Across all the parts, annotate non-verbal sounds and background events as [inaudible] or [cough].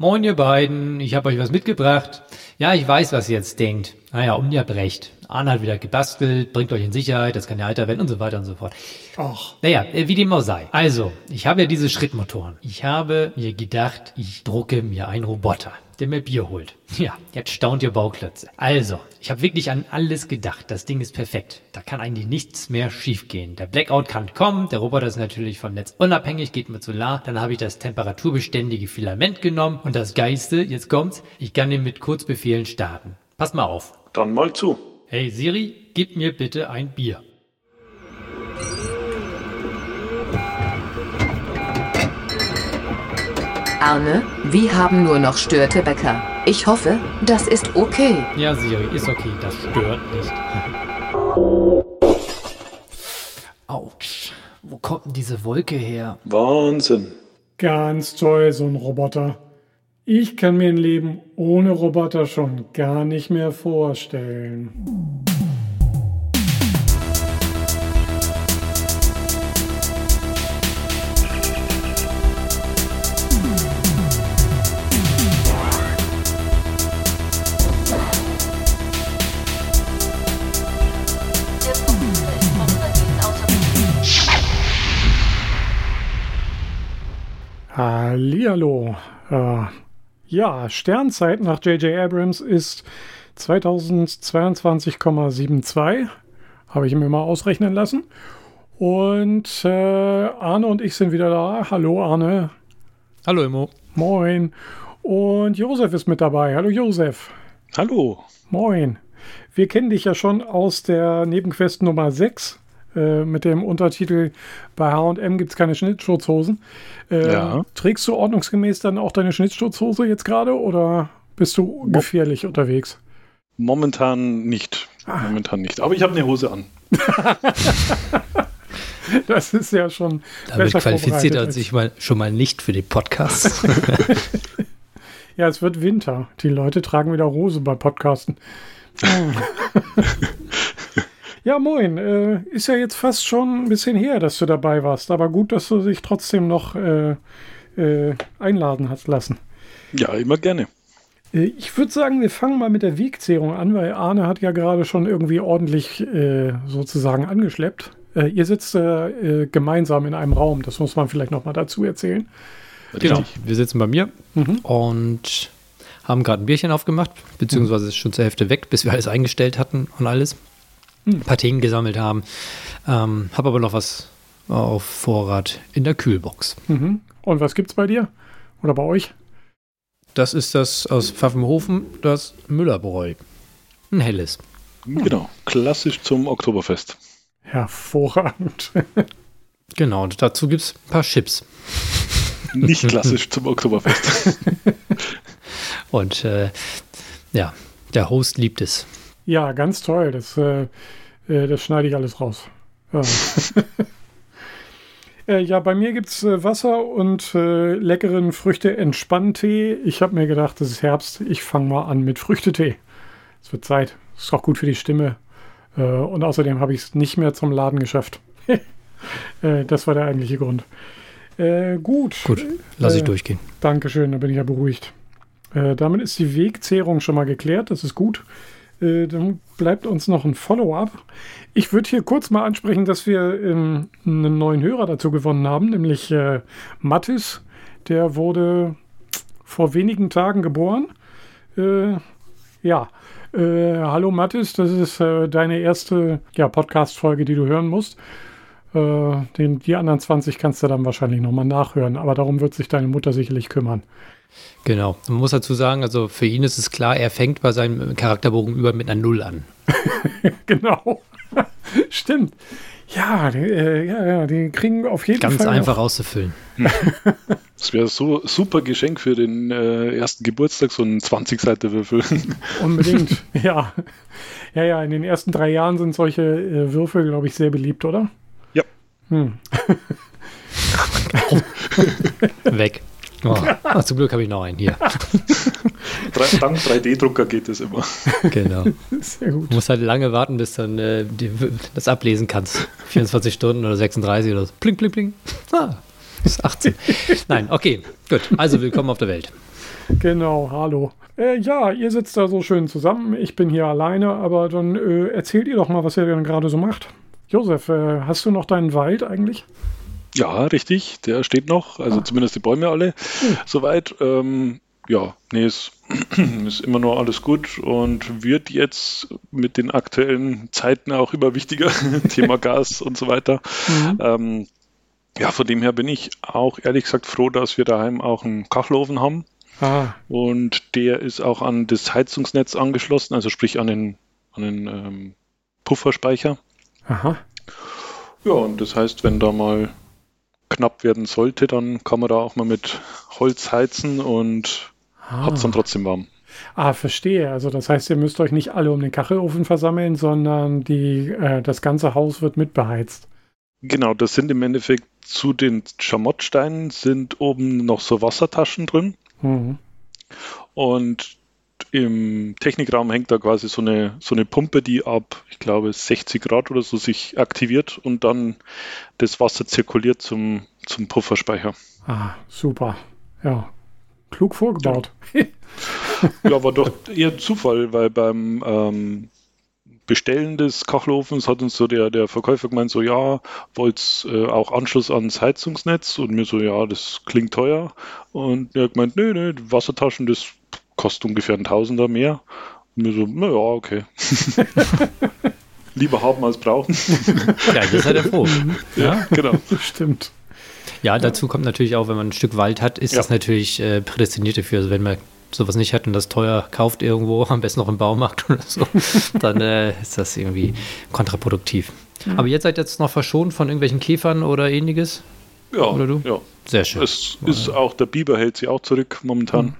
Moin ihr beiden, ich habe euch was mitgebracht. Ja, ich weiß, was ihr jetzt denkt. Naja, um ihr habt recht. Arne hat wieder gebastelt, bringt euch in Sicherheit, das kann ja alter werden und so weiter und so fort. Ach. Naja, äh, wie dem auch sei. Also, ich habe ja diese Schrittmotoren. Ich habe mir gedacht, ich drucke mir einen Roboter, der mir Bier holt. [laughs] Ja, jetzt staunt ihr Bauklötze. Also, ich habe wirklich an alles gedacht. Das Ding ist perfekt. Da kann eigentlich nichts mehr schiefgehen. Der Blackout kann kommen. Der Roboter ist natürlich vom Netz unabhängig, geht mit Solar. Dann habe ich das temperaturbeständige Filament genommen. Und das Geiste, jetzt kommt's, ich kann ihn mit Kurzbefehlen starten. Pass mal auf. Dann mal zu. Hey Siri, gib mir bitte ein Bier. Arne, wir haben nur noch Störtebäcker. Ich hoffe, das ist okay. Ja, Siri, ist okay, das stört nicht. [laughs] Autsch, wo kommt denn diese Wolke her? Wahnsinn. Ganz toll, so ein Roboter. Ich kann mir ein Leben ohne Roboter schon gar nicht mehr vorstellen. Hallihallo. Äh, ja, Sternzeit nach J.J. Abrams ist 2022,72. Habe ich mir mal ausrechnen lassen. Und äh, Arne und ich sind wieder da. Hallo Arne. Hallo Immo. Moin. Und Josef ist mit dabei. Hallo Josef. Hallo. Moin. Wir kennen dich ja schon aus der Nebenquest Nummer 6 äh, mit dem Untertitel Bei HM gibt es keine Schnittschutzhosen. Äh, Ja. Trägst du ordnungsgemäß dann auch deine Schnittschutzhose jetzt gerade oder bist du gefährlich unterwegs? Momentan nicht. Momentan nicht. Aber ich habe eine Hose an. [laughs] Das ist ja schon. Damit qualifiziert er sich mal, schon mal nicht für den Podcast. [laughs] Ja, es wird Winter. Die Leute tragen wieder Hose bei Podcasten. [laughs] Ja, moin. Äh, ist ja jetzt fast schon ein bisschen her, dass du dabei warst. Aber gut, dass du dich trotzdem noch äh, äh, einladen hast lassen. Ja, immer gerne. Äh, Ich würde sagen, wir fangen mal mit der Wegzehrung an, weil Arne hat ja gerade schon irgendwie ordentlich äh, sozusagen angeschleppt. Äh, ihr sitzt gemeinsam in einem Raum, das muss man vielleicht noch mal dazu erzählen. genau. Wir sitzen bei mir und haben gerade ein Bierchen aufgemacht, beziehungsweise ist schon zur Hälfte weg, bis wir alles eingestellt hatten und alles. Ein paar Themen gesammelt haben. Ähm, habe aber noch was auf Vorrat in der Kühlbox. Mhm. Und was gibt's bei dir? Oder bei euch? Das ist das aus Pfaffenhofen, das Müllerbräu. Ein helles. Genau. Klassisch zum Oktoberfest. Hervorragend. [laughs] Genau, und dazu gibt es ein paar Chips. Nicht [laughs] klassisch zum Oktoberfest. [laughs] Und äh, ja, der Host liebt es. Ja, ganz toll. Das, äh, äh, das schneide ich alles raus. Ja, [laughs] äh, ja bei mir gibt's äh, Wasser und leckeren Früchte-Entspanntee. Ich habe mir gedacht, es ist Herbst. Ich fange mal an mit Früchtetee. Es wird Zeit. Ist auch gut für die Stimme. Und außerdem habe ich es nicht mehr zum Laden geschafft. [laughs] das war der eigentliche Grund. Gut. Gut, lass ich durchgehen. Dankeschön, da bin ich ja beruhigt. Damit ist die Wegzehrung schon mal geklärt, das ist gut. Äh, dann bleibt uns noch ein Follow-up. Ich würde hier kurz mal ansprechen, dass wir ähm, einen neuen Hörer dazu gewonnen haben, nämlich äh, Mattis. Der wurde vor wenigen Tagen geboren. Äh, ja, äh, hallo Mattis, das ist äh, deine erste ja, Podcast-Folge, die du hören musst. Äh, den, die anderen 20 kannst du dann wahrscheinlich nochmal nachhören, aber darum wird sich deine Mutter sicherlich kümmern. Genau. Man muss dazu sagen, also für ihn ist es klar, er fängt bei seinem Charakterbogen über mit einer Null an. [laughs] genau. [laughs] Stimmt. Ja, die, äh, ja, ja, die kriegen auf jeden Ganz Fall. einfach noch- auszufüllen. [laughs] Das wäre so super Geschenk für den äh, ersten Geburtstag, so ein 20-Seite-Würfel. Unbedingt. ja. Ja, ja, in den ersten drei Jahren sind solche äh, Würfel, glaube ich, sehr beliebt, oder? Ja. Hm. Weg. Oh. Zum Glück habe ich noch einen hier. [laughs] Dank 3D-Drucker geht es immer. Genau. [laughs] Sehr gut. Du musst halt lange warten, bis dann äh, die, das ablesen kannst. [laughs] 24 Stunden oder 36 oder so. Pling, pling, pling. Ah, ist 18. Nein, okay, gut. Also willkommen auf der Welt. Genau, hallo. Äh, ja, ihr sitzt da so schön zusammen. Ich bin hier alleine, aber dann äh, erzählt ihr doch mal, was ihr denn gerade so macht. Josef, äh, hast du noch deinen Wald eigentlich? Ja, richtig, der steht noch, also ah. zumindest die Bäume alle hm. soweit. Ähm, ja, nee, es [clears throat] ist immer noch alles gut und wird jetzt mit den aktuellen Zeiten auch immer wichtiger, [laughs] Thema [laughs] Gas und so weiter. Mhm. Ähm, ja, von dem her bin ich auch ehrlich gesagt froh, dass wir daheim auch einen Kachelofen haben. Ah. Und der ist auch an das Heizungsnetz angeschlossen, also sprich an den, an den ähm, Pufferspeicher. Aha. Ja, und das heißt, wenn da mal knapp werden sollte, dann kann man da auch mal mit Holz heizen und ah. hat es dann trotzdem warm. Ah, verstehe. Also das heißt, ihr müsst euch nicht alle um den Kachelofen versammeln, sondern die, äh, das ganze Haus wird mitbeheizt. Genau, das sind im Endeffekt zu den Schamottsteinen sind oben noch so Wassertaschen drin. Mhm. Und im Technikraum hängt da quasi so eine, so eine Pumpe, die ab, ich glaube, 60 Grad oder so sich aktiviert und dann das Wasser zirkuliert zum, zum Pufferspeicher. Ah, super. Ja, klug vorgebaut. Ja, ja war doch eher Zufall, weil beim ähm, Bestellen des Kachelofens hat uns so der, der Verkäufer gemeint, so ja, wollt äh, auch Anschluss ans Heizungsnetz und mir so, ja, das klingt teuer. Und er hat gemeint, nö, nö, Wassertaschen, das kostet ungefähr ein Tausender mehr. Und mir so, naja, okay. [laughs] Lieber haben als brauchen. [laughs] ja, das ist ja der froh. Ja, genau. Stimmt. Ja, dazu kommt natürlich auch, wenn man ein Stück Wald hat, ist ja. das natürlich äh, prädestiniert dafür. Also wenn man sowas nicht hat und das teuer kauft irgendwo, [laughs] am besten noch im Baumarkt oder so, dann äh, ist das irgendwie kontraproduktiv. Mhm. Aber jetzt seid ihr jetzt noch verschont von irgendwelchen Käfern oder ähnliches? Ja, oder du? ja. Sehr schön. Es ist auch, der Biber hält sich auch zurück momentan. Mhm.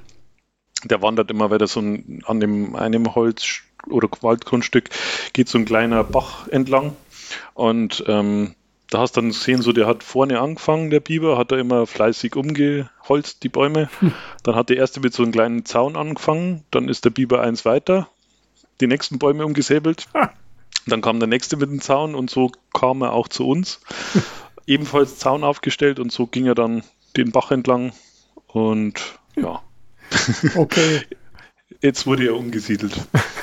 Der wandert immer weiter so ein, an dem einem Holz- oder Waldgrundstück, geht so ein kleiner Bach entlang und ähm, da hast du dann gesehen, so der hat vorne angefangen, der Biber, hat da immer fleißig umgeholzt, die Bäume. Hm. [laughs] Dann hat der erste mit so einem kleinen Zaun angefangen, dann ist der Biber eins weiter, die nächsten Bäume umgesäbelt. Dann kam der nächste mit dem Zaun und so kam er auch zu uns. [laughs] Ebenfalls Zaun aufgestellt und so ging er dann den Bach entlang und ja. Okay. [laughs] Jetzt wurde er umgesiedelt.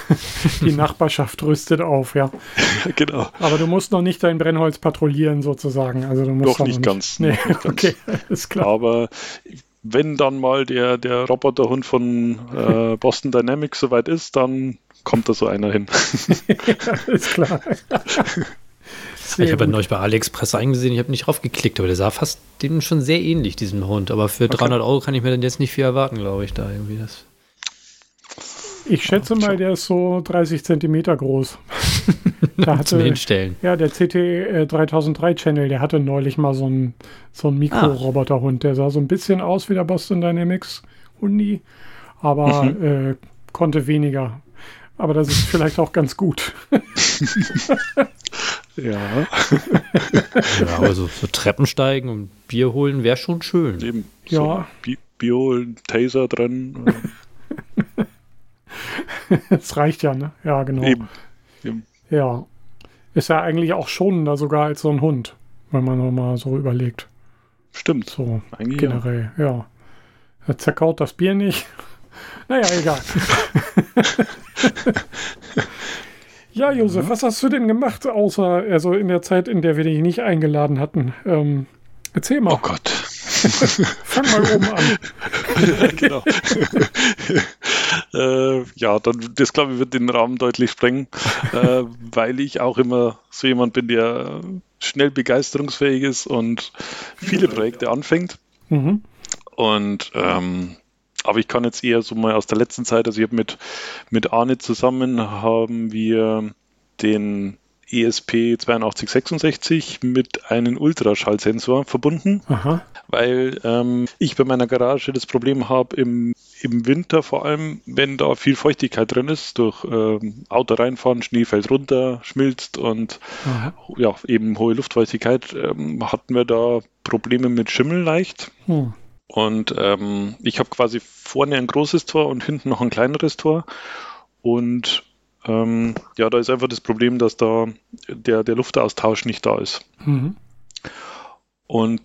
[laughs] Die Nachbarschaft rüstet auf, ja. [laughs] genau. Aber du musst noch nicht dein Brennholz patrouillieren, sozusagen. Also du musst Doch nicht, nicht ganz. Nee, nicht ganz. okay, ist klar. Aber wenn dann mal der, der Roboterhund von äh, Boston Dynamics soweit ist, dann kommt da so einer hin. ja, ist klar. Sehr ich habe neulich bei AliExpress eingesehen, ich habe nicht draufgeklickt, aber der sah fast dem schon sehr ähnlich, diesem Hund. Aber für okay. 300 Euro kann ich mir dann jetzt nicht viel erwarten, glaube ich, da irgendwie das. Ich schätze mal, der ist so 30 Zentimeter groß. [laughs] da hatte, Zum Hinstellen. Ja, der CT äh, 3003 Channel, der hatte neulich mal so einen so Mikroroboterhund. Der sah so ein bisschen aus wie der Boston Dynamics Hundi, aber mhm. äh, konnte weniger. Aber das ist vielleicht auch ganz gut. [laughs] ja. ja, aber so, so Treppen steigen und Bier holen wäre schon schön. Eben. So ja. Bier holen, Taser drin. das [laughs] reicht ja, ne? Ja, genau. Eben. Eben. Ja. Ist ja eigentlich auch schonender sogar als so ein Hund, wenn man nochmal so überlegt. Stimmt. So eigentlich generell, ja. ja. Er zerkaut das Bier nicht. Naja, egal. [laughs] ja, Josef, was hast du denn gemacht, außer also in der Zeit, in der wir dich nicht eingeladen hatten? Ähm, erzähl mal. Oh Gott. [laughs] Fang mal oben an. [laughs] genau. äh, ja, dann, das glaube ich wird den Rahmen deutlich sprengen, äh, weil ich auch immer so jemand bin, der schnell begeisterungsfähig ist und viele Projekte anfängt. Mhm. Und ähm, aber ich kann jetzt eher so mal aus der letzten Zeit, also ich habe mit, mit Arne zusammen haben wir den ESP 8266 mit einem Ultraschallsensor verbunden, Aha. weil ähm, ich bei meiner Garage das Problem habe, im, im Winter vor allem, wenn da viel Feuchtigkeit drin ist, durch ähm, Auto reinfahren, Schnee fällt runter, schmilzt und Aha. ja, eben hohe Luftfeuchtigkeit, ähm, hatten wir da Probleme mit Schimmel leicht. Hm. Und ähm, ich habe quasi vorne ein großes Tor und hinten noch ein kleineres Tor. Und ähm, ja, da ist einfach das Problem, dass da der, der Luftaustausch nicht da ist. Mhm. Und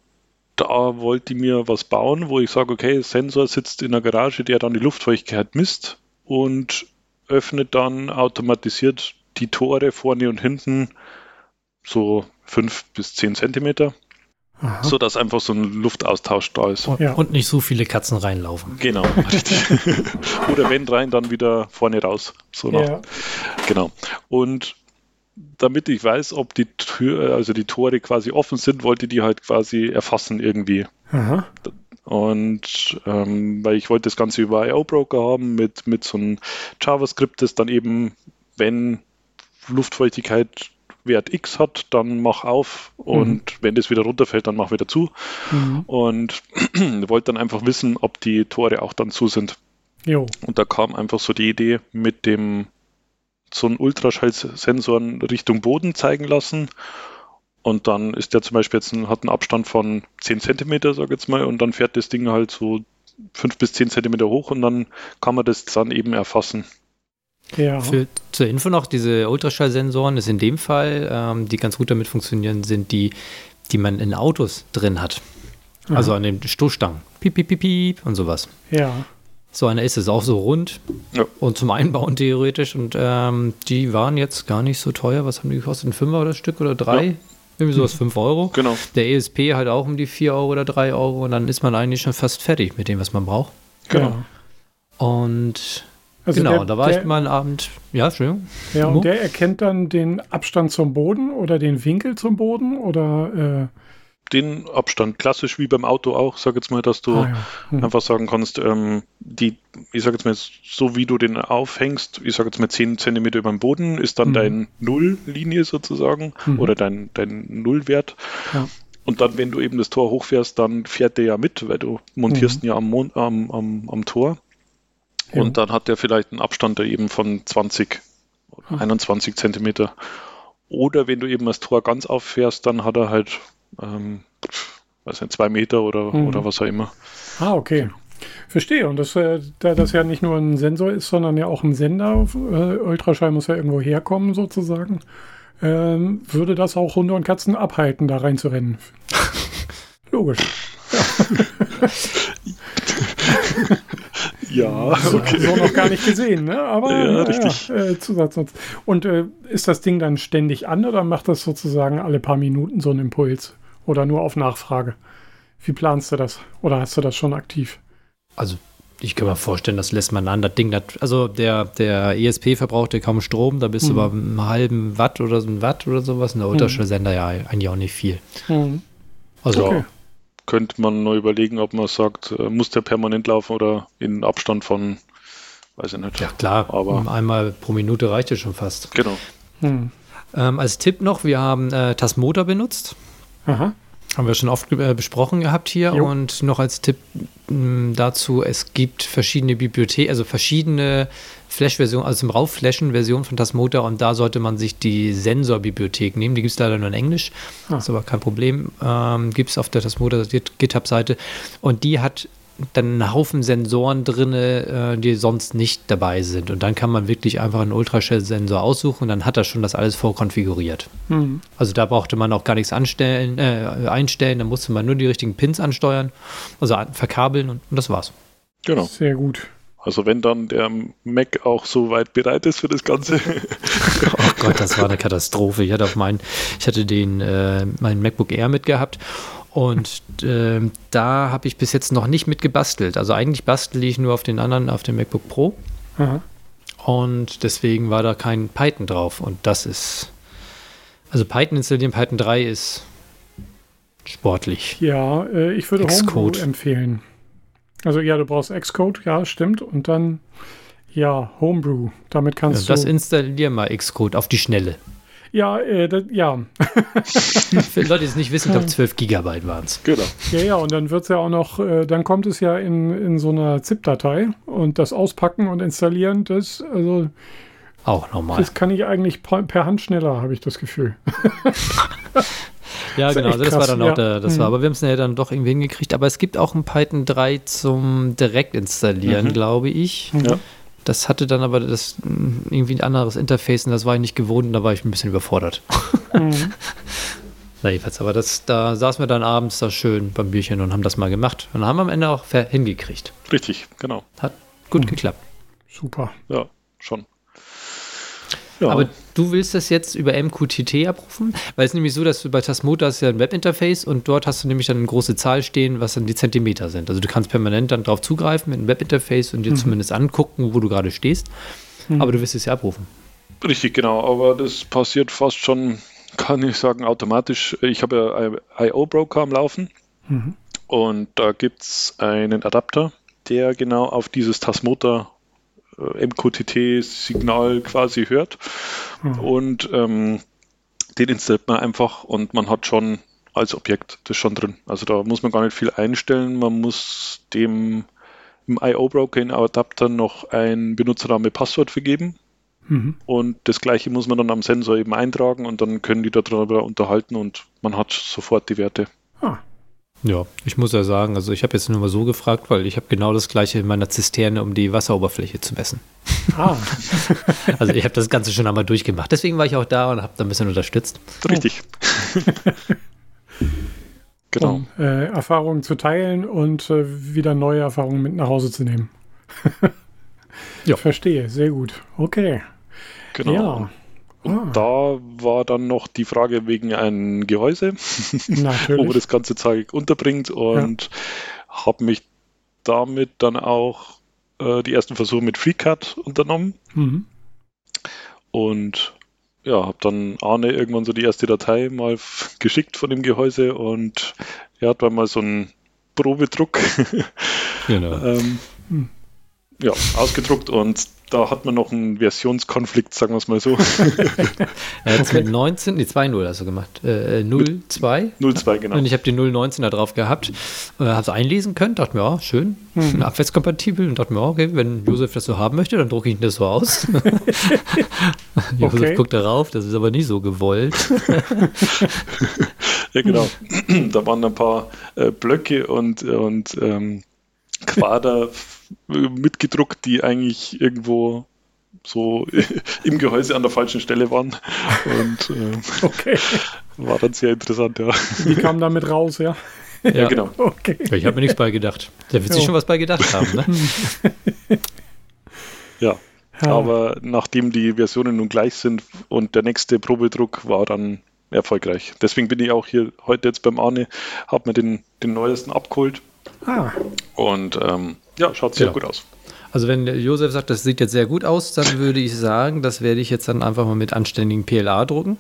da wollte ich mir was bauen, wo ich sage, okay, Sensor sitzt in der Garage, der dann die Luftfeuchtigkeit misst und öffnet dann automatisiert die Tore vorne und hinten so fünf bis zehn Zentimeter. Aha. so dass einfach so ein Luftaustausch da ist. Ja. Und nicht so viele Katzen reinlaufen. Genau, richtig. [laughs] Oder wenn rein, dann wieder vorne raus. So nach. Ja. Genau. Und damit ich weiß, ob die Tür, also die Tore quasi offen sind, wollte die halt quasi erfassen irgendwie. Aha. Und ähm, weil ich wollte das Ganze über IO-Broker haben mit, mit so einem JavaScript, das dann eben, wenn Luftfeuchtigkeit Wert X hat, dann mach auf und mhm. wenn das wieder runterfällt, dann mach wieder zu. Mhm. Und [clears throat] wollte dann einfach wissen, ob die Tore auch dann zu sind. Jo. Und da kam einfach so die Idee mit dem so einen Ultraschallsensoren Richtung Boden zeigen lassen. Und dann ist der zum Beispiel jetzt ein, hat einen Abstand von 10 cm, sag ich jetzt mal, und dann fährt das Ding halt so 5 bis 10 cm hoch und dann kann man das dann eben erfassen. Ja. Für, zur Info noch, diese Ultraschallsensoren ist in dem Fall, ähm, die ganz gut damit funktionieren, sind die, die man in Autos drin hat. Mhm. Also an den Stoßstangen. Piep, piep, piep, piep und sowas. Ja. So eine ist es auch so rund ja. und zum Einbauen theoretisch. Und ähm, die waren jetzt gar nicht so teuer. Was haben die gekostet? Ein Fünfer oder Stück oder drei? Ja. Irgendwie sowas, 5 Euro. Genau. Der ESP halt auch um die 4 Euro oder 3 Euro und dann ist man eigentlich schon fast fertig mit dem, was man braucht. Genau. Und also genau, der, da war der, ich mal einen Abend. Ja, Entschuldigung. Ja, und der erkennt dann den Abstand zum Boden oder den Winkel zum Boden oder. Äh den Abstand, klassisch wie beim Auto auch, sag jetzt mal, dass du ah, ja. hm. einfach sagen kannst, ähm, die, ich sag jetzt mal, so wie du den aufhängst, ich sag jetzt mal 10 cm über dem Boden, ist dann hm. dein Nulllinie sozusagen hm. oder dein, dein Nullwert. Ja. Und dann, wenn du eben das Tor hochfährst, dann fährt der ja mit, weil du montierst ihn ja am, Mon am, am, am Tor. Ja. Und dann hat der vielleicht einen Abstand da eben von 20 oder 21 Zentimeter. Oder wenn du eben das Tor ganz auffährst, dann hat er halt, ähm, weiß nicht, zwei Meter oder, mhm. oder was auch immer. Ah, okay. Verstehe. Und das, äh, da das ja nicht nur ein Sensor ist, sondern ja auch ein Sender, äh, Ultraschall muss ja irgendwo herkommen sozusagen, ähm, würde das auch Hunde und Katzen abhalten, da reinzurennen. [laughs] Logisch. Ja. [laughs] [laughs] Ja, okay. So, noch gar nicht gesehen, ne? Aber ja, richtig. Ja, äh, Zusatznutz. Und äh, ist das Ding dann ständig an oder macht das sozusagen alle paar Minuten so einen Impuls? Oder nur auf Nachfrage? Wie planst du das? Oder hast du das schon aktiv? Also ich kann mir vorstellen, das lässt man an. Das Ding, das, also der, der ESP verbraucht ja kaum Strom, da bist mhm. du bei einem halben Watt oder so ein Watt oder sowas. Und der Ultraschallsender mhm. ja eigentlich auch nicht viel. Mhm. Also okay könnte man nur überlegen, ob man sagt, äh, muss der permanent laufen oder in Abstand von, weiß ich nicht. Ja, klar, aber einmal pro Minute reicht es schon fast. Genau. Hm. Ähm, als Tipp noch, wir haben äh, Tasmotor benutzt. Aha. Haben wir schon oft äh, besprochen gehabt hier. Jo. Und noch als Tipp hm, dazu, es gibt verschiedene Bibliotheken, also verschiedene Flash-Version, also zum Raufflashen-Version von Tasmota und da sollte man sich die Sensor-Bibliothek nehmen. Die gibt es leider nur in Englisch, ah. ist aber kein Problem. Ähm, gibt es auf der Tasmota GitHub-Seite und die hat dann einen Haufen Sensoren drin, äh, die sonst nicht dabei sind. Und dann kann man wirklich einfach einen Ultraschall-Sensor aussuchen und dann hat er schon das alles vorkonfiguriert. Mhm. Also da brauchte man auch gar nichts anstellen, äh, einstellen, da musste man nur die richtigen Pins ansteuern, also verkabeln und, und das war's. Genau. Sehr gut. Also wenn dann der Mac auch so weit bereit ist für das Ganze. [laughs] oh Gott, das war eine Katastrophe. Ich hatte auf meinen, ich hatte den, äh, meinen MacBook Air mitgehabt und äh, da habe ich bis jetzt noch nicht mit gebastelt. Also eigentlich bastel ich nur auf den anderen, auf dem MacBook Pro. Aha. Und deswegen war da kein Python drauf. Und das ist, also Python installieren, Python 3 ist sportlich. Ja, äh, ich würde Homebrew empfehlen. Also ja, du brauchst Xcode, ja, stimmt. Und dann, ja, Homebrew. Damit kannst ja, das du. Das installier mal Xcode auf die Schnelle. Ja, äh, das, ja. [laughs] Für Leute, die es nicht wissen, ich glaube 12 Gigabyte waren es. Genau. Ja, ja, und dann wird es ja auch noch, äh, dann kommt es ja in, in so einer ZIP-Datei und das Auspacken und Installieren, das, also. Auch normal. Das kann ich eigentlich per Hand schneller, habe ich das Gefühl. [laughs] Ja, genau, also das war dann auch ja. der, das mhm. war, aber wir haben es ja dann doch irgendwie hingekriegt. Aber es gibt auch ein Python 3 zum direkt installieren, mhm. glaube ich. Ja. Das hatte dann aber das irgendwie ein anderes Interface und das war ich nicht gewohnt und da war ich ein bisschen überfordert. Mhm. [laughs] Na jedenfalls, aber das, da saßen wir dann abends da schön beim Bierchen und haben das mal gemacht. Und haben am Ende auch hingekriegt. Richtig, genau. Hat gut mhm. geklappt. Super. Ja, schon. Ja. Aber du willst das jetzt über MQTT abrufen? Weil es ist nämlich so, dass du bei Tasmota hast ja ein Webinterface und dort hast du nämlich dann eine große Zahl stehen, was dann die Zentimeter sind. Also du kannst permanent dann drauf zugreifen mit einem Webinterface und dir mhm. zumindest angucken, wo du gerade stehst. Mhm. Aber du willst es ja abrufen. Richtig, genau. Aber das passiert fast schon, kann ich sagen, automatisch. Ich habe ja IO-Broker am Laufen mhm. und da gibt es einen Adapter, der genau auf dieses Tasmota MQTT-Signal quasi hört. Mhm. Und ähm, den installiert man einfach und man hat schon als Objekt das schon drin. Also da muss man gar nicht viel einstellen. Man muss dem im IO-Broker in Adapter noch ein Benutzername-Passwort vergeben. Mhm. Und das gleiche muss man dann am Sensor eben eintragen und dann können die darüber unterhalten und man hat sofort die Werte. Ah, ja, ich muss ja sagen, also ich habe jetzt nur mal so gefragt, weil ich habe genau das gleiche in meiner Zisterne, um die Wasseroberfläche zu messen. Ah. [laughs] also ich habe das Ganze schon einmal durchgemacht. Deswegen war ich auch da und habe da ein bisschen unterstützt. Richtig. [laughs] genau. Um äh, Erfahrungen zu teilen und äh, wieder neue Erfahrungen mit nach Hause zu nehmen. [laughs] ja. Verstehe, sehr gut. Okay. Genau. Ja. Und ah. da war dann noch die Frage wegen einem Gehäuse, [laughs] wo man das ganze Zeug unterbringt und ja. habe mich damit dann auch äh, die ersten Versuche mit FreeCAD unternommen. Mhm. Und ja, habe dann Arne irgendwann so die erste Datei mal geschickt von dem Gehäuse und er hat dann mal so einen Probedruck [laughs] genau. ähm, hm. ja, ausgedruckt und da hat man noch einen Versionskonflikt, sagen wir es mal so. [laughs] er hat es mit 19, nee, 2.0 hast du gemacht. Äh, 0.2? 0.2, genau. Und ich habe die 0.19 da drauf gehabt. Äh, habe es einlesen können, dachte mir, ja, schön, hm. abwärtskompatibel. Und dachte mir, okay, wenn Josef das so haben möchte, dann drucke ich ihn das so aus. [laughs] [laughs] Josef okay. guckt darauf, das ist aber nicht so gewollt. ja, genau. da waren ein paar äh, Blöcke und, und ähm, Quader mitgedruckt, die eigentlich irgendwo so [laughs] im Gehäuse an der falschen Stelle waren. Und äh, [laughs] okay. war dann sehr interessant, ja. Die kamen damit raus, ja. Ja, ja genau. [laughs] Okay. Ich habe mir nichts bei gedacht. Der wird sich schon was bei gedacht haben, ne? ja. ja. Aber nachdem die Versionen nun gleich sind und der nächste Probedruck war dann erfolgreich. Deswegen bin ich auch hier heute jetzt beim Arne, habe mir den, den neuesten abgeholt. Ah. Und ähm, ja, schaut sehr ja. gut aus. Also wenn Josef sagt, das sieht jetzt sehr gut aus, dann würde ich sagen, das werde ich jetzt dann einfach mal mit anständigen PLA drucken.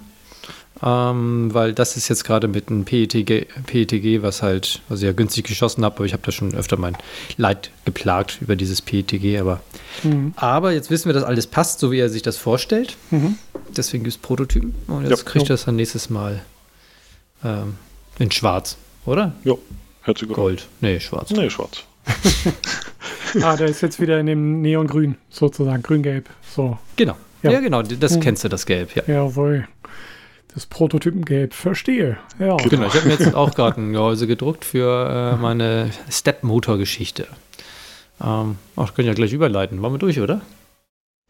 Ähm, weil das ist jetzt gerade mit einem PETG, PETG, was halt, was ich ja günstig geschossen habe, aber ich habe da schon öfter mein Leid geplagt über dieses PETG, aber, mhm. aber jetzt wissen wir, dass alles passt, so wie er sich das vorstellt. Mhm. Deswegen gibt es Prototypen und jetzt ja. kriegt er das dann nächstes Mal ähm, in schwarz, oder? Ja, hört sich gut Gold. Nee, schwarz. Nee, schwarz. [laughs] ah, der ist jetzt wieder in dem Neongrün, sozusagen, grün-gelb. So. Genau. Ja, ja genau, das hm. kennst du, das Gelb, ja. Jawohl. Das Prototypengelb, verstehe. Ja. Genau, ich habe mir jetzt auch gerade ein Gehäuse gedruckt für äh, meine Step-Motor-Geschichte. Ähm, ach, können ja gleich überleiten. Waren wir durch, oder?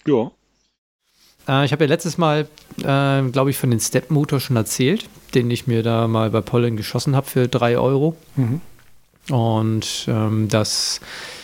Ja. Äh, ich habe ja letztes Mal, äh, glaube ich, von den Step-Motor schon erzählt, den ich mir da mal bei Pollen geschossen habe für 3 Euro. Mhm. Und ähm, das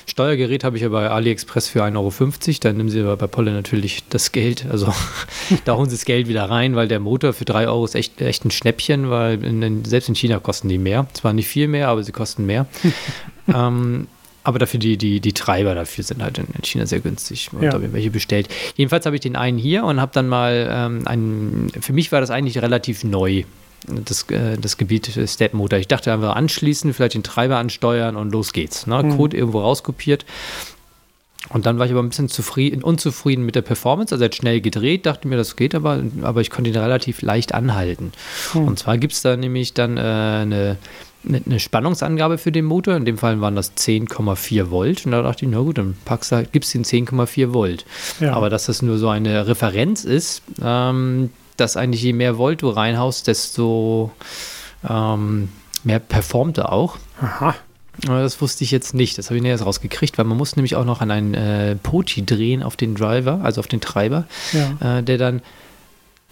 Steuergerät habe ich ja bei AliExpress für 1,50 Euro. Dann nehmen sie aber bei Polle natürlich das Geld. Also [laughs] da holen sie das Geld wieder rein, weil der Motor für 3 Euro ist echt, echt ein Schnäppchen, weil in, selbst in China kosten die mehr. Zwar nicht viel mehr, aber sie kosten mehr. [laughs] ähm, aber dafür die, die, die Treiber dafür sind halt in China sehr günstig. Und ja. habe mir welche bestellt. Jedenfalls habe ich den einen hier und habe dann mal ähm, einen, für mich war das eigentlich relativ neu das, äh, das Gebiet Step Motor. Ich dachte einfach anschließen, vielleicht den Treiber ansteuern und los geht's. Ne? Mhm. Code irgendwo rauskopiert. Und dann war ich aber ein bisschen zufrieden, unzufrieden mit der Performance. Also er hat schnell gedreht, dachte mir, das geht aber, aber ich konnte ihn relativ leicht anhalten. Mhm. Und zwar gibt es da nämlich dann äh, eine, eine Spannungsangabe für den Motor. In dem Fall waren das 10,4 Volt. Und da dachte ich, na gut, dann packst du, gibst den 10,4 Volt. Ja. Aber dass das nur so eine Referenz ist, ähm, dass eigentlich je mehr Volt du reinhaust, desto ähm, mehr performt er auch. Aha. Das wusste ich jetzt nicht. Das habe ich näher rausgekriegt, weil man muss nämlich auch noch an einen äh, Poti drehen auf den Driver, also auf den Treiber, ja. äh, der dann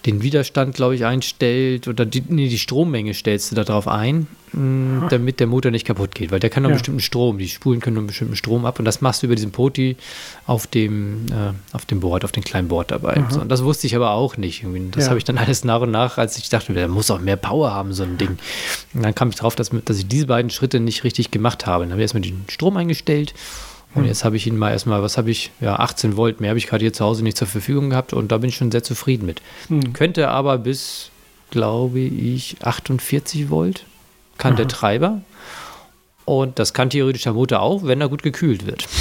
den Widerstand, glaube ich, einstellt oder die, nee, die Strommenge stellst du darauf ein, mh, damit der Motor nicht kaputt geht, weil der kann nur einen Ja. bestimmten Strom, die Spulen können nur einen bestimmten Strom ab und das machst du über diesen Poti auf dem, äh, auf dem Board, auf dem kleinen Board dabei. So, und das wusste ich aber auch nicht. Irgendwie. Das Ja. habe ich dann [laughs] alles nach und nach, als ich dachte, der muss auch mehr Power haben, so ein Ding. Und dann kam ich drauf, dass, dass ich diese beiden Schritte nicht richtig gemacht habe. Dann habe ich erstmal den Strom eingestellt und jetzt habe ich ihn mal erstmal, was habe ich? Ja, 18 Volt mehr habe ich gerade hier zu Hause nicht zur Verfügung gehabt und da bin ich schon sehr zufrieden mit. Könnte aber bis, glaube ich, 48 Volt kann der Treiber. Und das kann theoretisch der Motor auch, wenn er gut gekühlt wird. [laughs]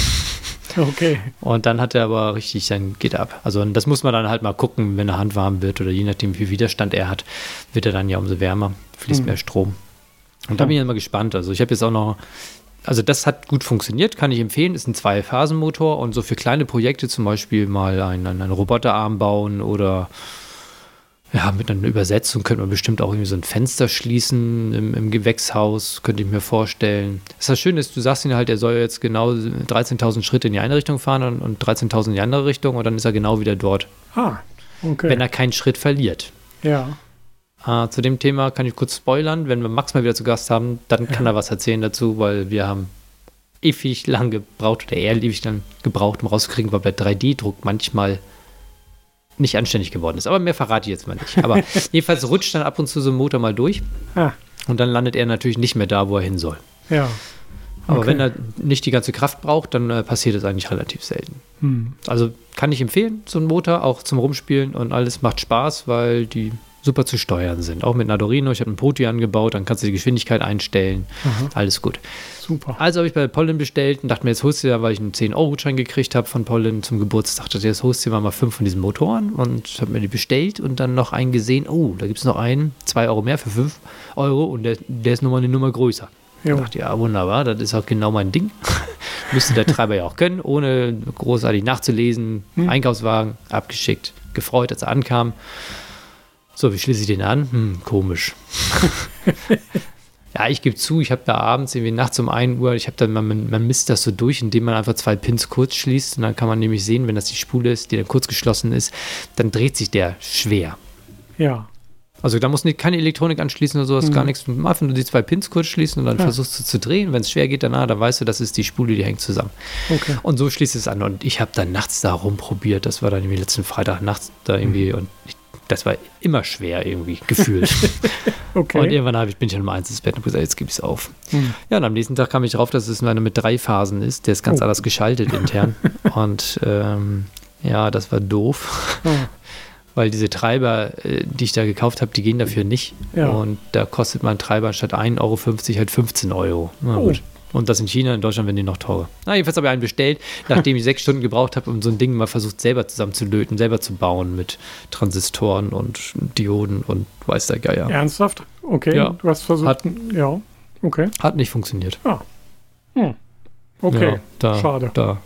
Okay. Und dann hat er aber richtig sein geht ab. Also das muss man dann halt mal gucken, wenn der Hand warm wird oder je nachdem, wie viel Widerstand er hat, wird er dann ja umso wärmer, fließt mehr Strom. Und da bin ich dann mal gespannt. Also ich habe jetzt auch noch, also das hat gut funktioniert, kann ich empfehlen. Ist ein Zwei-Phasen-Motor und so für kleine Projekte zum Beispiel mal einen, einen Roboterarm bauen oder ja, mit einer Übersetzung könnte man bestimmt auch irgendwie so ein Fenster schließen im, im Gewächshaus, könnte ich mir vorstellen. Das ist das Schöne ist, du sagst ihm halt, er soll jetzt genau 13.000 Schritte in die eine Richtung fahren und, und 13.000 in die andere Richtung und dann ist er genau wieder dort, Ah, okay. wenn er keinen Schritt verliert. ja. Äh, zu dem Thema kann ich kurz spoilern. Wenn wir Max mal wieder zu Gast haben, dann kann er was erzählen dazu, weil wir haben ewig lang gebraucht, oder er ewig lang gebraucht, um rauszukriegen, weil der 3D-Druck manchmal nicht anständig geworden ist. Aber mehr verrate ich jetzt mal nicht. Aber [laughs] jedenfalls rutscht dann ab und zu so ein Motor mal durch Ah, und dann landet er natürlich nicht mehr da, wo er hin soll. ja. Aber Okay. wenn er nicht die ganze Kraft braucht, dann äh, passiert das eigentlich relativ selten. Hm. Also kann ich empfehlen, so ein Motor, auch zum Rumspielen und alles macht Spaß, weil die super zu steuern sind. Auch mit Nadorino, ich habe einen Poti angebaut, dann kannst du die Geschwindigkeit einstellen. Alles gut. Super. Also habe ich bei Pollen bestellt und dachte mir, jetzt holst du ja, weil ich einen 10-Euro-Schein gekriegt habe von Pollen zum Geburtstag, dachte ich, jetzt holst du dir mal fünf von diesen Motoren und habe mir die bestellt und dann noch einen gesehen, oh, da gibt es noch einen, 2 Euro mehr für 5 Euro und der, der ist nochmal eine Nummer größer. Jo. Ich dachte, ja, wunderbar, das ist auch genau mein Ding. [laughs] Müsste der Treiber ja auch können, ohne großartig nachzulesen. Einkaufswagen abgeschickt, gefreut, als er ankam. So, wie schließe ich den an? Hm, komisch. [laughs] ja, ich gebe zu, ich habe da abends irgendwie nachts um 1 Uhr, ich habe dann, man, man misst das so durch, indem man einfach zwei Pins kurz schließt und dann kann man nämlich sehen, wenn das die Spule ist, die dann kurz geschlossen ist, dann dreht sich der schwer. Ja. Also da muss nicht, keine Elektronik anschließen oder sowas, gar nichts. Einfach nur die zwei Pins kurz schließen und dann Ja. versuchst du zu drehen. Wenn es schwer geht, dann, ah, dann weißt du, das ist die Spule, die hängt zusammen. Okay. Und so schließt es an. Und ich habe dann nachts da rumprobiert. Das war dann irgendwie letzten Freitag nachts da irgendwie. Und ich, das war immer schwer irgendwie gefühlt. [laughs] Okay. Und irgendwann hab ich, bin ich dann um eins ins Bett und gesagt, jetzt gebe ich es auf. Hm. Ja, und am nächsten Tag kam ich drauf, dass es nur eine mit drei Phasen ist. Der ist ganz Oh. anders geschaltet intern. [laughs] und ähm, ja, das war doof. Oh. [laughs] Weil diese Treiber, äh, die ich da gekauft habe, die gehen dafür nicht. Ja. Und da kostet mein Treiber statt 1,50 Euro halt 15 Euro. Na Oh. gut. Und das in China, in Deutschland werden die noch teurer. Na, jedenfalls habe ich einen bestellt, nachdem ich sechs Stunden gebraucht habe, um so ein Ding mal versucht, selber zusammenzulöten, selber zu bauen mit Transistoren und Dioden und weiß der Geier. Ernsthaft? Okay. Ja. Du hast versucht. Hat- ja. Okay. Hat nicht funktioniert. Okay. Ja, da, Schade. Da,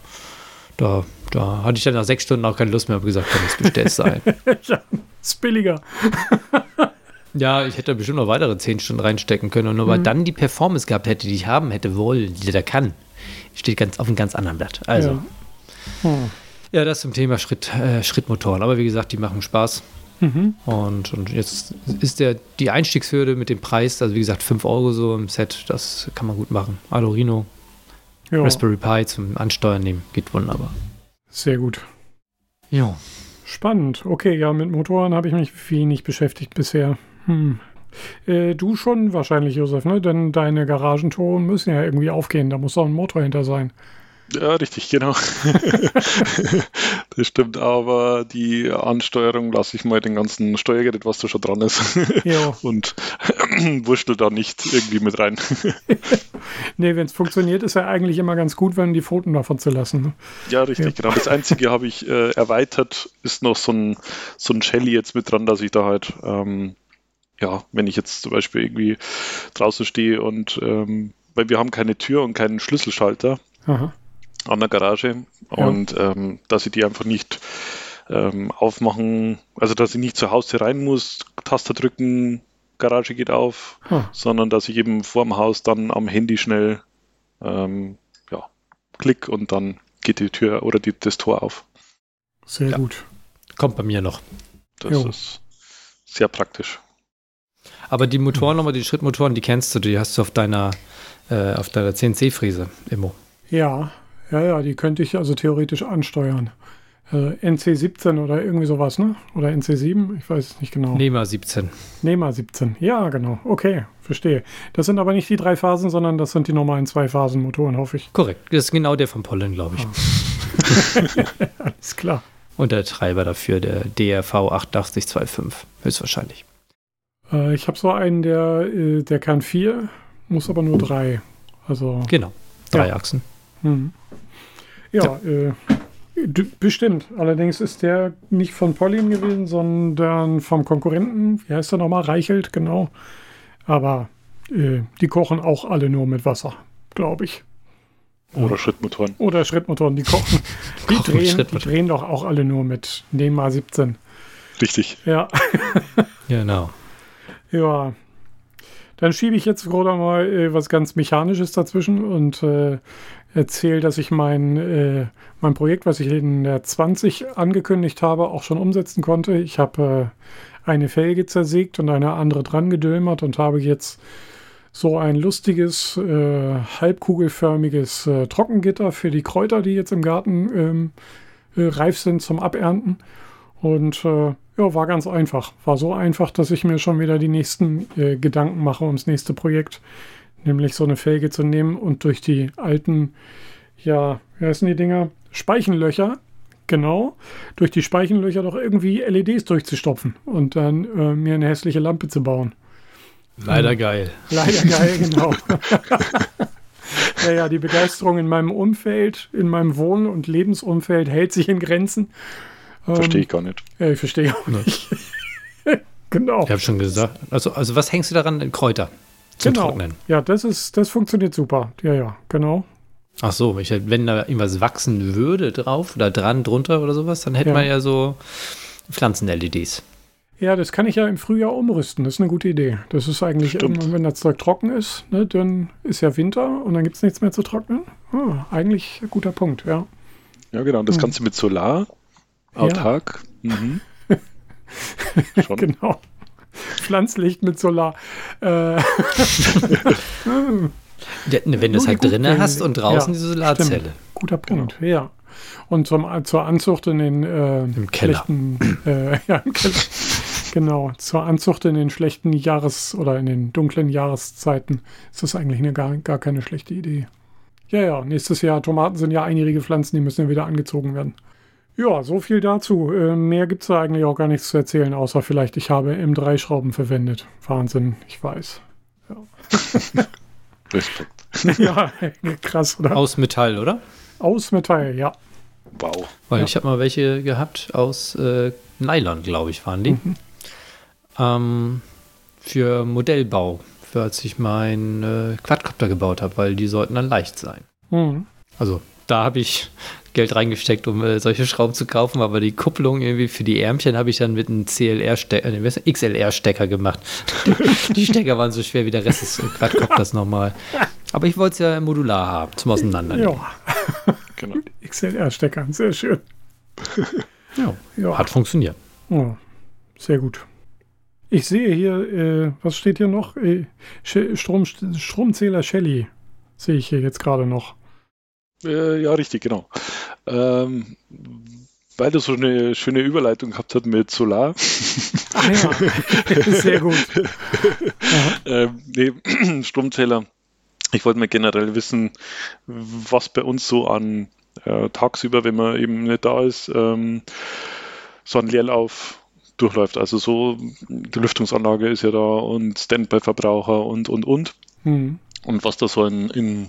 da, da hatte ich dann nach sechs Stunden auch keine Lust mehr, habe gesagt, komm, jetzt bestellst du ein. [laughs] ja. Ist billiger. [laughs] ja, ich hätte bestimmt noch weitere zehn Stunden reinstecken können und nur weil dann die Performance gehabt hätte, die ich haben hätte wollen, die der kann, steht ganz auf einem ganz anderen Blatt. Also, Ja. ja, Hm. das zum Thema Schritt, äh, Schrittmotoren. Aber wie gesagt, die machen Spaß. Mhm. Und, und jetzt ist der, die Einstiegshürde mit dem Preis, also wie gesagt, 5 Euro so im Set, das kann man gut machen. Arduino, Ja. Raspberry Pi zum Ansteuern nehmen, geht wunderbar. Sehr gut. Ja. Spannend. Okay, ja, mit Motoren habe ich mich wenig beschäftigt bisher. Hm. Äh, du schon wahrscheinlich, Josef, ne? Denn deine Garagentore müssen ja irgendwie aufgehen. Da muss auch ein Motor hinter sein. Ja, richtig, genau. [laughs] das stimmt, aber die Ansteuerung lasse ich mal den ganzen Steuergerät, was da schon dran ist, Ja. [laughs] und [clears throat] wurschtel da nicht irgendwie mit rein. [laughs] Nee, wenn es funktioniert, ist ja eigentlich immer ganz gut, wenn die Pfoten davon zu lassen. Ne? Ja, richtig, Ja. genau. Das Einzige habe ich äh, erweitert, ist noch so ein, so ein Shelly jetzt mit dran, dass ich da halt, ähm, ja, wenn ich jetzt zum Beispiel irgendwie draußen stehe und, ähm, weil wir haben keine Tür und keinen Schlüsselschalter Aha. an der Garage Ja. und ähm, dass ich die einfach nicht ähm, aufmachen, also dass ich nicht zur Haustür rein muss, Taste drücken, Garage geht auf, Ah. sondern dass ich eben vorm Haus dann am Handy schnell ähm, ja, klick und dann geht die Tür oder die, das Tor auf. Sehr Ja. gut. Kommt bei mir noch. Das Jo. ist sehr praktisch. Aber die Motoren nochmal, die Schrittmotoren, die kennst du, die hast du auf deiner, äh, auf deiner CNC-Fräse, Immo. Ja, ja, ja, die könnte ich also theoretisch ansteuern. Äh, NC17 oder irgendwie sowas, ne? Oder NC7, ich weiß es nicht genau. NEMA 17. NEMA 17, ja, genau. Okay, verstehe. Das sind aber nicht die drei Phasen, sondern das sind die normalen Zwei-Phasen-Motoren, hoffe ich. Korrekt, das ist genau der von Pollen, glaube ich. Ah. [laughs] Alles klar. Und der Treiber dafür, der DRV 8825, höchstwahrscheinlich. Äh, ich habe so einen, der, äh, der kann vier, muss aber nur drei. Also. Genau, drei ja. Achsen. Hm. Ja, ja. Äh, bestimmt. Allerdings ist der nicht von Pauline gewesen, sondern vom Konkurrenten. Wie heißt der nochmal? Reichelt, genau. Aber äh, die kochen auch alle nur mit Wasser, glaube ich. Oder Schrittmotoren. Oder Schrittmotoren, die kochen. [laughs] Die, drehen, die drehen doch auch alle nur mit NEMA 17. Richtig. Ja. genau. Ja. Dann schiebe ich jetzt gerade mal äh, was ganz Mechanisches dazwischen und äh, erzähle, dass ich mein, äh, mein Projekt, was ich in der 20 angekündigt habe, auch schon umsetzen konnte. Ich habe äh, eine Felge zersägt und eine andere dran gedülmert und habe jetzt so ein lustiges, äh, halbkugelförmiges äh, Trockengitter für die Kräuter, die jetzt im Garten ähm, äh, reif sind zum Abernten. Und ja, war ganz einfach. War so einfach, dass ich mir schon wieder die nächsten äh, Gedanken mache ums nächste Projekt. Nämlich so eine Felge zu nehmen und durch die alten, ja, wie heißen die Dinger? Speichenlöcher, genau, durch die Speichenlöcher doch irgendwie LEDs durchzustopfen und dann äh, mir eine hässliche Lampe zu bauen. Leider geil. Leider geil, genau. [laughs] ja, ja, die Begeisterung in meinem Umfeld, in meinem Wohn- und Lebensumfeld hält sich in Grenzen. Verstehe ich gar nicht. Ja, ich verstehe auch nicht. [laughs] genau. Ich habe schon gesagt. Also, also was hängst du daran in Kräuter? Zum genau. Trocknen. Ja, das ist, das funktioniert super. Ja, ja, genau. Ach so, ich, wenn da irgendwas wachsen würde drauf oder dran, drunter oder sowas, dann hätte ja. man ja so Pflanzen-LEDs. Ja, das kann ich ja im Frühjahr umrüsten. Das ist eine gute Idee. Das ist eigentlich Stimmt. wenn das Zeug trocken ist, ne, dann ist ja Winter und dann gibt es nichts mehr zu trocknen. Ah, eigentlich ein guter Punkt, ja. Ja, genau. Und das hm. Ganze mit Solar, autark. Ja. Mhm. [laughs] genau. Pflanzlicht mit Solar. Äh. [laughs] ja, wenn du es halt drinnen hast und draußen ja, die Solarzelle. Stimmt. Guter Punkt, genau. ja. Und zum, zur Anzucht in den äh, Im. Schlechten, äh, [laughs] ja, im Keller. genau, zur Anzucht in den schlechten Jahres- oder in den dunklen Jahreszeiten ist das eigentlich eine gar, gar keine schlechte Idee. Ja, ja, nächstes Jahr, Tomaten sind ja einjährige Pflanzen, die müssen ja wieder angezogen werden. Ja, so viel dazu. Äh, mehr gibt es da eigentlich auch gar nichts zu erzählen, außer vielleicht, ich habe M3-Schrauben verwendet. Wahnsinn, ich weiß. Ja. [laughs] Respekt. [laughs] ja, krass, oder? Aus Metall, oder? Aus Metall, ja. Wow. Weil Ja. ich habe mal welche gehabt aus äh, Nylon, glaube ich, waren die. Mhm. Ähm, für Modellbau, für als ich meinen äh, Quadcopter gebaut habe, weil die sollten dann leicht sein. Mhm. Also da habe ich Geld reingesteckt, um äh, solche Schrauben zu kaufen, aber die Kupplung irgendwie für die Ärmchen habe ich dann mit einem CLR-Stecker, äh, XLR-Stecker gemacht. [laughs] die Stecker waren so schwer wie der Rest des Quadcopters nochmal. Aber ich wollte es ja modular haben, zum Auseinandernehmen. Ja, [laughs] Genau. XLR-Stecker, sehr schön. Ja, Ja. hat funktioniert. Oh, sehr gut. Ich sehe hier, äh, was steht hier noch? Äh, Strom, Stromzähler Shelly sehe ich hier jetzt gerade noch. Äh, ja, richtig, genau. Ähm, weil du so eine schöne Überleitung gehabt hast mit Solar. Ah ja, [laughs] sehr gut. ähm, nee, [clears throat] Stromzähler. Ich wollte mal generell wissen, was bei uns so an äh, tagsüber, wenn man eben nicht da ist, ähm, so ein Leerlauf durchläuft. Also so, die Lüftungsanlage ist ja da und Standby-Verbraucher und, und, und. Hm. Und was da so in, in,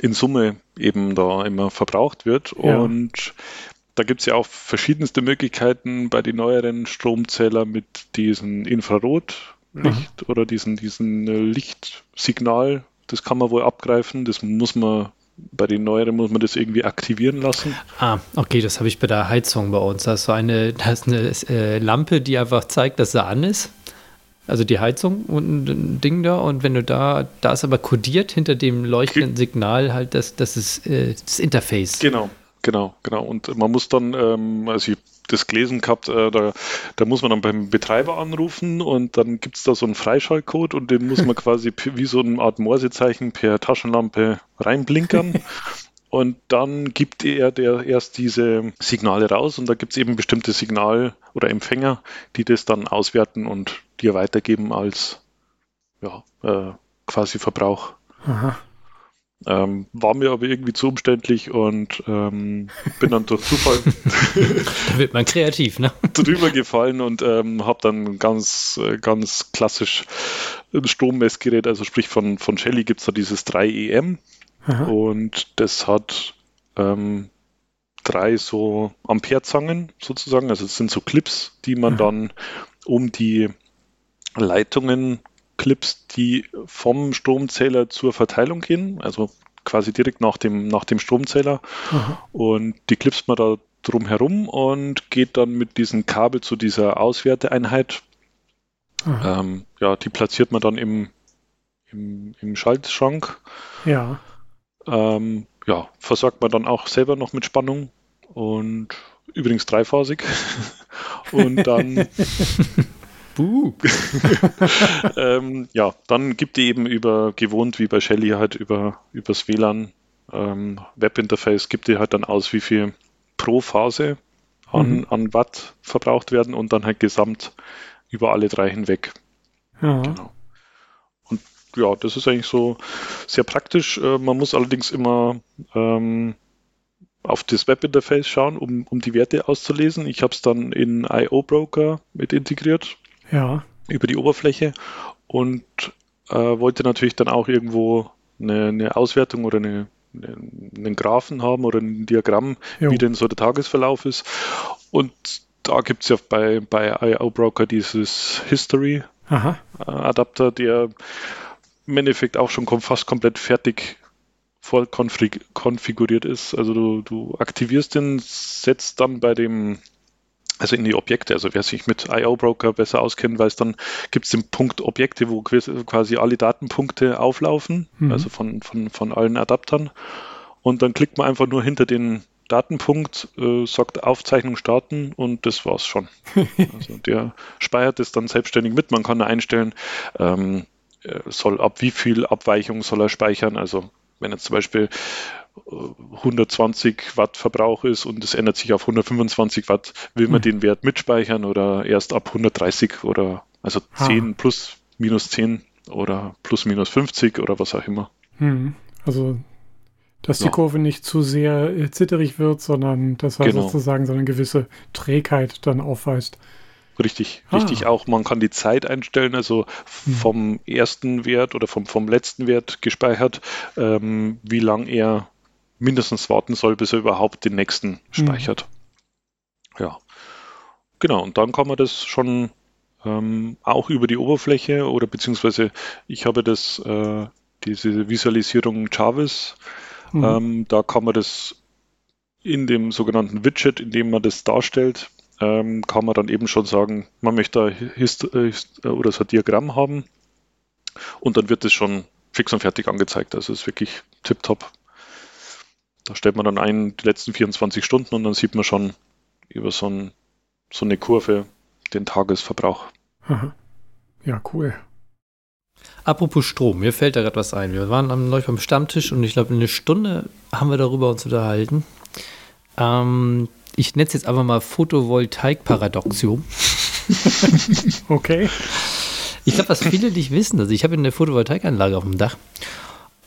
in Summe eben da immer verbraucht wird. Ja. Und da gibt es ja auch verschiedenste Möglichkeiten bei den neueren Stromzähler mit diesem Infrarotlicht oder diesen, diesen äh, Lichtsignal. Das kann man wohl abgreifen. Das muss man bei den neueren muss man das irgendwie aktivieren lassen. Ah, okay, das habe ich bei der Heizung bei uns. Da ist so eine, da ist eine äh, Lampe, die einfach zeigt, dass sie an ist. Also die Heizung und ein Ding da. Und wenn du da, da ist aber kodiert hinter dem leuchtenden Signal halt das, das ist äh, das Interface. Genau, genau, genau. Und man muss dann, ähm, also ich das gelesen gehabt, äh, da, da muss man dann beim Betreiber anrufen und dann gibt es da so einen Freischaltcode und den muss man [laughs] quasi wie so eine Art Morsezeichen per Taschenlampe reinblinkern. [laughs] Und dann gibt er der erst diese Signale raus und da gibt es eben bestimmte Signal- oder Empfänger, die das dann auswerten und dir weitergeben als ja, äh, quasi Verbrauch. Aha. Ähm, war mir aber irgendwie zu umständlich und ähm, bin dann durch Zufall [laughs] [laughs] da wird man kreativ, ne? drüber gefallen und ähm, habe dann ganz, äh, ganz klassisch ein Strommessgerät, also sprich von, von Shelly gibt es da dieses 3EM Aha. und das hat ähm, drei so Amperezangen sozusagen, also es sind so Clips, die man Aha. dann um die Leitungen Clips, die vom Stromzähler zur Verteilung gehen, also quasi direkt nach dem, nach dem Stromzähler. Mhm. Und die clipst man da drum herum und geht dann mit diesem Kabel zu dieser Auswerteeinheit. Ähm, ja, die platziert man dann im, im, im Schaltschrank. Ja. Ähm, ja, versorgt man dann auch selber noch mit Spannung und übrigens dreiphasig. [laughs] und dann [laughs] Buh. [laughs] ähm, ja, dann gibt die eben über, gewohnt wie bei Shelly halt über übers WLAN ähm, Webinterface, gibt die halt dann aus, wie viel pro Phase an, mhm. an Watt verbraucht werden und dann halt gesamt über alle drei hinweg. Ja. Genau. Und ja, das ist eigentlich so sehr praktisch. Äh, man muss allerdings immer ähm, auf das Webinterface schauen, um, um die Werte auszulesen. Ich habe es dann in IO Broker mit integriert ja. über die Oberfläche und äh, wollte natürlich dann auch irgendwo eine, eine Auswertung oder eine, eine, einen Graphen haben oder ein Diagramm, jo. wie denn so der Tagesverlauf ist. Und da gibt es ja bei, bei IO Broker dieses History Aha. Adapter, der im Endeffekt auch schon fast komplett fertig voll konfiguriert ist. Also du, du aktivierst den, setzt dann bei dem also in die Objekte. Also wer sich mit IO-Broker besser auskennt, weiß, dann gibt es den Punkt Objekte, wo quasi alle Datenpunkte auflaufen, mhm. also von, von, von allen Adaptern. Und dann klickt man einfach nur hinter den Datenpunkt, äh, sagt Aufzeichnung starten und das war's schon. [laughs] also der speichert es dann selbstständig mit. Man kann einstellen, ähm, soll ab wie viel Abweichung soll er speichern. Also wenn jetzt zum Beispiel 120 Watt Verbrauch ist und es ändert sich auf 125 Watt, will man mhm. den Wert mitspeichern oder erst ab 130 oder also 10 ah. plus minus 10 oder plus minus 50 oder was auch immer. Mhm. Also dass die ja. Kurve nicht zu sehr äh, zitterig wird, sondern dass er genau. sozusagen so eine gewisse Trägheit dann aufweist. Richtig, ah. richtig auch. Man kann die Zeit einstellen, also hm. vom ersten Wert oder vom, vom letzten Wert gespeichert, ähm, wie lang er mindestens warten soll, bis er überhaupt den nächsten mhm. speichert. Mhm. Ja. Genau, und dann kann man das schon ähm, auch über die Oberfläche oder beziehungsweise ich habe das, äh, diese Visualisierung Jarvis, mhm. ähm, da kann man das in dem sogenannten Widget, in dem man das darstellt, ähm, kann man dann eben schon sagen, man möchte Hist äh, Hist oder so ein Diagramm haben und dann wird es schon fix und fertig angezeigt. Also es ist wirklich tipptopp. Da stellt man dann ein, die letzten 24 Stunden und dann sieht man schon über so, ein, so eine Kurve den Tagesverbrauch. Aha. Ja, cool. Apropos Strom, mir fällt da gerade was ein. Wir waren am neulich beim Stammtisch und ich glaube, eine Stunde haben wir darüber uns unterhalten. Ähm, ich nenne es jetzt einfach mal Photovoltaik-Paradoxium. [laughs] okay. Ich glaube, was viele nicht wissen, also ich habe eine Photovoltaikanlage auf dem Dach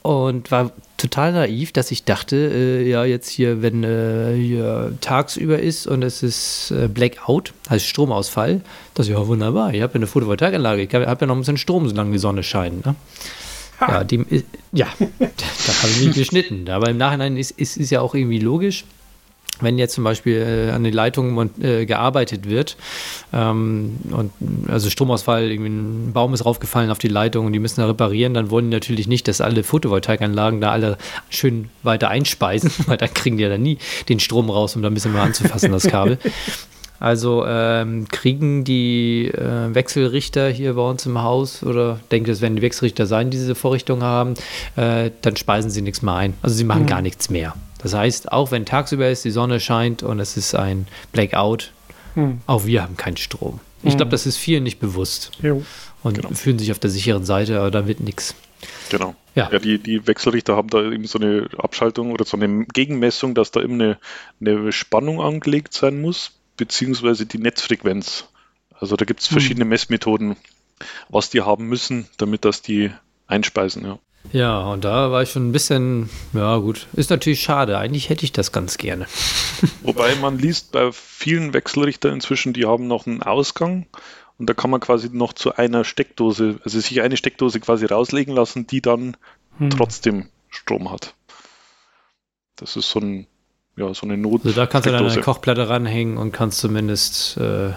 und war total naiv, dass ich dachte, äh, ja, jetzt hier, wenn äh, hier tagsüber ist und es ist äh, Blackout, heißt Stromausfall, das ist ja wunderbar. Ich habe eine Photovoltaikanlage, ich habe ja noch ein bisschen Strom, solange die Sonne scheint. Ne? Ja, dem, ja, da, [laughs] da habe ich mich geschnitten. Aber im Nachhinein ist, ist ja auch irgendwie logisch wenn jetzt zum Beispiel äh, an den Leitungen äh, gearbeitet wird ähm, und also Stromausfall, irgendwie ein Baum ist raufgefallen auf die Leitung und die müssen da reparieren, dann wollen die natürlich nicht, dass alle Photovoltaikanlagen da alle schön weiter einspeisen, [laughs] weil dann kriegen die ja dann nie den Strom raus, um da ein bisschen mal anzufassen, das Kabel. Also ähm, kriegen die äh, Wechselrichter hier bei uns im Haus oder denke, es werden die Wechselrichter sein, die diese Vorrichtung haben, äh, dann speisen sie nichts mehr ein. Also sie machen mhm. gar nichts mehr. Das heißt, auch wenn tagsüber ist, die Sonne scheint und es ist ein Blackout, Hm. Auch wir haben keinen Strom. Ich glaube, hm. das ist vielen nicht bewusst. Jo. Und genau. fühlen sich auf der sicheren Seite, aber da wird nichts. Genau. Ja. ja, die, die Wechselrichter haben da eben so eine Abschaltung oder so eine Gegenmessung, dass da eben eine, eine Spannung angelegt sein muss, beziehungsweise die Netzfrequenz. Also da gibt es hm. verschiedene hm. Messmethoden, was die haben müssen, damit das die einspeisen, ja. Ja, und da war ich schon ein bisschen, ja gut, ist natürlich schade. Eigentlich hätte ich das ganz gerne. [laughs] Wobei man liest bei vielen Wechselrichtern inzwischen, die haben noch einen Ausgang und da kann man quasi noch zu einer Steckdose, also sich eine Steckdose quasi rauslegen lassen, die dann hm. trotzdem Strom hat. Das ist so ein, ja, so eine Not. Also da kannst du dann eine Kochplatte ranhängen und kannst zumindest äh,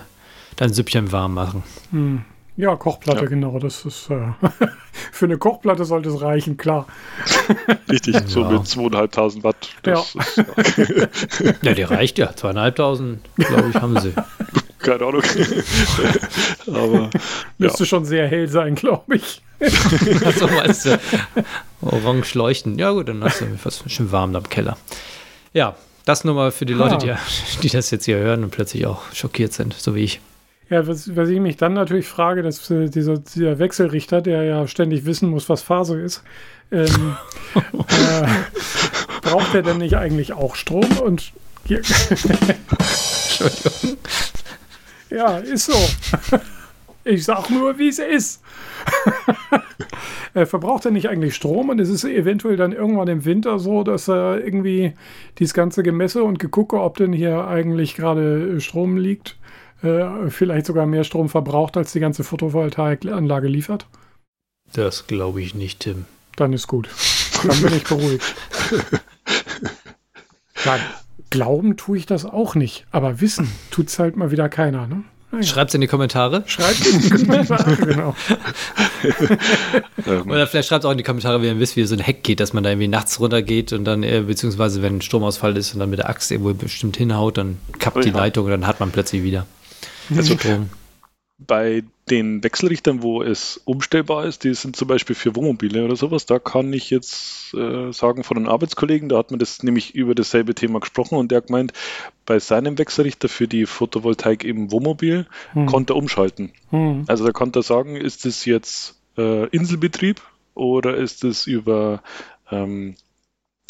dein Süppchen warm machen. Hm. Ja, Kochplatte, ja. genau. Das ist äh, [laughs] für eine Kochplatte sollte es reichen, klar. [laughs] Richtig, ja. so mit 2.500 Watt. ja. Ist, ja. [laughs] ja, die reicht ja. 2.500, glaube ich, haben sie. Keine Ahnung. Aber müsste schon sehr hell sein, glaube ich. Achso, meinst du? Orange leuchten. Ja, gut, dann hast du was schön warm am Keller. Ja, das nur mal für die Leute, die, die das jetzt hier hören und plötzlich auch schockiert sind, so wie ich. Ja, was, was ich mich dann natürlich frage, dass äh, dieser, dieser Wechselrichter, der ja ständig wissen muss, was Phase ist, ähm, [laughs] äh, braucht er denn nicht eigentlich auch Strom? Und [laughs] Entschuldigung. ja, ist so. Ich sag nur, wie es ist. [laughs] verbraucht er nicht eigentlich Strom und es ist eventuell dann irgendwann im Winter so, dass er irgendwie dieses ganze Gemesse und gegucke, ob denn hier eigentlich gerade Strom liegt, äh, vielleicht sogar mehr Strom verbraucht, als die ganze Photovoltaikanlage liefert? Das glaube ich nicht, Tim. Dann ist gut. Dann bin ich beruhigt. Ja, glauben tue ich das auch nicht, aber wissen tut es halt mal wieder keiner. Ne? Naja. Schreibt es in die Kommentare. Schreibt in die Kommentare, [laughs] genau. Oder vielleicht schreibt es auch in die Kommentare, wie ihr wisst, wie so ein Heck geht, dass man da irgendwie nachts runtergeht und dann, äh, beziehungsweise wenn ein Stromausfall ist und dann mit der Axt irgendwo bestimmt hinhaut, dann kappt oh, die ja. Leitung und dann hat man plötzlich wieder. [laughs] Also bei den Wechselrichtern, wo es umstellbar ist, die sind zum Beispiel für Wohnmobile oder sowas, da kann ich jetzt äh, sagen von einem Arbeitskollegen, da hat man das nämlich über dasselbe Thema gesprochen und der hat gemeint, bei seinem Wechselrichter für die Photovoltaik im Wohnmobil hm. konnte er umschalten. Hm. Also da konnte er sagen, ist es jetzt äh, Inselbetrieb oder ist es über ähm,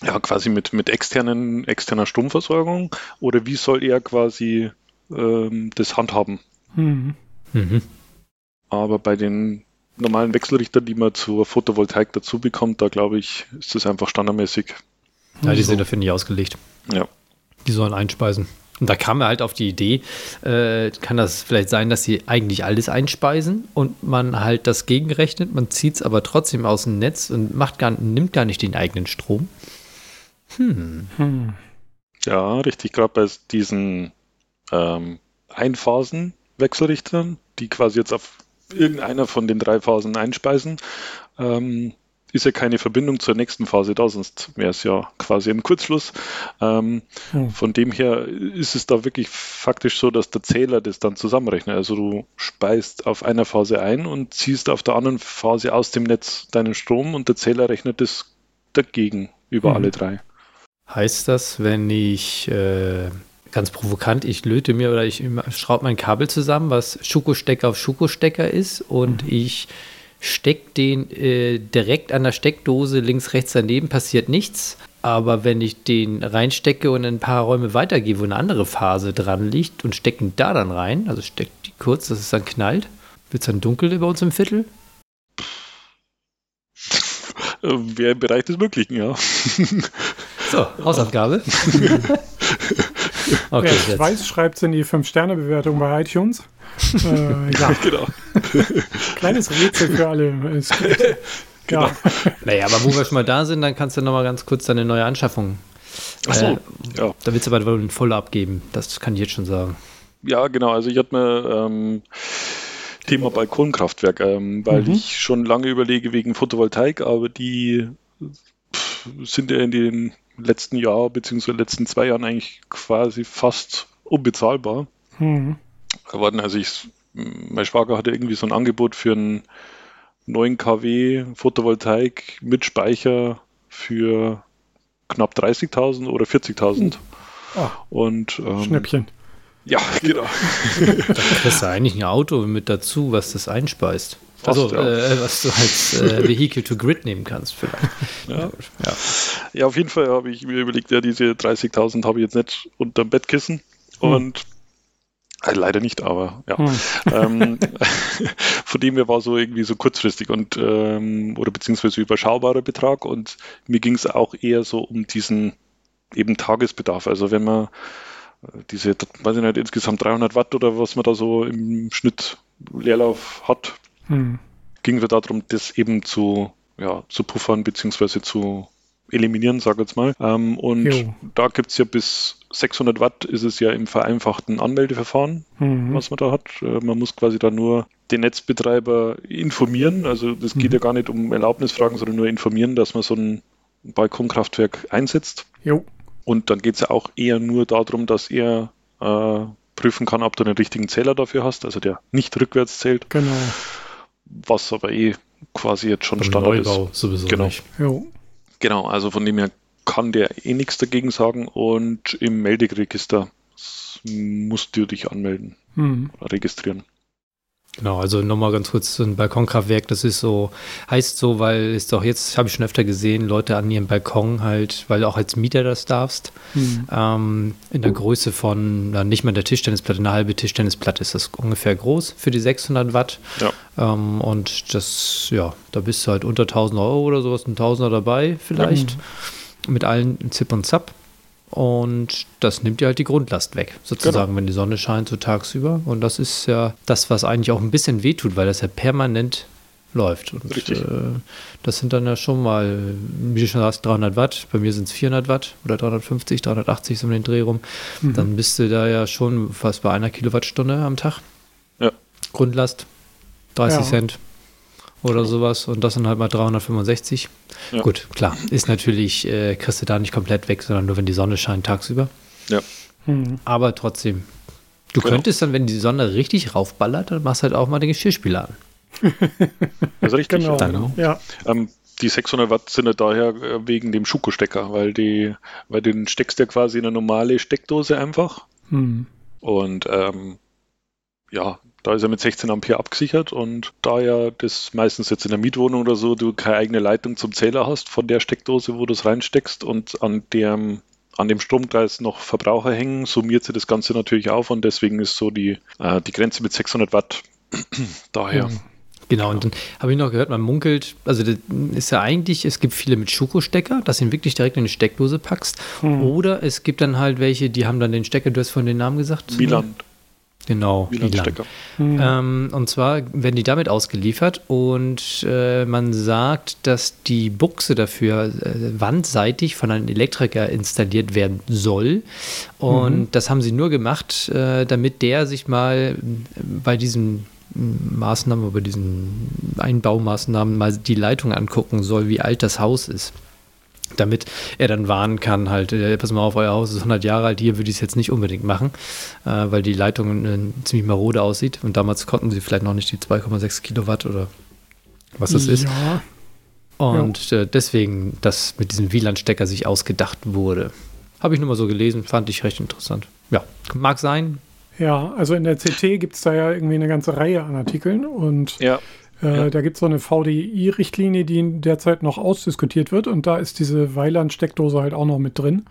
ja, quasi mit, mit externen, externer Stromversorgung oder wie soll er quasi ähm, das handhaben. Mhm. Mhm. Aber bei den normalen Wechselrichtern, die man zur Photovoltaik dazu bekommt, da glaube ich, ist das einfach standardmäßig. Ja, die so. sind dafür nicht ausgelegt. Ja. Die sollen einspeisen. Und da kam er halt auf die Idee, äh, kann das vielleicht sein, dass sie eigentlich alles einspeisen und man halt das gegenrechnet, man zieht es aber trotzdem aus dem Netz und macht gar, nimmt gar nicht den eigenen Strom. Hm. hm. Ja, richtig, gerade bei diesen ähm, Einphasen-Wechselrichtern, die quasi jetzt auf irgendeiner von den drei Phasen einspeisen, ähm, ist ja keine Verbindung zur nächsten Phase da, sonst wäre es ja quasi ein Kurzschluss. Ähm, hm. Von dem her ist es da wirklich faktisch so, dass der Zähler das dann zusammenrechnet. Also du speist auf einer Phase ein und ziehst auf der anderen Phase aus dem Netz deinen Strom und der Zähler rechnet das dagegen über hm. alle drei. Heißt das, wenn ich äh, ganz provokant, ich löte mir oder ich schraube mein Kabel zusammen, was Schokostecker auf Schokostecker ist und mhm. ich stecke den äh, direkt an der Steckdose links, rechts daneben, passiert nichts. Aber wenn ich den reinstecke und ein paar Räume weitergehe, wo eine andere Phase dran liegt und stecken da dann rein, also steckt die kurz, dass es dann knallt, wird es dann dunkel bei uns im Viertel? Wäre im Bereich des Möglichen, ja. So, [laughs] Hausaufgabe. [laughs] [laughs] Okay, Wer es weiß, schreibt es in die 5-Sterne-Bewertung bei iTunes. äh, ja. [laughs] Genau. [laughs] Kleines Rätsel für alle. Es gibt, genau. Ja. Naja, aber wo wir schon mal da sind, dann kannst du noch mal ganz kurz deine neue Anschaffung. Achso, äh, ja. Da willst du aber ein voll abgeben, das kann ich jetzt schon sagen. Ja, genau. Also ich hatte mir ähm, Thema Balkonkraftwerk, ähm, weil mhm. ich schon lange überlege wegen Photovoltaik, aber die pff, sind ja in den letzten Jahr bzw. letzten zwei Jahren eigentlich quasi fast unbezahlbar mhm. geworden. Also ich, mein Schwager hatte irgendwie so ein Angebot für einen 9 kW Photovoltaik mit Speicher für knapp 30.000 oder 40.000. Ah, und ähm, Schnäppchen. Ja, genau. [laughs] da kriegst du eigentlich ein Auto mit dazu, was das einspeist. Fast, also, ja. äh, was du als äh, Vehicle to Grid nehmen kannst, vielleicht. Ja, ja. Ja auf jeden Fall habe ich mir überlegt, ja, diese 30.000 habe ich jetzt nicht unterm Bettkissen. Hm. Und äh, leider nicht, aber ja. Hm. Ähm, [laughs] [laughs] von dem her war so irgendwie so kurzfristig und ähm, oder beziehungsweise überschaubarer Betrag und mir ging es auch eher so um diesen eben Tagesbedarf. Also wenn man äh, diese, weiß ich nicht, insgesamt 300 Watt oder was man da so im Schnitt Leerlauf hat, hm. ging es darum, das eben zu, ja, zu puffern beziehungsweise zu eliminieren, sage ich jetzt mal. Ähm, und jo. da gibt es ja bis 600 Watt ist es ja im vereinfachten Anmeldeverfahren, mhm. was man da hat. Äh, man muss quasi da nur den Netzbetreiber informieren. Also das geht mhm. ja gar nicht um Erlaubnisfragen, sondern nur informieren, dass man so ein Balkonkraftwerk einsetzt. Jo. Und dann geht es ja auch eher nur darum, dass er äh, prüfen kann, ob du einen richtigen Zähler dafür hast, also der nicht rückwärts zählt. Genau. Was aber eh quasi jetzt schon Beim Standard Neubau ist. sowieso genau. nicht. Jo. Genau, also von dem her kann der eh nichts dagegen sagen und im Melderegister musst du dich anmelden, hm. registrieren. Genau, also nochmal ganz kurz, so ein Balkonkraftwerk, das ist so, heißt so, weil es doch jetzt, habe ich schon öfter gesehen, Leute an ihrem Balkon halt, weil du auch als Mieter das darfst, mhm. ähm, in der Größe von, na, nicht mal der Tischtennisplatte, eine halbe Tischtennisplatte ist das ungefähr groß für die 600 Watt. Ja. Ähm, und das, ja, da bist du halt unter 1000 Euro oder sowas, ein Tausender dabei vielleicht, mhm. mit allen Zip und Zap. Und das nimmt dir halt die Grundlast weg, sozusagen, genau. wenn die Sonne scheint, so tagsüber. Und das ist ja das, was eigentlich auch ein bisschen wehtut, weil das ja permanent läuft. Und Richtig. Äh, das sind dann ja schon mal, wie du schon sagst, 300 Watt. Bei mir sind es 400 Watt oder 350, 380 so um den Dreh rum. Mhm. Dann bist du da ja schon fast bei einer Kilowattstunde am Tag. Ja. Grundlast, 30 ja. Cent oder sowas und das sind halt mal 365. Ja. Gut, klar, ist natürlich, äh, kriegst du da nicht komplett weg, sondern nur wenn die Sonne scheint tagsüber. Ja. Mhm. Aber trotzdem, du genau. könntest dann, wenn die Sonne richtig raufballert, dann machst du halt auch mal den Geschirrspüler an. Das [laughs] ist richtig. Genau. Dann, ja. Ähm, die 600 Watt sind ja daher äh, wegen dem Schuko-Stecker, weil, die, weil den steckst du ja quasi in eine normale Steckdose einfach. Mhm. Und ähm, ja, da ist er mit 16 Ampere abgesichert und da ja das meistens jetzt in der Mietwohnung oder so, du keine eigene Leitung zum Zähler hast von der Steckdose, wo du es reinsteckst und an dem an dem Stromkreis noch Verbraucher hängen, summiert sich das Ganze natürlich auf und deswegen ist so die, äh, die Grenze mit 600 Watt [clears throat] daher. Mhm. Genau, und dann habe ich noch gehört, man munkelt, also das ist ja eigentlich, es gibt viele mit Schuko-Stecker, dass du ihn wirklich direkt in die Steckdose packst. Hm. Oder es gibt dann halt welche, die haben dann den Stecker, du hast von den Namen gesagt? Wieland. Genau, Wielandstecker. Mhm. Ähm, und zwar werden die damit ausgeliefert und äh, man sagt, dass die Buchse dafür äh, wandseitig von einem Elektriker installiert werden soll. Und mhm. das haben sie nur gemacht, äh, damit der sich mal bei diesen Maßnahmen, bei diesen Einbaumaßnahmen mal die Leitung angucken soll, wie alt das Haus ist damit er dann warnen kann, halt, äh, pass mal auf, euer Haus ist 100 Jahre alt, hier würde ich es jetzt nicht unbedingt machen, äh, weil die Leitung äh, ziemlich marode aussieht und damals konnten sie vielleicht noch nicht die 2,6 Kilowatt oder was das ja. ist. Und ja. Äh, deswegen, dass mit diesem WLAN-Stecker sich ausgedacht wurde. Habe ich nur mal so gelesen, fand ich recht interessant. Ja, mag sein. Ja, also in der CT gibt es da ja irgendwie eine ganze Reihe an Artikeln und ja. Äh, ja. Da gibt es so eine VDI-Richtlinie, die derzeit noch ausdiskutiert wird und da ist diese Weiland-Steckdose halt auch noch mit drin.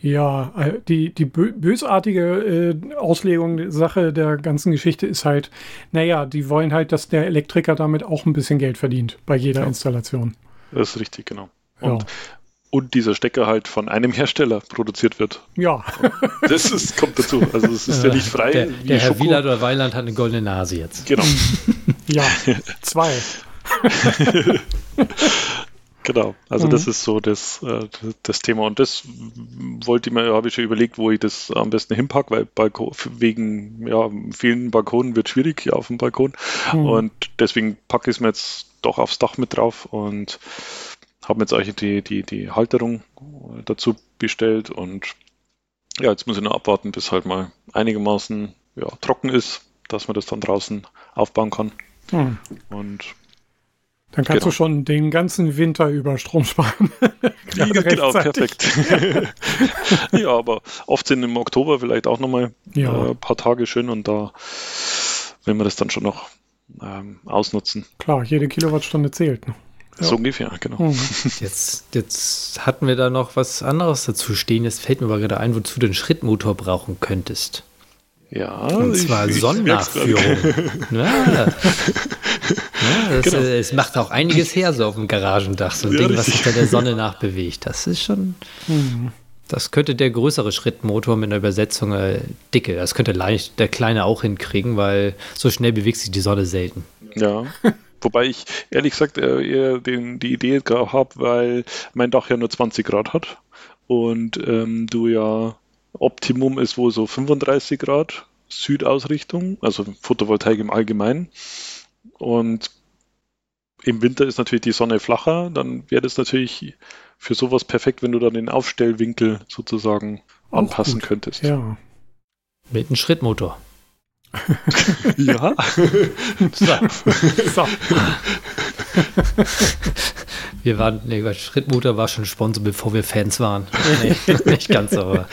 Ja, äh, die, die bösartige äh, Auslegung Sache der ganzen Geschichte ist halt, naja, die wollen halt, dass der Elektriker damit auch ein bisschen Geld verdient bei jeder ja. Installation. Das ist richtig, genau. Und, ja. Und dieser Stecker halt von einem [laughs] Hersteller produziert wird. Ja. das ist, kommt dazu. Also es ist ja nicht frei. Der, der Herr Wieland oder Weiland hat eine goldene Nase jetzt. Genau. [laughs] Ja, zwei. [laughs] genau, also mhm. das ist so das, äh, das Thema. Und das wollte ich mir, habe ich schon überlegt, wo ich das am besten hinpacke, weil Balkon, wegen ja, vielen Balkonen wird schwierig hier auf dem Balkon. Mhm. Und deswegen packe ich es mir jetzt doch aufs Dach mit drauf und habe mir jetzt eigentlich die, die, die Halterung dazu bestellt und ja, jetzt muss ich nur abwarten, bis halt mal einigermaßen ja, trocken ist, dass man das dann draußen aufbauen kann. Hm. Und Dann kannst genau. du schon den ganzen Winter über Strom sparen. [laughs] ja, genau, perfekt. [laughs] ja, aber oft sind im Oktober vielleicht auch nochmal ja. äh, ein paar Tage schön und da wenn wir das dann schon noch ähm, ausnutzen. Klar, jede Kilowattstunde zählt. Ne? Ja. So ungefähr, genau. Mhm. [laughs] Jetzt, jetzt hatten wir da noch was anderes dazu stehen. Jetzt fällt mir aber gerade ein, wozu du den Schrittmotor brauchen könntest. Ja. Und zwar ich, Sonnennachführung. [laughs] ja. ja das, genau. äh, es macht auch einiges her, so auf dem Garagendach. So ein ja, Ding, was sich da der Sonne nachbewegt. Das ist schon. Mhm. Das könnte der größere Schrittmotor mit einer Übersetzung äh, dicke. Das könnte leicht der kleine auch hinkriegen, weil so schnell bewegt sich die Sonne selten. Ja. [laughs] Wobei ich ehrlich gesagt äh, eher den, die Idee habe, weil mein Dach ja nur 20 Grad hat und ähm, du ja Optimum ist wohl so 35 Grad Südausrichtung, also Photovoltaik im Allgemeinen. Und im Winter ist natürlich die Sonne flacher, dann wäre das natürlich für sowas perfekt, wenn du dann den Aufstellwinkel sozusagen anpassen könntest. Ja. Mit einem Schrittmotor. Ja. [laughs] so. so. Wir waren, nee, Schrittmotor war schon Sponsor, bevor wir Fans waren. Nee, [laughs] nicht ganz, aber.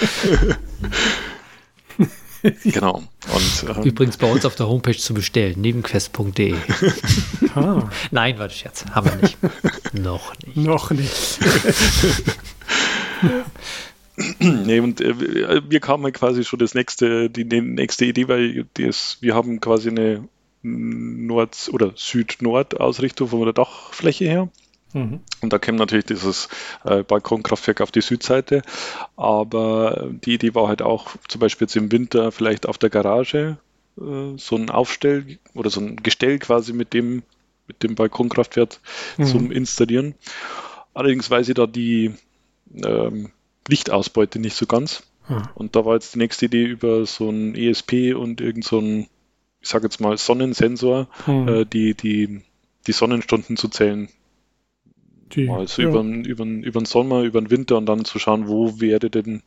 genau. Und, ähm, Übrigens bei uns auf der Homepage zu bestellen, nebenquest.de. ah. Nein, warte, Scherz, haben wir nicht. [laughs] Noch nicht. Noch nicht. [clears throat] nee, und äh, wir kamen quasi schon das nächste, die, die nächste Idee, weil das, wir haben quasi eine Nord- oder Süd-Nord-Ausrichtung von der Dachfläche her. Mhm. Und da käme natürlich dieses äh, Balkonkraftwerk auf die Südseite. Aber die Idee war halt auch zum Beispiel jetzt im Winter vielleicht auf der Garage äh, so ein Aufstell oder so ein Gestell quasi mit dem, mit dem Balkonkraftwerk mhm. zum Installieren. Allerdings weiß ich da die ähm, Lichtausbeute nicht so ganz. Mhm. Und da war jetzt die nächste Idee über so ein ESP und irgend so ein ich sage jetzt mal, Sonnensensor, hm. äh, die, die, die Sonnenstunden zu zählen. Die, also ja. über, über, über den Sommer, über den Winter und dann zu schauen, wo wäre denn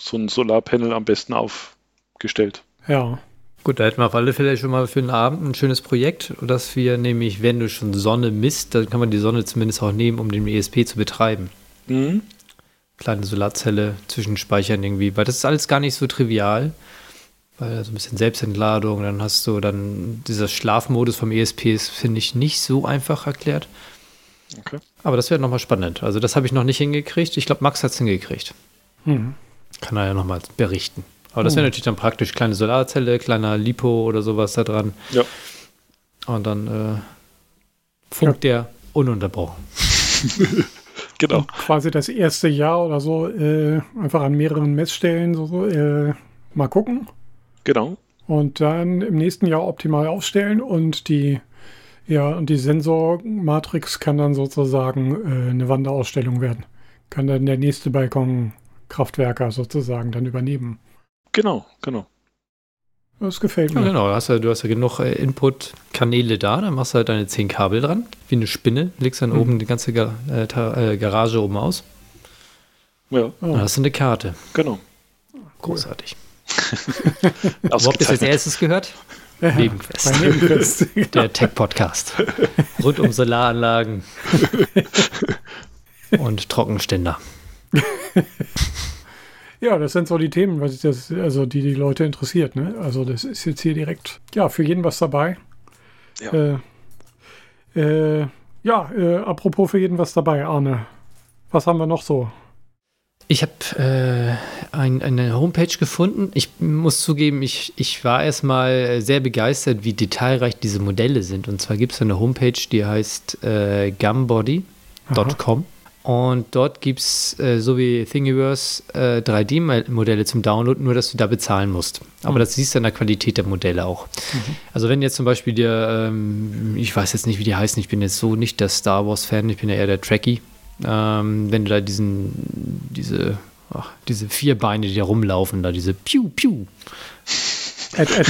so ein Solarpanel am besten aufgestellt. Ja. Gut, da hätten wir auf alle Fälle schon mal für den Abend ein schönes Projekt, dass wir nämlich, wenn du schon Sonne misst, dann kann man die Sonne zumindest auch nehmen, um den ESP zu betreiben. Mhm. Kleine Solarzelle zwischenspeichern irgendwie, weil das ist alles gar nicht so trivial weil so ein bisschen Selbstentladung, dann hast du dann dieser Schlafmodus vom ESP ist, finde ich, nicht so einfach erklärt. Okay. Aber das wäre nochmal spannend. Also das habe ich noch nicht hingekriegt. Ich glaube, Max hat es hingekriegt. Mhm. Kann er ja nochmal berichten. Aber das wäre mhm. natürlich dann praktisch kleine Solarzelle, kleiner Lipo oder sowas da dran. Ja. Und dann äh, funkt ja. der ununterbrochen. [laughs] genau. Quasi das erste Jahr oder so äh, einfach an mehreren Messstellen so, äh, mal gucken. Genau. Und dann im nächsten Jahr optimal aufstellen und die, ja, und die Sensormatrix kann dann sozusagen äh, eine Wanderausstellung werden. Kann dann der nächste Balkonkraftwerker sozusagen dann übernehmen. Genau, genau. Das gefällt mir. Ja, genau, du hast ja, du hast ja genug äh, Input-Kanäle da, dann machst du halt deine zehn Kabel dran, wie eine Spinne, legst dann mhm. oben die ganze Gar äh, äh, Garage oben aus. Ja. Dann hast du eine Karte. Genau. Großartig. [laughs] Wo habt ihr das als erstes gehört? Ja, Nebenquest. Nebenquest. [laughs] Der Tech-Podcast. Rund um Solaranlagen [laughs] und Trockenständer. Ja, das sind so die Themen, was das, also die die Leute interessiert. Ne? Also das ist jetzt hier direkt, ja, für jeden was dabei. Ja, äh, äh, ja äh, apropos für jeden was dabei, Arne. Was haben wir noch so? Ich habe äh, ein, eine Homepage gefunden. Ich muss zugeben, ich, ich war erstmal sehr begeistert, wie detailreich diese Modelle sind. Und zwar gibt es eine Homepage, die heißt äh, gumbody.com. Und dort gibt es, äh, so wie Thingiverse, äh, 3D-Modelle zum Download, nur dass du da bezahlen musst. Aber mhm. das siehst du an der Qualität der Modelle auch. Mhm. Also wenn jetzt zum Beispiel dir, ähm, ich weiß jetzt nicht, wie die heißen, ich bin jetzt so nicht der Star Wars-Fan, ich bin ja eher der Trekkie. Ähm, wenn du da diesen, diese, ach, diese vier Beine, die da rumlaufen, da diese Piu, Piu. Ed, Ed.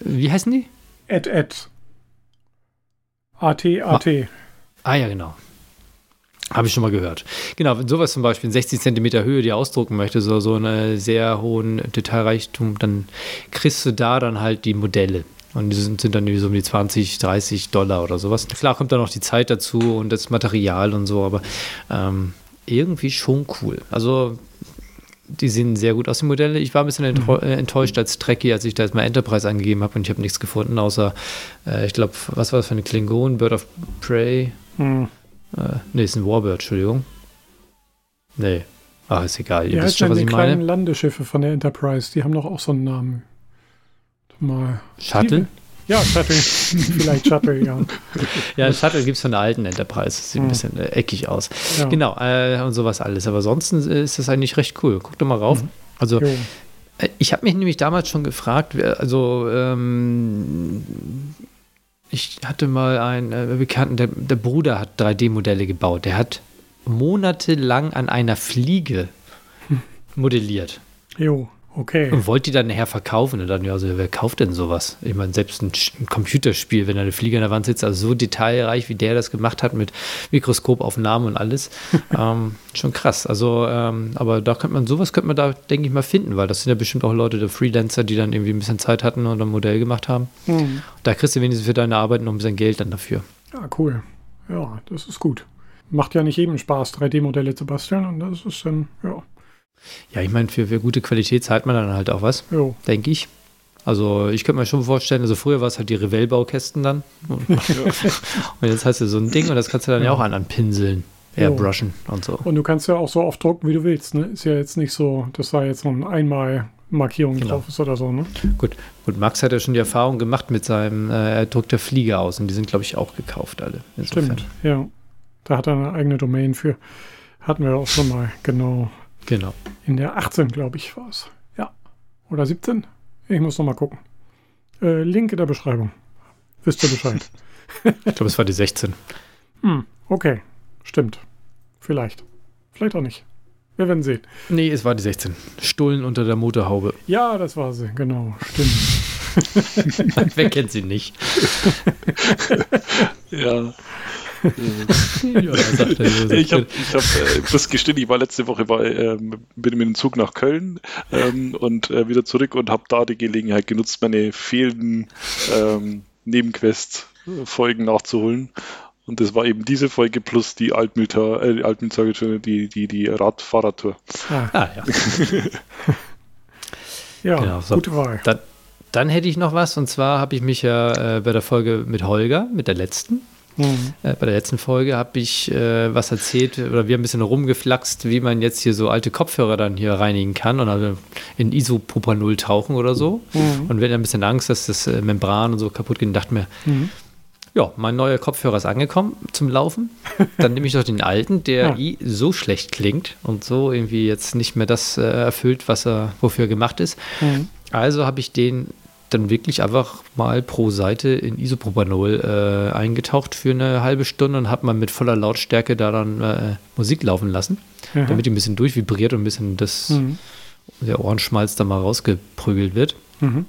Wie heißen die? Ed, Ed. AT, AT. Ah ja, genau. Habe ich schon mal gehört. Genau, wenn sowas zum Beispiel in 60 Zentimeter Höhe dir ausdrucken möchte, so, so einen sehr hohen Detailreichtum, dann kriegst du da dann halt die Modelle. Und die sind, sind dann irgendwie so um die 20, 30 Dollar oder sowas. Klar kommt dann noch die Zeit dazu und das Material und so, aber ähm, irgendwie schon cool. Also die sehen sehr gut aus, die Modelle. Ich war ein bisschen mhm. enttäuscht als Trekkie, als ich da jetzt mal Enterprise angegeben habe und ich habe nichts gefunden, außer, äh, ich glaube, was war das für eine Klingon? Bird of Prey? Mhm. Äh, nee, ist ein Warbird, Entschuldigung. Nee. Ach, ist egal. Ihr ja, wisst schon, was ich meine. Die kleinen Landeschiffe von der Enterprise, die haben doch auch so einen Namen. Mal. Shuttle? Ja, Shuttle. [laughs] Vielleicht Shuttle, ja. Ja, Shuttle gibt es von der alten Enterprise. Sieht ein bisschen äh, eckig aus. Ja. Genau, äh, und sowas alles. Aber ansonsten ist das eigentlich recht cool. Guck doch mal rauf. Mhm. Also, jo. Äh, ich habe mich nämlich damals schon gefragt, also, ähm, ich hatte mal einen äh, Bekannten, der, der Bruder hat 3D-Modelle gebaut. Der hat monatelang an einer Fliege hm. modelliert. Jo. Okay. Und wollte die dann nachher verkaufen. Und dann, ja, also, wer kauft denn sowas? Ich meine, selbst ein, ein, Computerspiel, wenn da eine Fliege an der Wand sitzt, also so detailreich, wie der das gemacht hat mit Mikroskopaufnahmen und alles, [laughs] ähm, schon krass. Also, ähm, aber da könnte man, sowas könnte man da, denke ich mal, finden, weil das sind ja bestimmt auch Leute, der Freelancer, die dann irgendwie ein bisschen Zeit hatten und ein Modell gemacht haben. Mhm. Da kriegst du wenigstens für deine Arbeit noch ein bisschen Geld dann dafür. Ja, cool. Ja, das ist gut. Macht ja nicht jedem Spaß, 3D-Modelle zu basteln und das ist dann, ja. Ja, ich meine, für, für gute Qualität zahlt man dann halt auch was, denke ich. Also ich könnte mir schon vorstellen, also früher war es halt die Revell-Baukästen dann. Und, [laughs] und, jetzt hast du so ein Ding und das kannst du dann ja, ja auch an, anpinseln, airbrushen und so. Und du kannst ja auch so oft drucken, wie du willst. Ne? Ist ja jetzt nicht so, dass da jetzt noch ein einmal Markierung genau. drauf ist oder so. Ne? Gut. Gut, Max hat ja schon die Erfahrung gemacht mit seinem, äh, er druckt der Fliege aus und die sind, glaube ich, auch gekauft alle. Insofern. Stimmt, ja. Da hat er eine eigene Domain für. Hatten wir auch schon mal, genau. Genau. In der 18, glaube ich, war es. Ja. Oder 17? Ich muss noch mal gucken. Äh, Link in der Beschreibung. Wisst ihr Bescheid? [laughs] [laughs] ich glaube, es war die 16. Hm, okay. Stimmt. Vielleicht. Vielleicht auch nicht. Wir werden sehen. Nee, es war die 16. Stullen unter der Motorhaube. Ja, das war sie, genau. Stimmt. [laughs] Wer kennt sie nicht? ja ja, ich habe, ich hab, äh, muss gestehen, ich war letzte Woche bei, ähm, bin mit dem Zug nach Köln ähm, und äh, wieder zurück und habe da die Gelegenheit genutzt, meine fehlenden ähm, Nebenquest-Folgen nachzuholen. Und das war eben diese Folge plus die Altmütter, äh, schon, die, die, die Radfahrradtour. Ah, ah ja. [laughs] ja, genau, so. gute Wahl. Dann, dann hätte ich noch was, und zwar habe ich mich ja äh, bei der Folge mit Holger, mit der letzten, Mhm. Äh, bei der letzten Folge habe ich äh, was erzählt oder wir haben ein bisschen rumgeflaxt, wie man jetzt hier so alte Kopfhörer dann hier reinigen kann und also in Isopropanol tauchen oder so. Mhm. Und wir hatten ein bisschen Angst, dass das äh, Membran und so kaputt geht und dachte mir, mhm. ja, mein neuer Kopfhörer ist angekommen zum Laufen. Dann nehme ich doch den alten, der [laughs] ja. so schlecht klingt und so irgendwie jetzt nicht mehr das äh, erfüllt, was er wofür er gemacht ist. Mhm. Also habe ich den dann wirklich einfach mal pro Seite in Isopropanol äh, eingetaucht für eine halbe Stunde und habe mal mit voller Lautstärke da dann äh, Musik laufen lassen, mhm. damit die ein bisschen durchvibriert und ein bisschen das, mhm. der Ohrenschmalz da mal rausgeprügelt wird. Mhm.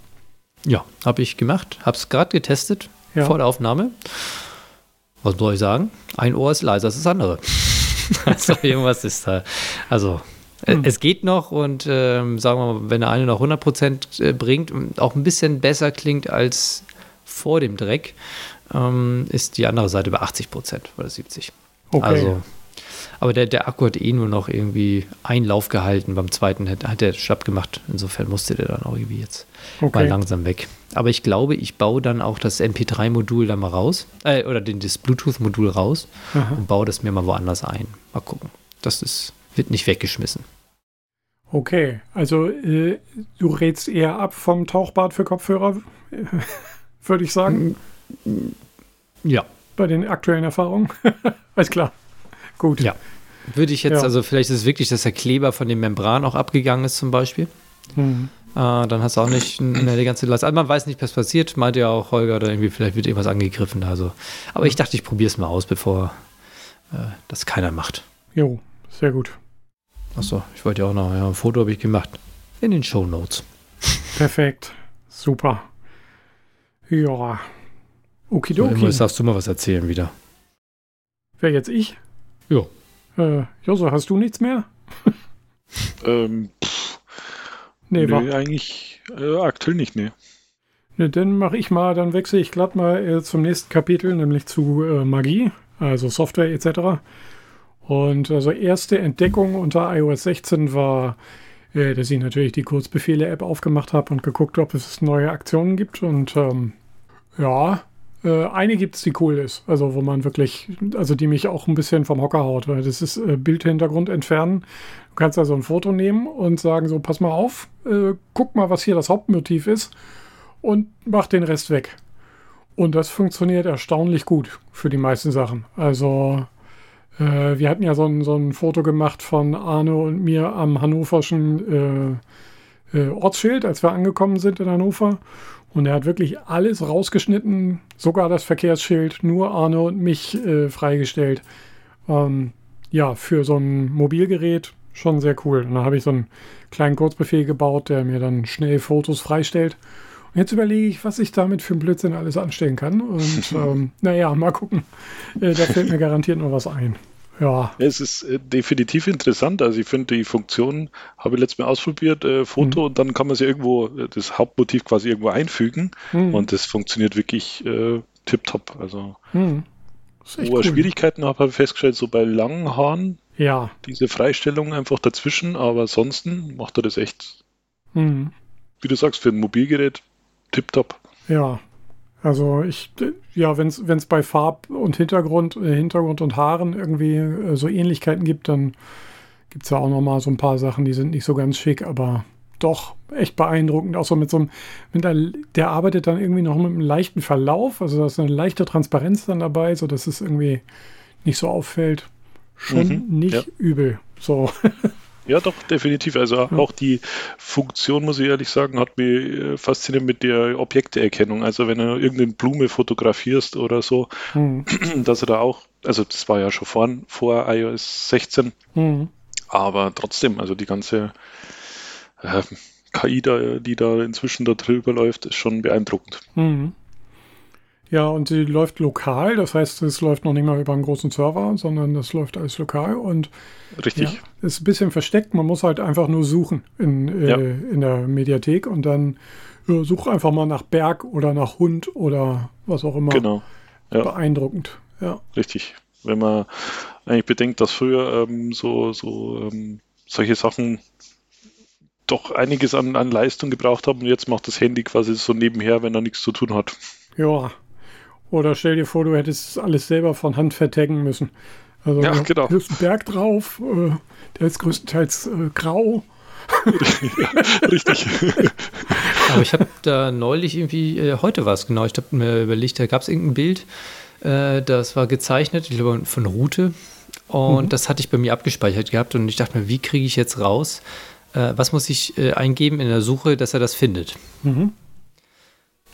Ja, habe ich gemacht, habe es gerade getestet ja. vor der Aufnahme. Was soll ich sagen? Ein Ohr ist leiser als das andere. [laughs] also irgendwas ist da. Also hm. Es geht noch und ähm, sagen wir mal, wenn der eine noch 100% äh, bringt und auch ein bisschen besser klingt als vor dem Dreck, ähm, ist die andere Seite bei 80% oder 70%. Okay. Also, aber der, der Akku hat eh nur noch irgendwie einen Lauf gehalten. Beim zweiten hat, hat er schlapp gemacht. Insofern musste der dann auch irgendwie jetzt okay. mal langsam weg. Aber ich glaube, ich baue dann auch das MP3-Modul da mal raus, äh, oder den, das Bluetooth-Modul raus Aha. und baue das mir mal woanders ein. Mal gucken. Das ist wird nicht weggeschmissen. Okay, also äh, du rätst eher ab vom Tauchbad für Kopfhörer, [laughs] würde ich sagen. Ja. Bei den aktuellen Erfahrungen. [laughs] Alles klar. Gut. Ja. Würde ich jetzt, ja. also vielleicht ist es wirklich, dass der Kleber von dem Membran auch abgegangen ist, zum Beispiel. Mhm. Äh, dann hast du auch nicht eine, die ganze Last. Also man weiß nicht, was passiert. Meinte ja auch Holger, oder irgendwie vielleicht wird irgendwas angegriffen. Also. Aber ich dachte, ich probiere es mal aus, bevor äh, das keiner macht. Jo, sehr gut. Achso, ich wollte ja auch noch, ja, ein Foto habe ich gemacht. In den Show Notes. Perfekt. Super. Ja. Okidoki. Jetzt darfst du mal was erzählen wieder. Wer jetzt ich? Ja. Äh, Joso, hast du nichts mehr? [laughs] ähm, pff, nee, nee eigentlich äh, aktuell nicht, nee. Ne, dann mache ich mal, dann wechsle ich glatt mal äh, zum nächsten Kapitel, nämlich zu äh, Magie, also Software etc. Und also erste Entdeckung unter iOS 16 war, äh, dass ich natürlich die Kurzbefehle-App aufgemacht habe und geguckt, ob es neue Aktionen gibt. Und ähm, ja, äh, eine gibt es, die cool ist. Also wo man wirklich, also die mich auch ein bisschen vom Hocker haut. Weil das ist äh, Bildhintergrund entfernen. Du kannst also ein Foto nehmen und sagen so, pass mal auf, äh, guck mal, was hier das Hauptmotiv ist und mach den Rest weg. Und das funktioniert erstaunlich gut für die meisten Sachen. Also äh, wir hatten ja so ein, so ein Foto gemacht von Arne und mir am hannoverschen äh, äh, Ortsschild, als wir angekommen sind in Hannover. Und er hat wirklich alles rausgeschnitten, sogar das Verkehrsschild, nur Arne und mich äh, freigestellt. Ähm, ja, für so ein Mobilgerät schon sehr cool. Und da habe ich so einen kleinen Kurzbefehl gebaut, der mir dann schnell Fotos freistellt. Jetzt überlege ich, was ich damit für ein Blödsinn alles anstellen kann. Und [laughs] ähm, naja, mal gucken. Äh, da fällt mir garantiert noch was ein. Ja. Es ist äh, definitiv interessant. Also ich finde die Funktion, habe ich letztes Mal ausprobiert, äh, Foto mhm. und dann kann man sie irgendwo, äh, das Hauptmotiv quasi irgendwo einfügen mhm. und das funktioniert wirklich äh, tipptopp. Also mhm. wo cool. Schwierigkeiten habe, habe ich festgestellt, so bei langen Haaren, ja. diese Freistellung einfach dazwischen, aber ansonsten macht er das echt, mhm. wie du sagst, für ein Mobilgerät tipptopp. Ja, also ich, ja, wenn es bei Farb und Hintergrund, äh, Hintergrund und Haaren irgendwie äh, so Ähnlichkeiten gibt, dann gibt es ja auch nochmal so ein paar Sachen, die sind nicht so ganz schick, aber doch echt beeindruckend. Auch so mit so einem, mit der, der arbeitet dann irgendwie noch mit einem leichten Verlauf, also da ist eine leichte Transparenz dann dabei, sodass es irgendwie nicht so auffällt. Schon mhm, nicht ja. übel. So. [laughs] Ja, doch, definitiv. Also auch die Funktion, muss ich ehrlich sagen, hat mich äh, fasziniert mit der Objekteerkennung. Also wenn du irgendeine Blume fotografierst oder so, mhm. [clears throat] dass er da auch, also das war ja schon vor, vor iOS 16, mhm. aber trotzdem, also die ganze äh, KI, da, die da inzwischen da drüber läuft, ist schon beeindruckend. Mhm. Ja, und sie läuft lokal, das heißt, es läuft noch nicht mal über einen großen Server, sondern das läuft alles lokal und Richtig. Ja, ist ein bisschen versteckt, man muss halt einfach nur suchen in, äh, ja. in der Mediathek und dann ja, such einfach mal nach Berg oder nach Hund oder was auch immer. Genau. Ja. Beeindruckend, ja. Richtig. Wenn man eigentlich bedenkt, dass früher ähm, so, so ähm, solche Sachen doch einiges an, an Leistung gebraucht haben und jetzt macht das Handy quasi so nebenher, wenn er nichts zu tun hat. Ja, oder stell dir vor, du hättest alles selber von Hand vertaggen müssen. Also ja, genau. Hier ist ein Berg drauf, äh, der ist größtenteils äh, grau. ja, [laughs] richtig. [laughs] Aber ich habe da neulich irgendwie, äh, heute war es genau, ich habe mir überlegt, da gab es irgendein Bild, äh, das war gezeichnet, ich glaube von Route. Und mhm. das hatte ich bei mir abgespeichert gehabt und ich dachte mir, wie kriege ich jetzt raus, äh, was muss ich äh, eingeben in der Suche, dass er das findet? Mhm.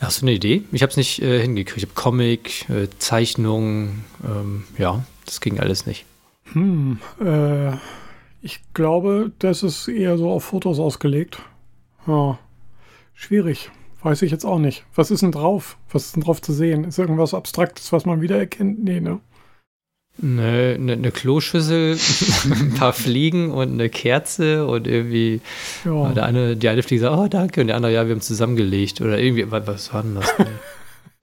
Hast du eine Idee? Ich habe es nicht äh, hingekriegt. Ich habe Comic, äh, Zeichnungen, ähm, ja, das ging alles nicht. Hm, äh, ich glaube, das ist eher so auf Fotos ausgelegt. Ja, schwierig. Weiß ich jetzt auch nicht. Was ist denn drauf? Was ist denn drauf zu sehen? Ist irgendwas Abstraktes, was man wiedererkennt? Nee, ne? Eine, eine, eine Kloschüssel, [laughs] ein paar Fliegen und eine Kerze und irgendwie ja. der eine, die eine Fliege sagt, oh danke, und der andere, ja, wir haben zusammengelegt oder irgendwie, was war denn das? [laughs]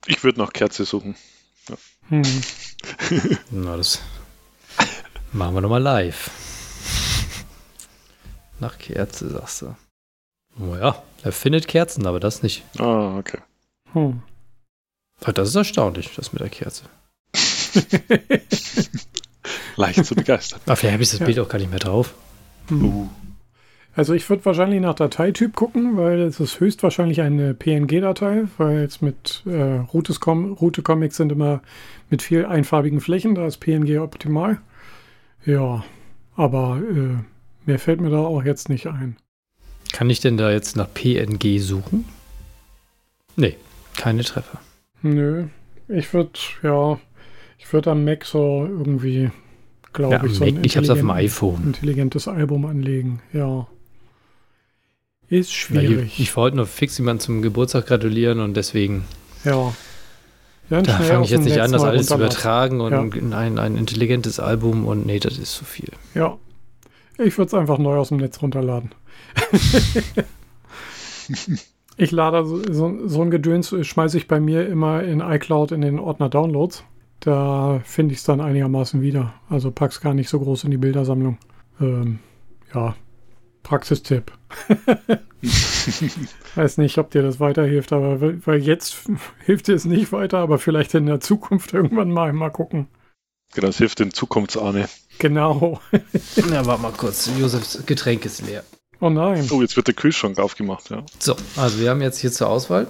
Ich würde noch Kerze suchen. Ja. Hm. [laughs] Na, das machen wir nochmal live. Nach Kerze, sagst du. Oh ja, er findet Kerzen, aber das nicht. Ah, okay. Hm. Das ist erstaunlich, das mit der Kerze. [laughs] Leicht zu begeistern. Aber vielleicht habe ich das ja. Bild auch gar nicht mehr drauf. Uh. Also ich würde wahrscheinlich nach Dateityp gucken, weil es ist höchstwahrscheinlich eine PNG-Datei, weil es mit äh, Route-Comics sind immer mit viel einfarbigen Flächen, da ist PNG optimal. Ja, aber äh, mehr fällt mir da auch jetzt nicht ein. Kann ich denn da jetzt nach PNG suchen? Nee, keine Treffer. Nö, ich würde, ja, ich würde am Mac so irgendwie, glaube ja, ich, so Mac, ein ich hab's auf dem iPhone. intelligentes Album anlegen. Ja. Ist schwierig. ich, ich wollte nur fix jemanden zum Geburtstag gratulieren und deswegen. Ja. da fange ich jetzt nicht an, das alles zu übertragen und ja. ein, ein intelligentes Album und nee, das ist zu viel. Ja. Ich würde es einfach neu aus dem Netz runterladen. [laughs] Ich lade so, so, so ein Gedöns, schmeiße ich bei mir immer in iCloud in den Ordner Downloads. Da finde ich es dann einigermaßen wieder. Also pack's gar nicht so groß in die Bildersammlung. Ähm, ja, Praxistipp. [laughs] Weiß nicht, ob dir das weiterhilft, aber weil jetzt [laughs] hilft dir es nicht weiter, aber vielleicht in der Zukunft irgendwann mal mal gucken. Genau, das hilft in Zukunftsahne. Genau. [laughs] Na, warte mal kurz. Josefs Getränk ist leer. Oh nein. Oh, jetzt wird der Kühlschrank aufgemacht, ja. So, also wir haben jetzt hier zur Auswahl.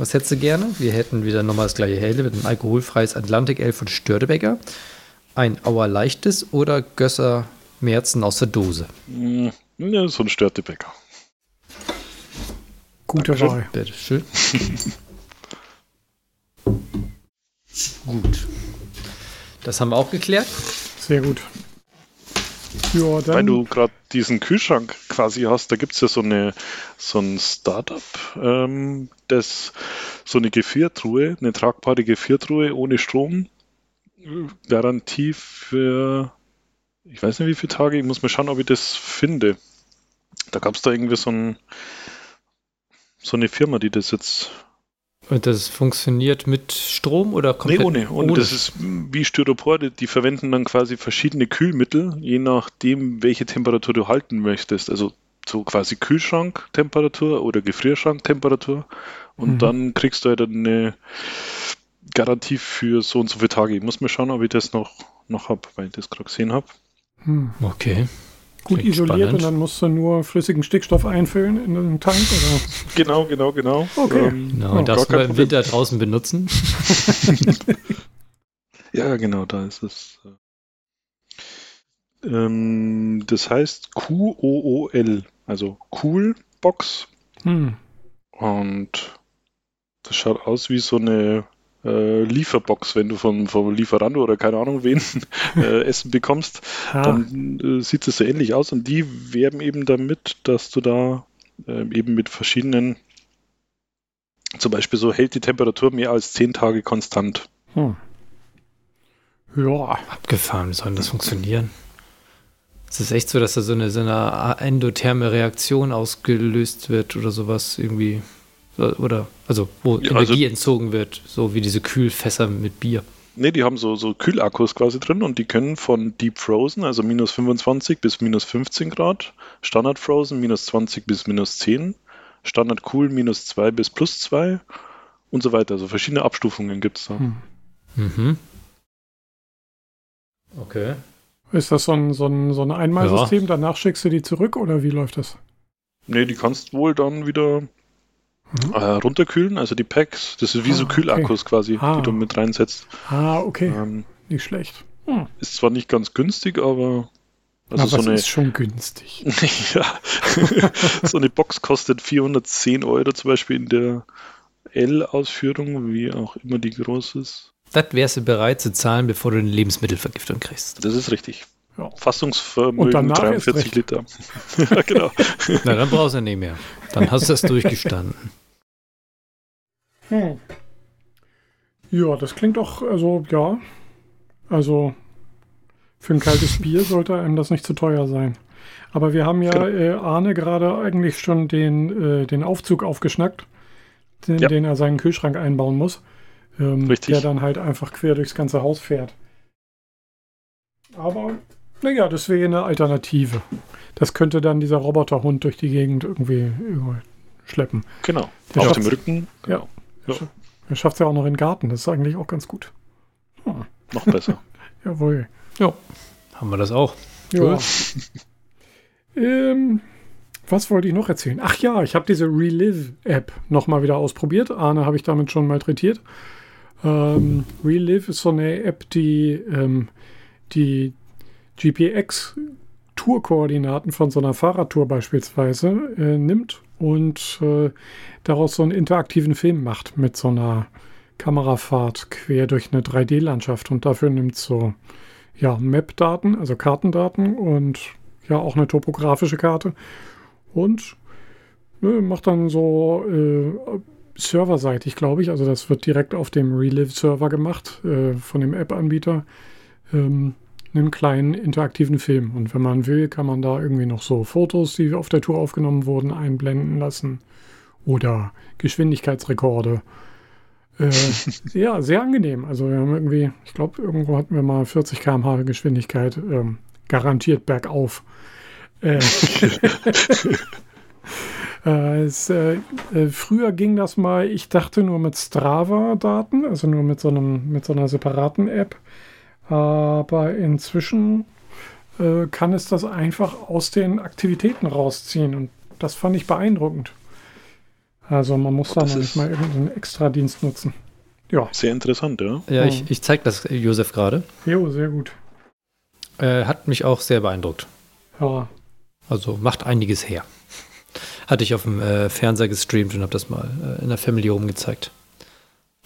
Was hättest du gerne? Wir hätten wieder nochmal das gleiche Helle mit einem alkoholfreies Atlantic Ale von Störtebecker. Ein Auer Leichtes oder Gösser Merzen aus der Dose. Hm, ja, so ein Störtebecker. Gute Wahl. Bitte schön. [laughs] gut. Das haben wir auch geklärt. Sehr gut. Ja. Weil du gerade diesen Kühlschrank quasi hast, da gibt es ja so eine so ein Startup, ähm, das so eine Gefriertruhe, eine tragbare Gefriertruhe ohne Strom, Garantie für ich weiß nicht wie viele Tage, ich muss mal schauen, ob ich das finde. Da gab es da irgendwie so ein so eine Firma, die das jetzt und das funktioniert mit Strom oder komplett? Nee, ohne. ohne. Das ist wie Styropor, die, die, verwenden dann quasi verschiedene Kühlmittel, je nachdem, welche Temperatur du halten möchtest. Also so quasi Kühlschranktemperatur oder Gefrierschranktemperatur. Und mhm. dann kriegst du halt eine Garantie für so und so viele Tage. Ich muss mal schauen, ob ich das noch, noch habe, weil ich das gerade gesehen habe. Hm. Okay gut Klingt isoliert spannend. und dann musst du nur flüssigen Stickstoff einfüllen in den Tank? Oder? [laughs] Genau, genau, genau. Okay. Ähm, genau, oh, darfst du im Winter draußen benutzen? [laughs] ja, genau, da ist es. Äh, ähm, das heißt QOOL, also Cool Box. Hm. Und das schaut aus wie so eine äh, Lieferbox, wenn du vom, vom Lieferando oder keine Ahnung wen [laughs] äh, Essen bekommst, ah. dann äh, sieht es so ähnlich aus und die werben eben damit, dass du da äh, eben mit verschiedenen, zum Beispiel so hält die Temperatur mehr als 10 Tage konstant. Hm. Ja. Abgefahren, wie soll das funktionieren? Es ist echt so, dass da so eine, so eine endotherme Reaktion ausgelöst wird oder sowas irgendwie. Oder, also, wo ja, also Energie also, entzogen wird, so wie diese Kühlfässer mit Bier. Ne, die haben so, so Kühlakkus quasi drin und die können von Deep Frozen, also minus 25 bis minus 15 Grad, Standard Frozen minus 20 bis minus 10, Standard Cool minus 2 bis plus 2 und so weiter. Also verschiedene Abstufungen gibt es da. Hm. Mhm. Okay. Ist das so ein, so ein, so ein Einmalsystem? Ja. Danach schickst du die zurück oder wie läuft das? Ne, die kannst wohl dann wieder mhm. äh, runterkühlen, also die Packs. Das ist wie ah, so Kühlakkus okay. quasi, ah. die du mit reinsetzt. Ah, okay. Ähm, nicht schlecht. Hm. Ist zwar nicht ganz günstig, aber. Also aber so eine, ist schon günstig. [laughs] ja. [laughs] so eine Box kostet 410 Euro zum Beispiel in der L-Ausführung, wie auch immer die groß ist. Das wärst du bereit zu zahlen, bevor du eine Lebensmittelvergiftung kriegst. Das ist richtig. Ja. Fassungsvermögen 43 Liter. [laughs] ja, genau. Na, dann brauchst du nicht mehr. Dann hast du es durchgestanden. Hm. Ja, das klingt doch, also ja. Also für ein kaltes [laughs] Bier sollte einem das nicht zu teuer sein. Aber wir haben ja genau. äh, Arne gerade eigentlich schon den, äh, den Aufzug aufgeschnackt, den, ja. den er seinen Kühlschrank einbauen muss. Ähm, Richtig. Der dann halt einfach quer durchs ganze Haus fährt. Aber naja, das wäre eine Alternative. Das könnte dann dieser Roboterhund durch die Gegend irgendwie, schleppen. Genau. Der Auf dem Rücken. Genau. Ja. ja. Er schafft es ja auch noch in den Garten. Das ist eigentlich auch ganz gut. Hm. Noch besser. [laughs] Jawohl. Ja. Haben wir das auch. Ja. [laughs] ähm, was wollte ich noch erzählen? Ach ja, ich habe diese Relive-App nochmal wieder ausprobiert. Arne habe ich damit schon malträtiert. Ähm, Relive ist so eine App, die ähm, die GPX-Tourkoordinaten von so einer Fahrradtour beispielsweise äh, nimmt und äh, daraus so einen interaktiven Film macht mit so einer Kamerafahrt quer durch eine 3D-Landschaft und dafür nimmt so ja, Map-Daten, also Kartendaten und ja auch eine topografische Karte und ne, macht dann so äh, serverseitig, glaube ich, also das wird direkt auf dem Relive-Server gemacht äh, von dem App-Anbieter. Ähm, einen kleinen interaktiven Film. Und wenn man will, kann man da irgendwie noch so Fotos, die auf der Tour aufgenommen wurden, einblenden lassen. oder Geschwindigkeitsrekorde. Äh, [laughs] ja, sehr angenehm. Also wir haben irgendwie, ich glaube, irgendwo hatten wir mal 40 km/h Geschwindigkeit ähm, garantiert bergauf. Äh, [laughs] äh, es, äh, äh, früher ging das mal, ich dachte nur mit Strava-Daten, also nur mit so, einem, mit so einer separaten App. Aber inzwischen äh, kann es das einfach aus den Aktivitäten rausziehen. Und das fand ich beeindruckend. Also man muss da noch nicht mal irgendeinen Extradienst nutzen. Ja. Sehr interessant, ja. Ja, ich, ich zeige das Josef gerade. Jo, sehr gut. Äh, hat mich auch sehr beeindruckt. Ja. Also macht einiges her. Hatte ich auf dem äh, Fernseher gestreamt und habe das mal äh, in der Family Home gezeigt.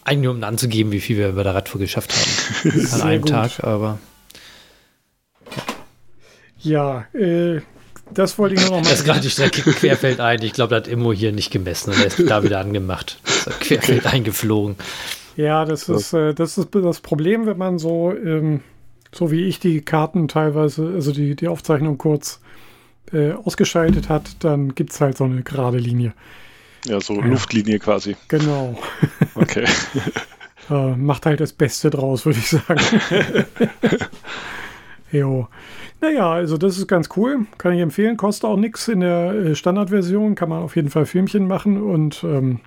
Eigentlich nur um anzugeben, wie viel wir bei der Radtour geschafft haben. [laughs] An einem gut. Tag, aber. Ja, äh, das wollte ich nur noch mal. [laughs] Das ist gerade die Strecke querfeld ein. Ich glaube, da hat Immo hier nicht gemessen und er ist da wieder angemacht. Querfeld eingeflogen. Ja, das ist, äh, das ist das Problem, wenn man so, ähm, so wie ich die Karten teilweise, also die, die Aufzeichnung kurz äh, ausgeschaltet hat, dann gibt es halt so eine gerade Linie. Ja, so ja. Luftlinie quasi. Genau. Okay. [laughs] äh, macht halt das Beste draus, würde ich sagen. [laughs] jo. Naja, also das ist ganz cool. Kann ich empfehlen. Kostet auch nichts in der äh, Standardversion. Kann man auf jeden Fall Filmchen machen und ähm,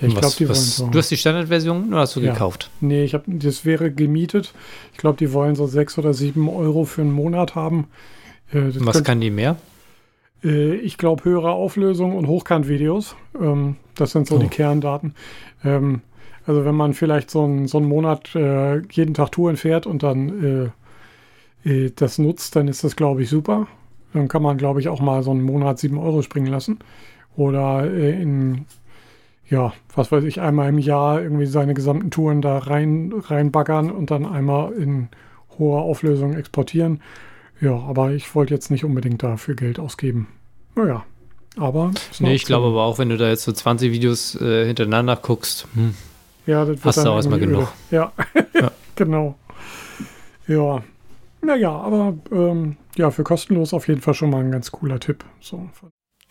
ja, ich glaube, die was, wollen so. Du hast die Standardversion oder hast du ja. gekauft? Nee, ich habe das wäre gemietet. Ich glaube, die wollen so sechs oder sieben Euro für einen Monat haben. Äh, was könnte, kann die mehr? Äh, ich glaube, höhere Auflösung und Hochkant-Videos. Ähm, das sind so oh. die Kerndaten. Ähm, also wenn man vielleicht so, ein, so einen Monat äh, jeden Tag Touren fährt und dann äh, äh, das nutzt, dann ist das, glaube ich, super. Dann kann man, glaube ich, auch mal so einen Monat 7 Euro springen lassen. Oder äh, in, ja, was weiß ich, einmal im Jahr irgendwie seine gesamten Touren da rein, reinbaggern und dann einmal in hoher Auflösung exportieren. Ja, aber ich wollte jetzt nicht unbedingt dafür Geld ausgeben. Naja, aber. Nee, ich glaube aber auch, wenn du da jetzt so 20 Videos äh, hintereinander guckst, hm, ja, das hast du auch erstmal genug. Ja, [laughs] ja. [laughs] genau. Ja. Naja, aber ähm, ja, für kostenlos auf jeden Fall schon mal ein ganz cooler Tipp. So.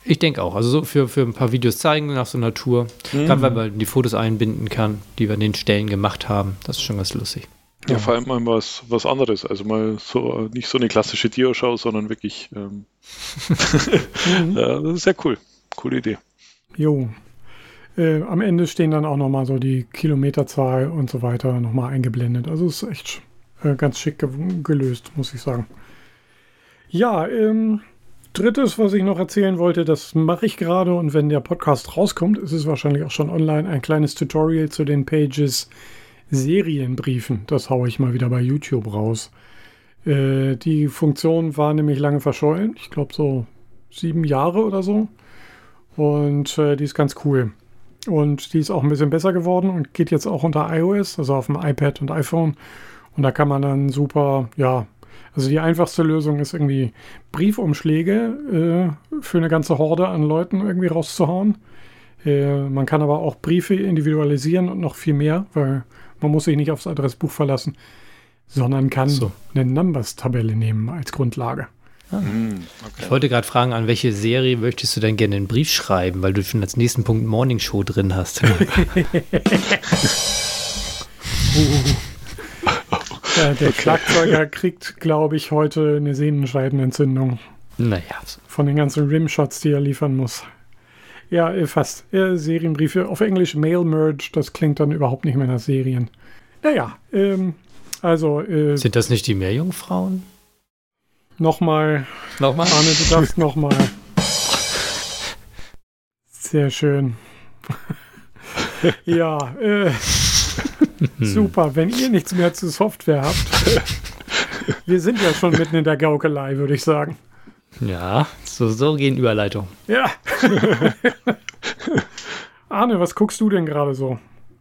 Ich denke auch. Also so für, für ein paar Videos zeigen nach so einer Tour. Mhm. Gerade weil man die Fotos einbinden kann, die wir an den Stellen gemacht haben. Das ist schon ganz lustig. Ja, vor allem mal was, was anderes. Also mal so nicht so eine klassische Dio-Show, sondern wirklich ähm, mhm. [laughs] [laughs] ja, das ist sehr cool. Coole Idee. Jo. Äh, am Ende stehen dann auch nochmal so die Kilometerzahl und so weiter nochmal eingeblendet. Also ist echt äh, ganz schick ge gelöst, muss ich sagen. Ja, ähm, drittes, was ich noch erzählen wollte, das mache ich gerade und wenn der Podcast rauskommt, ist es wahrscheinlich auch schon online, ein kleines Tutorial zu den Pages Serienbriefen. Das haue ich mal wieder bei YouTube raus. Äh, die Funktion war nämlich lange verschollen. Ich glaube so sieben Jahre oder so. Und äh, die ist ganz cool. Und die ist auch ein bisschen besser geworden und geht jetzt auch unter iOS, also auf dem iPad und iPhone. Und da kann man dann super, ja, also die einfachste Lösung ist irgendwie Briefumschläge äh, für eine ganze Horde an Leuten irgendwie rauszuhauen. Äh, man kann aber auch Briefe individualisieren und noch viel mehr, weil man muss sich nicht aufs Adressbuch verlassen, sondern kann so. eine Numbers-Tabelle nehmen als Grundlage. Ah. Hm, okay. Ich wollte gerade fragen, an welche Serie möchtest du denn gerne einen Brief schreiben, weil du schon als nächsten Punkt Morning Show drin hast. [laughs] [laughs] ja, der okay. Schlagzeuger kriegt, glaube ich, heute eine Sehnenscheidenentzündung. Naja. Von den ganzen Rimshots, die er liefern muss. Ja, äh, fast. Ja, Serienbriefe. Auf Englisch Mail Merge, das klingt dann überhaupt nicht mehr nach Serien. Naja, ähm, also. Äh, Sind das nicht die Meerjungfrauen? Nochmal. Nochmal? Arne, du darfst [laughs] nochmal. Sehr schön. [laughs] ja, äh, super. Wenn ihr nichts mehr zu Software habt, [laughs] wir sind ja schon mitten in der Gaukelei, würde ich sagen. Ja, so, so gehen Überleitungen. Ja. [laughs] Arne, was guckst du denn gerade so?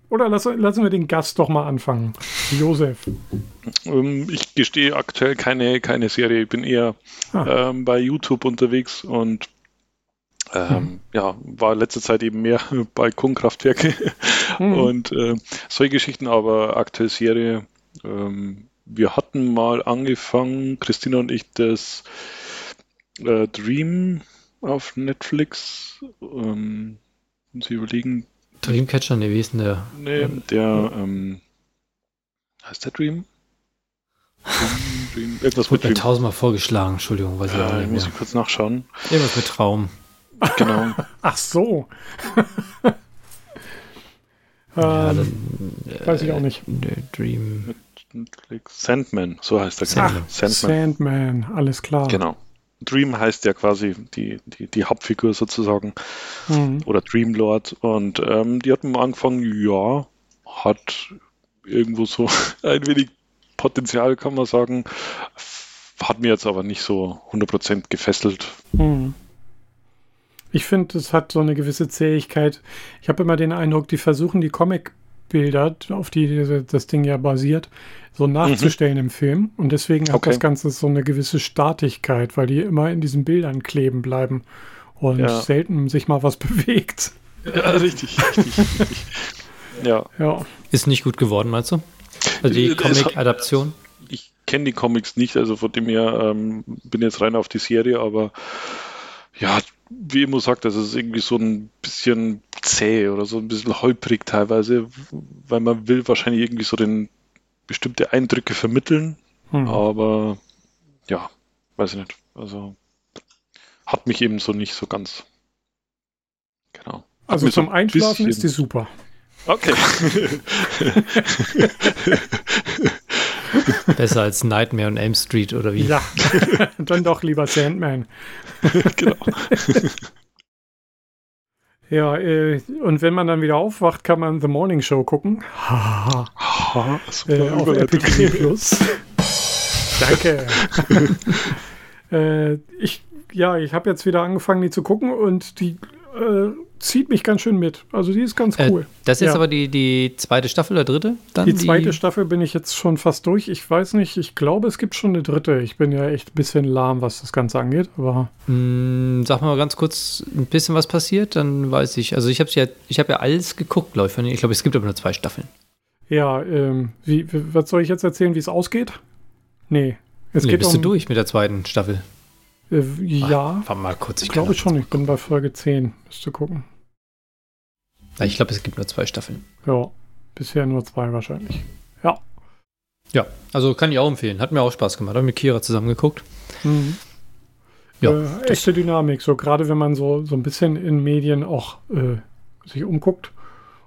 Oder lassen, lassen wir den Gast doch mal anfangen. Josef. Ähm, ich gestehe aktuell keine, keine Serie. Ich bin eher ah. ähm, bei YouTube unterwegs und ähm, hm. ja, war letzte Zeit eben mehr [laughs] bei Kohlenkraftwerke hm. und äh, solche Geschichten, aber aktuell Serie. Ähm, wir hatten mal angefangen, Christina und ich, das äh, Dream auf Netflix. Ähm, Sie überlegen. Dreamcatcher, ne, wie ist denn der? Nee, der, ähm, heißt der Dream? Dream, irgendwas mit Dream. tausendmal vorgeschlagen, Entschuldigung, weiß ich auch nicht Muss ich kurz nachschauen. Irgendwas mit Traum. Genau. [laughs] Ach so. [laughs] ja, ähm, dann, äh, weiß ich auch nicht. Dream. Sandman, so heißt der. Ach, Sandman. Sandman, alles klar. Genau. Dream heißt ja quasi die, die, die Hauptfigur sozusagen. Mhm. Oder Dreamlord. Und ähm, die hatten angefangen, ja, hat irgendwo so [laughs] ein wenig Potenzial, kann man sagen. Hat mir jetzt aber nicht so 100% gefesselt. Mhm. Ich finde, es hat so eine gewisse Zähigkeit. Ich habe immer den Eindruck, die versuchen die Comic-Bilder, auf die das Ding ja basiert, so nachzustellen mhm. im Film. Und deswegen hat okay. das Ganze so eine gewisse Statigkeit, weil die immer in diesen Bildern kleben bleiben und ja. selten sich mal was [laughs] bewegt. Ja, richtig, richtig, richtig. [laughs] Ja. ja. Ist nicht gut geworden, meinst du? Also die Comic-Adaption? Ich kenne die Comics nicht, also von dem her ähm, bin jetzt rein auf die Serie, aber ja, wie immer sagt, das ist irgendwie so ein bisschen zäh oder so ein bisschen holprig teilweise, weil man will wahrscheinlich irgendwie so den bestimmte Eindrücke vermitteln, hm. aber ja, weiß ich nicht. Also hat mich eben so nicht so ganz. Genau. Also zum so Einschlafen ist die super. Okay. [laughs] [laughs] [laughs] Besser als Nightmare und Elm Street oder wie? Ja, [laughs] dann doch lieber Sandman. [laughs] genau. Ja, äh, und wenn man dann wieder aufwacht, kann man The Morning Show gucken. Ha, ha, äh, auf Apple TV Plus. Danke. äh, ich, ja, ich habe jetzt wieder angefangen, die zu gucken und die äh, zieht mich ganz schön mit. Also die ist ganz äh, cool. Äh, das ist jetzt ja. aber die, die zweite Staffel oder dritte? Dann die zweite die... Staffel bin ich jetzt schon fast durch. Ich weiß nicht, ich glaube, es gibt schon eine dritte. Ich bin ja echt ein bisschen lahm, was das Ganze angeht. Aber mm, sag mal ganz kurz ein bisschen was passiert, dann weiß ich. Also ich habe ja, ich ja alles geguckt, glaube ich. Ich glaube, es gibt aber nur zwei Staffeln. Ja, ähm, wie, was soll ich jetzt erzählen, wie es ausgeht? Nee. Es nee, geht bist um, du durch mit der zweiten Staffel? Äh, ja. Ach, mal kurz. Ich, ich glaube schon, ich bin bei Folge 10. Müsste gucken. Ich glaube, es gibt nur zwei Staffeln. Ja, bisher nur zwei wahrscheinlich. Ja. Ja, also kann ich auch empfehlen. Hat mir auch Spaß gemacht. Habe mit Kira zusammen geguckt. Mhm. Ja, äh, echte Dynamik. So gerade wenn man so, so ein bisschen in Medien auch äh, sich umguckt,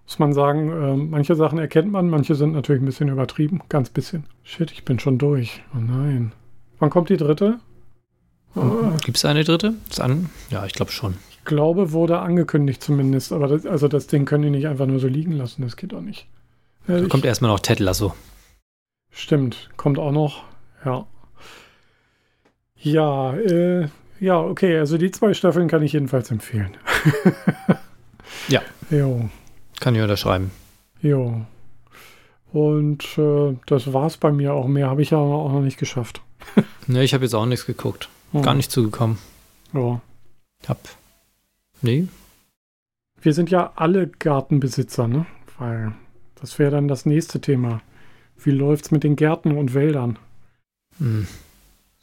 muss man sagen, äh, manche Sachen erkennt man, manche sind natürlich ein bisschen übertrieben. Ganz bisschen. Shit, ich bin schon durch. Oh nein. Wann kommt die dritte? Oh. Gibt es eine dritte? An? Ja, ich glaube schon glaube, wurde angekündigt zumindest. Aber das, also das Ding können die nicht einfach nur so liegen lassen. Das geht auch nicht. Äh, da kommt erstmal noch Ted Lasso. Stimmt, kommt auch noch. Ja. Ja, äh, ja, okay. Also die zwei Staffeln kann ich jedenfalls empfehlen. [laughs] ja. Jo. Kann ich unterschreiben. Jo. Und äh, das war's bei mir auch. Mehr habe ich ja auch noch nicht geschafft. [laughs] ne, ich habe jetzt auch nichts geguckt. Gar hm. nicht zugekommen. Ja. Hab Nee. Wir sind ja alle Gartenbesitzer, ne? Weil das wäre dann das nächste Thema. Wie läuft's mit den Gärten und Wäldern? Hm.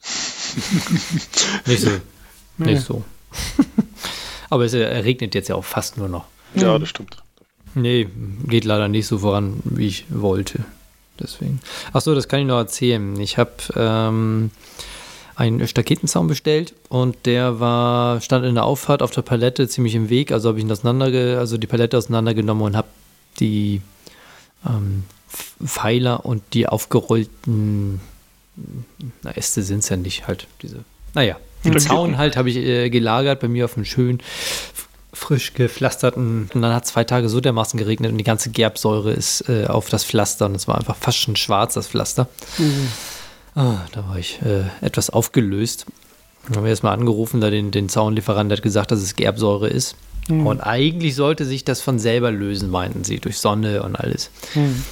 [laughs] nicht so. Nee. Nicht so. [laughs] Aber es regnet jetzt ja auch fast nur noch. Ja, das stimmt. Nee, geht leider nicht so voran, wie ich wollte. Deswegen. Achso, das kann ich noch erzählen. Ich habe ähm, einen Staketenzaun bestellt und der war, stand in der Auffahrt auf der Palette ziemlich im Weg. Also habe ich ihn auseinander, also die Palette auseinandergenommen und habe die ähm, Pfeiler und die aufgerollten na, Äste sind es ja nicht, halt diese. Naja, den Zaun halt habe ich äh, gelagert bei mir auf einem schönen frisch gepflasterten und dann hat es zwei Tage so dermaßen geregnet und die ganze Gerbsäure ist äh, auf das Pflaster und es war einfach fast schon schwarz, das Pflaster. Mhm. Ah, da war ich äh, etwas aufgelöst. Dann haben wir erstmal angerufen, da den, den Zaunlieferant hat gesagt, dass es Gerbsäure ist. Mhm. Und eigentlich sollte sich das von selber lösen, meinten sie, durch Sonne und alles. Mhm.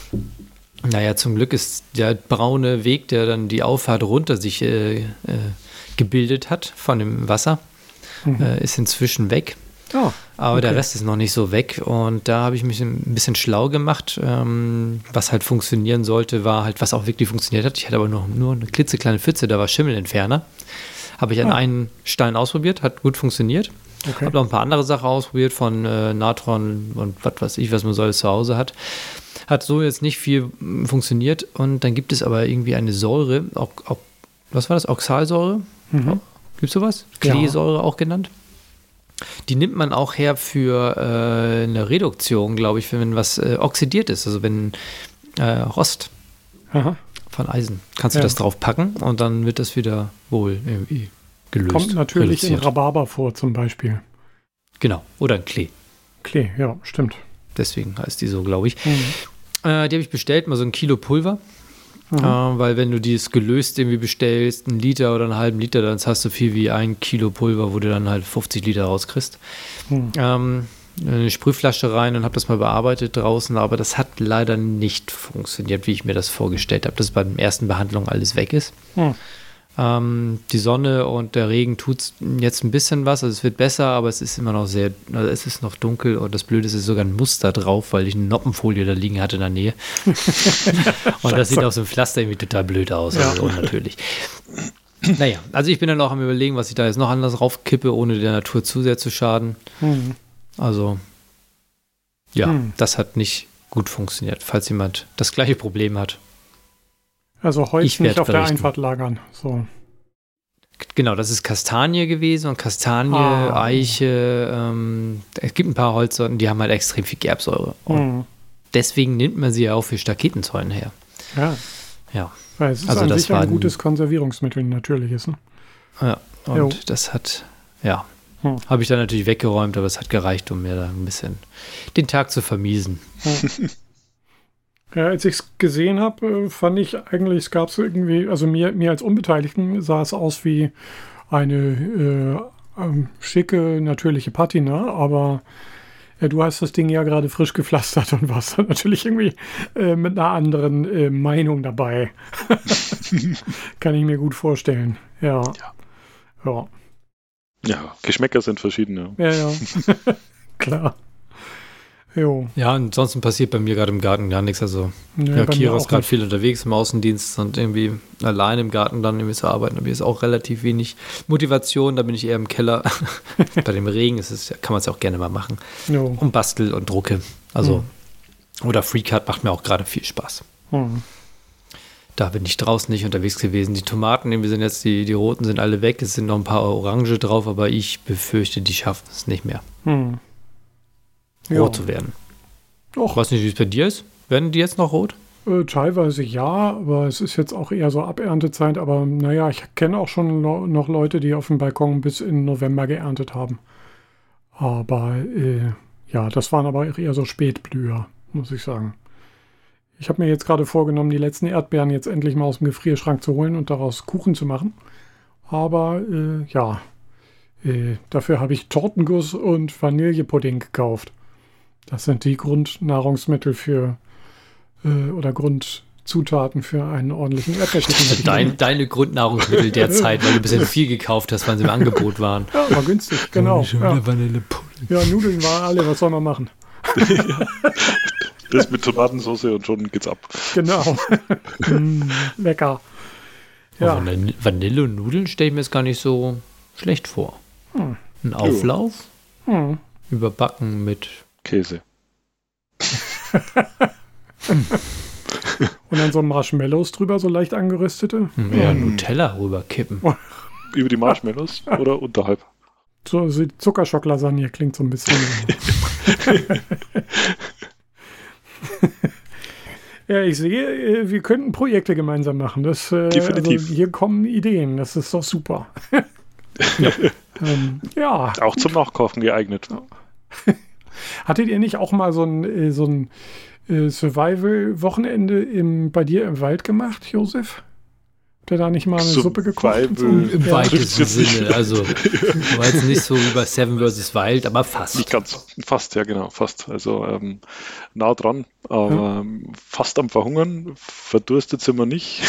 Naja, zum Glück ist der braune Weg, der dann die Auffahrt runter sich äh, äh, gebildet hat von dem Wasser, mhm. Äh, ist inzwischen weg. Oh, Aber okay. der Rest ist noch nicht so weg und da habe ich mich ein bisschen schlau gemacht. Ähm, was halt funktionieren sollte, war halt, was auch wirklich funktioniert hat. Ich hatte aber noch nur eine klitzekleine Pfütze, da war Schimmelentferner. Habe ich an oh. einen Stein ausprobiert, hat gut funktioniert. Okay. Habe noch ein paar andere Sachen ausprobiert von äh, Natron und was weiß ich, was man so alles zu Hause hat. Hat so jetzt nicht viel hm, funktioniert und dann gibt es aber irgendwie eine Säure, auch, auch, was war das, Oxalsäure? Mhm. Gibt es sowas? Kleesäure ja. auch genannt? Die nimmt man auch her für äh, eine Reduktion, glaube ich, wenn was äh, oxidiert ist, also wenn äh, Rost Aha. von Eisen. Kannst du ja. das drauf packen und dann wird das wieder wohl irgendwie gelöst. Kommt natürlich reduziert. in Rhabarber vor zum Beispiel. Genau, oder in Klee. Klee, ja, stimmt. Deswegen heißt die so, glaube ich. Mhm. Äh, die habe ich bestellt, mal so ein Kilo Pulver. Mhm. Äh, weil wenn du dieses gelöst irgendwie bestellst, einen Liter oder einen halben Liter, dann hast du viel wie ein Kilo Pulver, wo du dann halt 50 Liter rauskriegst. Mhm. Ähm, eine Sprühflasche rein und habe das mal bearbeitet draußen, aber das hat leider nicht funktioniert, wie ich mir das vorgestellt habe, dass bei der ersten Behandlung alles weg ist. Mhm. Ähm, die Sonne und der Regen tut jetzt ein bisschen was, also es wird besser, aber es ist immer noch sehr, also es ist noch dunkel und das Blöde ist, es ist sogar ein Muster drauf, weil ich eine Noppenfolie da liegen hatte in der Nähe. [laughs] und das sieht auf so einem Pflaster irgendwie total blöd aus, ja. also unnatürlich. Naja, also ich bin dann auch am überlegen, was ich da jetzt noch anders raufkippe, ohne der Natur zu sehr zu schaden. Mhm. Also, ja, mhm. das hat nicht gut funktioniert, falls jemand das gleiche Problem hat. Also Holz nicht auf berichten. der Einfahrt lagern. So. Genau, das ist Kastanie gewesen und Kastanie, ah. Eiche, ähm, es gibt ein paar Holzsorten, die haben halt extrem viel Gerbsäure. Und mhm. deswegen nimmt man sie ja auch für Staketenzäunen her. Ja. Ja. Weil es ist also an das sich ein gutes Konservierungsmittel, natürliches. Ne? Ja, und jo. das hat, ja, hm. habe ich dann natürlich weggeräumt, aber es hat gereicht, um mir da ein bisschen den Tag zu vermiesen. Hm. [laughs] Ja, als ich es gesehen habe, äh, fand ich eigentlich, es gab so irgendwie, also mir, mir als Unbeteiligten sah es aus wie eine äh, ähm, schicke, natürliche Patina, aber äh, du hast das Ding ja gerade frisch gepflastert und warst dann natürlich irgendwie äh, mit einer anderen äh, Meinung dabei. [laughs] Kann ich mir gut vorstellen. Ja. Ja. Ja, ja Geschmäcker sind verschiedene. Ja, ja. [laughs] Klar. Jo. Ja, ansonsten passiert bei mir gerade im Garten gar nichts. Also, nee, ja, Kira ist gerade viel unterwegs im Außendienst und irgendwie allein im Garten dann irgendwie zu arbeiten. Aber hier ist auch relativ wenig Motivation. Da bin ich eher im Keller. [laughs] bei dem Regen ist es, kann man es ja auch gerne mal machen. Jo. Und bastel und drucke. Also, hm. oder FreeCard macht mir auch gerade viel Spaß. Hm. Da bin ich draußen nicht unterwegs gewesen. Die Tomaten, wir sind jetzt, die, die roten sind alle weg. Es sind noch ein paar Orange drauf, aber ich befürchte, die schaffen es nicht mehr. Hm rot ja. zu werden. Ich weiß nicht, wie es bei dir ist. Werden die jetzt noch rot? Äh, teilweise ja, aber es ist jetzt auch eher so Aberntezeit. Aber naja, ich kenne auch schon noch Leute, die auf dem Balkon bis in November geerntet haben. Aber äh, ja, das waren aber eher so Spätblüher, muss ich sagen. Ich habe mir jetzt gerade vorgenommen, die letzten Erdbeeren jetzt endlich mal aus dem Gefrierschrank zu holen und daraus Kuchen zu machen. Aber äh, ja, äh, dafür habe ich Tortenguss und Vanillepudding gekauft. Das sind die Grundnahrungsmittel für äh, oder Grundzutaten für einen ordentlichen Erdbeerkuchen. Dein, deine Grundnahrungsmittel der Zeit, weil du ein bisschen [laughs] viel gekauft hast, weil sie im Angebot waren. Ja, war günstig, genau. Ja. ja, Nudeln waren alle, was soll man machen? das mit Tomatensauce und schon geht's ab. Genau. [laughs] mm, lecker. Ja. Vanille und Nudeln stelle ich mir jetzt gar nicht so schlecht vor. Hm. Ein Auflauf, hm. überbacken mit Käse. [laughs] Und dann so Marshmallows drüber, so leicht angeröstete. Ja, hm. Nutella rüberkippen. [laughs] Über die Marshmallows oder unterhalb? So, so Zuckerschocklasagne klingt so ein bisschen. [laughs] ja, ich sehe, äh, wir könnten Projekte gemeinsam machen. Das, äh, Definitiv. Also hier kommen Ideen, das ist doch super. ja. Ähm, ja. Auch zum Nachkochen geeignet. Hattet ihr nicht auch mal so ein, äh, so ein äh, Survival-Wochenende bei dir im Wald gemacht, Josef? Habt ihr da nicht mal eine Survival Suppe gekocht? So? Im ja. weitesten Sinne. Also war jetzt nicht so wie bei Seven vs. Wild, aber fast. Nicht ganz, fast, ja genau, fast. Also ähm, nah dran, aber. Ähm, fast am Verhungern. Verdurstet sind wir nicht.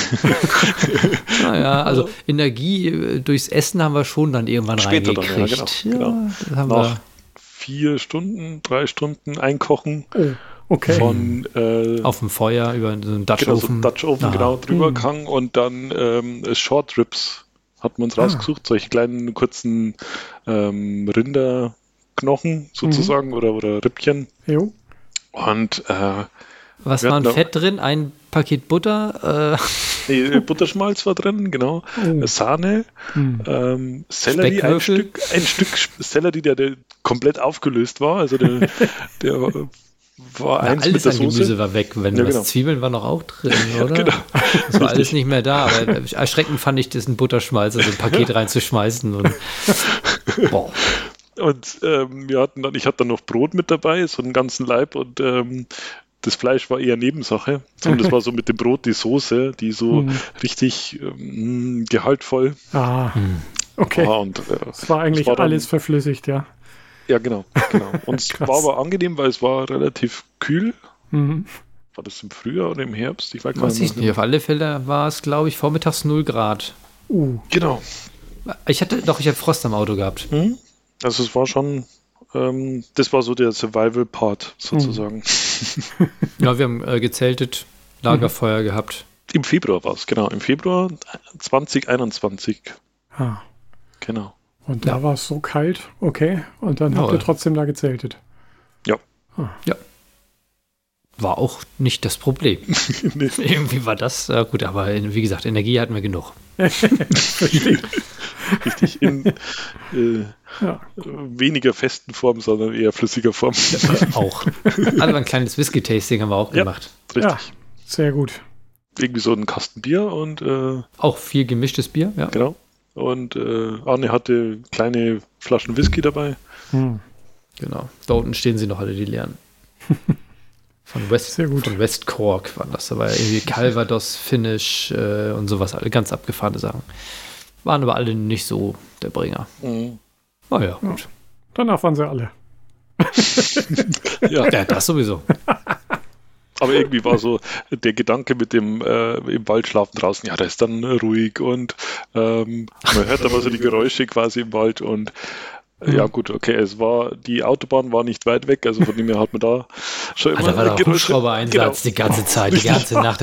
[laughs] naja, also Energie äh, durchs Essen haben wir schon dann irgendwann Später reingekriegt. Dann, ja, genau. Ja, genau. Nach, vier Stunden, drei Stunden einkochen. Oh, okay. Von, äh, Auf dem Feuer über so einen Dutch Oven. Genau, so Dutch Oven genau drüber mhm. und dann ähm, Short Ribs hatten wir uns ah. rausgesucht, solche kleinen kurzen ähm, Rinderknochen sozusagen mhm. oder, oder Rippchen. Jo. Und äh, was war ein Fett drin? Ein Paket Butter? Äh. Nee, äh, Butterschmalz war drin, genau. Oh. Sahne, hm. ähm, Sellerie, ein Stück, ein Stück Sellerie, der, der komplett aufgelöst war. Also der, [laughs] der war ja, eins alles mit der an Soße. Gemüse war weg. Wenn ja, genau. Zwiebeln waren noch auch drin, [laughs] oder? genau. Das war alles nicht mehr da. Aber erschreckend fand ich das ein Butterschmalz, also ein Paket [laughs] reinzuschmeißen. Und, boah. Und ähm, wir hatten dann, ich hatte dann noch Brot mit dabei, so einen ganzen Leib und ähm, das Fleisch war eher Nebensache, sondern das war so mit dem Brot die Soße, die so mhm. richtig ähm, gehaltvoll. Ah, okay. War und, äh, das war eigentlich war dann, alles verflüssigt, ja. Ja, genau. genau. [laughs] Und es war aber angenehm, weil es war relativ kühl. Mhm. War das im Frühjahr oder im Herbst? Ich weiß gar nicht. Nicht. Auf alle Fälle war es, glaube ich, vormittags 0 Grad. Uh. Genau. Ich hatte, doch, ich habe Frost am Auto gehabt. Mhm. Also es war schon ähm, das war so der Survival-Part sozusagen. Mhm. [laughs] ja, wir haben äh, gezeltet, Lagerfeuer mhm. gehabt. Im Februar war es, genau. Im Februar 2021. Ah. Genau. Und da ja. war es so kalt, okay. Und dann habt ihr trotzdem da gezeltet. Ja. Ah. Ja. War auch nicht das Problem. [laughs] nee. Irgendwie war das äh, gut, aber wie gesagt, Energie hatten wir genug. [laughs] Richtig. In, äh, ja. weniger festen Form, sondern eher flüssiger Form. Ja, auch. [laughs] Also ein kleines Whisky-Tasting haben wir auch gemacht. Ja, richtig. sehr gut. Irgendwie so ein Kasten Bier und äh, auch viel gemischtes Bier, ja. Genau. Und äh, Arne hatte kleine Flaschen Whisky dabei. Hm. Genau. Da unten stehen sie noch alle, die leeren. [laughs] Von West, Sehr gut. Von West Cork waren das. Da war irgendwie Calvados, Finish äh, und sowas, alle ganz abgefahrene Sachen. Waren aber alle nicht so der Bringer. Mhm. Oh ja, gut. Danach waren sie alle. [laughs] ja. ja, das sowieso. [laughs] Aber irgendwie war so der Gedanke mit dem äh, im Wald schlafen draußen, ja, da ist dann ruhig und ähm, man hört aber so die Geräusche quasi im Wald und Mhm. Ja, gut, okay, es war, die Autobahn war nicht weit weg, also von dem her hat man da schon immer. Also da war der Hubschrauber-Einsatz genau. die ganze Zeit, die ganze Nacht.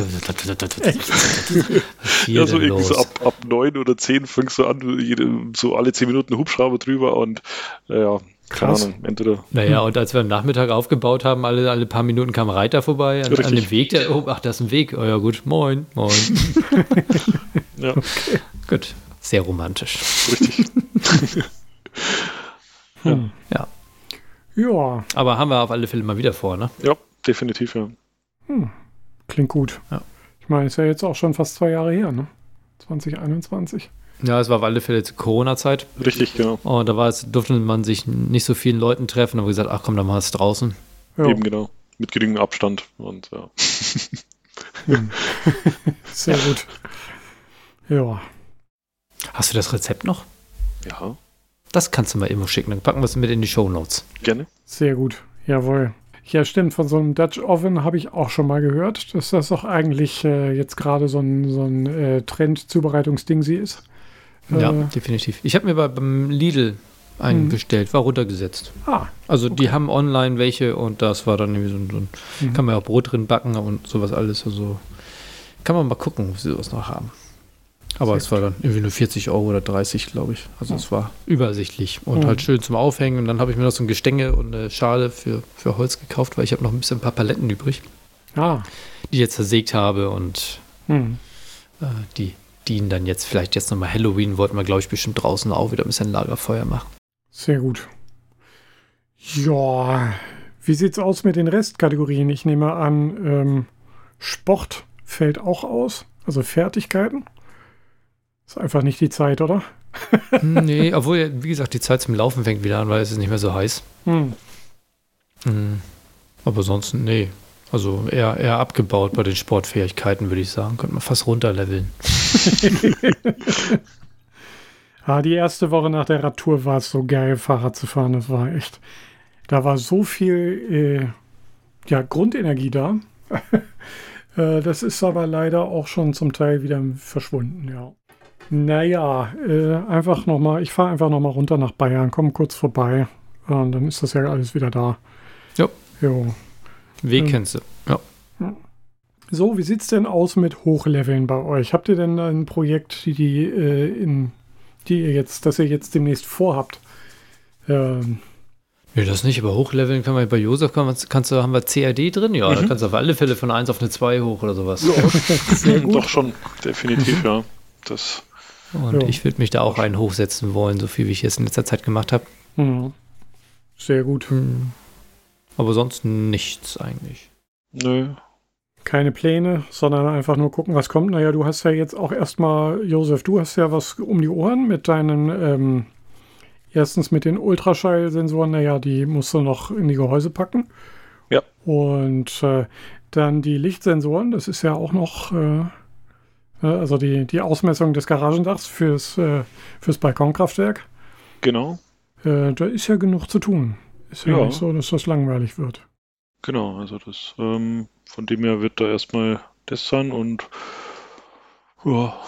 ja, so irgendwie so ab, ab neun oder zehn fängst du an, so alle zehn Minuten Hubschrauber drüber und, ja, Krass. Keine Ahnung, entweder. Naja, und als wir am Nachmittag aufgebaut haben, alle, alle paar Minuten kam Reiter vorbei an, an dem Weg. Der, oh, ach, das ist ein Weg. Oh ja, gut. Moin, moin. [laughs] ja. Okay. Gut. Sehr romantisch. Richtig. [laughs] Hm. Ja. Ja. Aber haben wir auf alle Fälle mal wieder vor, ne? Ja, definitiv, ja. Hm. Klingt gut. Ja. Ich meine, ist ja jetzt auch schon fast zwei Jahre her, ne? 2021. Ja, es war auf alle Fälle zur Corona-Zeit. Richtig, genau. Und da war es, durfte man sich nicht so vielen Leuten treffen, aber gesagt, ach komm, dann mal es draußen. Ja. Eben genau. Mit geringem Abstand und ja. [laughs] Sehr gut. Ja. Hast du das Rezept noch? Ja. Das kannst du mal immer schicken, dann packen wir es mit in die Show Notes. Gerne. Sehr gut, jawohl. Ja, stimmt, von so einem Dutch Oven habe ich auch schon mal gehört, dass das doch eigentlich äh, jetzt gerade so ein, so ein äh, Trend-Zubereitungsding sie ist. Äh, ja, definitiv. Ich habe mir bei, beim Lidl einen bestellt, war runtergesetzt. Ah. Also okay. die haben online welche und das war dann irgendwie so ein, so ein mhm. kann man ja auch Brot drin backen und sowas alles. Also kann man mal gucken, ob sie sowas noch haben. Aber Sehr es war dann irgendwie nur 40 Euro oder 30, glaube ich. Also ja. es war übersichtlich und mhm. halt schön zum Aufhängen. Und dann habe ich mir noch so ein Gestänge und eine Schale für, für Holz gekauft, weil ich habe noch ein bisschen ein paar Paletten übrig, ah. die ich jetzt zersägt habe und mhm. äh, die dienen dann jetzt vielleicht jetzt nochmal Halloween, wollten wir, glaube ich, bestimmt draußen auch wieder ein bisschen Lagerfeuer machen. Sehr gut. Ja, wie sieht's aus mit den Restkategorien? Ich nehme an, ähm, Sport fällt auch aus, also Fertigkeiten. Ist einfach nicht die Zeit, oder? [laughs] nee, obwohl, wie gesagt, die Zeit zum Laufen fängt wieder an, weil es ist nicht mehr so heiß. Hm. Hm. Aber sonst, nee. Also eher, eher abgebaut bei den Sportfähigkeiten, würde ich sagen. Könnte man fast runterleveln. [laughs] ah, die erste Woche nach der Radtour war es so geil, Fahrrad zu fahren. Das war echt. Da war so viel äh, ja, Grundenergie da. [laughs] äh, das ist aber leider auch schon zum Teil wieder verschwunden, ja. Naja, äh, einfach nochmal, ich fahre einfach nochmal runter nach Bayern, komme kurz vorbei und dann ist das ja alles wieder da. Jo. jo. Weg ähm, kennst du, ja. So, wie sieht es denn aus mit Hochleveln bei euch? Habt ihr denn ein Projekt, die, die äh, in die ihr jetzt, dass ihr jetzt demnächst vorhabt. Ähm, Nee, das nicht, aber hochleveln kann man bei Josef, kann man, kannst du, haben wir CAD drin? Ja, mhm. da kannst du auf alle Fälle von 1 auf eine 2 hoch oder sowas. Ja, [laughs] doch schon, definitiv, ja. Das. Und ja. ich würde mich da auch einen hochsetzen wollen, so viel wie ich es in letzter Zeit gemacht habe. Mhm. Sehr gut. Mhm. Aber sonst nichts eigentlich. Nö. Keine Pläne, sondern einfach nur gucken, was kommt. Naja, du hast ja jetzt auch erstmal, Josef, du hast ja was um die Ohren mit deinen ähm, Erstens mit den Ultraschallsensoren, naja, die musst du noch in die Gehäuse packen. Ja. Und äh, dann die Lichtsensoren, das ist ja auch noch, äh, also die, die Ausmessung des Garagendachs fürs, äh, fürs Balkonkraftwerk. Genau. Äh, da ist ja genug zu tun. Ist ja, ja, nicht so, dass das langweilig wird. Genau, also das, ähm, von dem her wird da erstmal das sein und ja,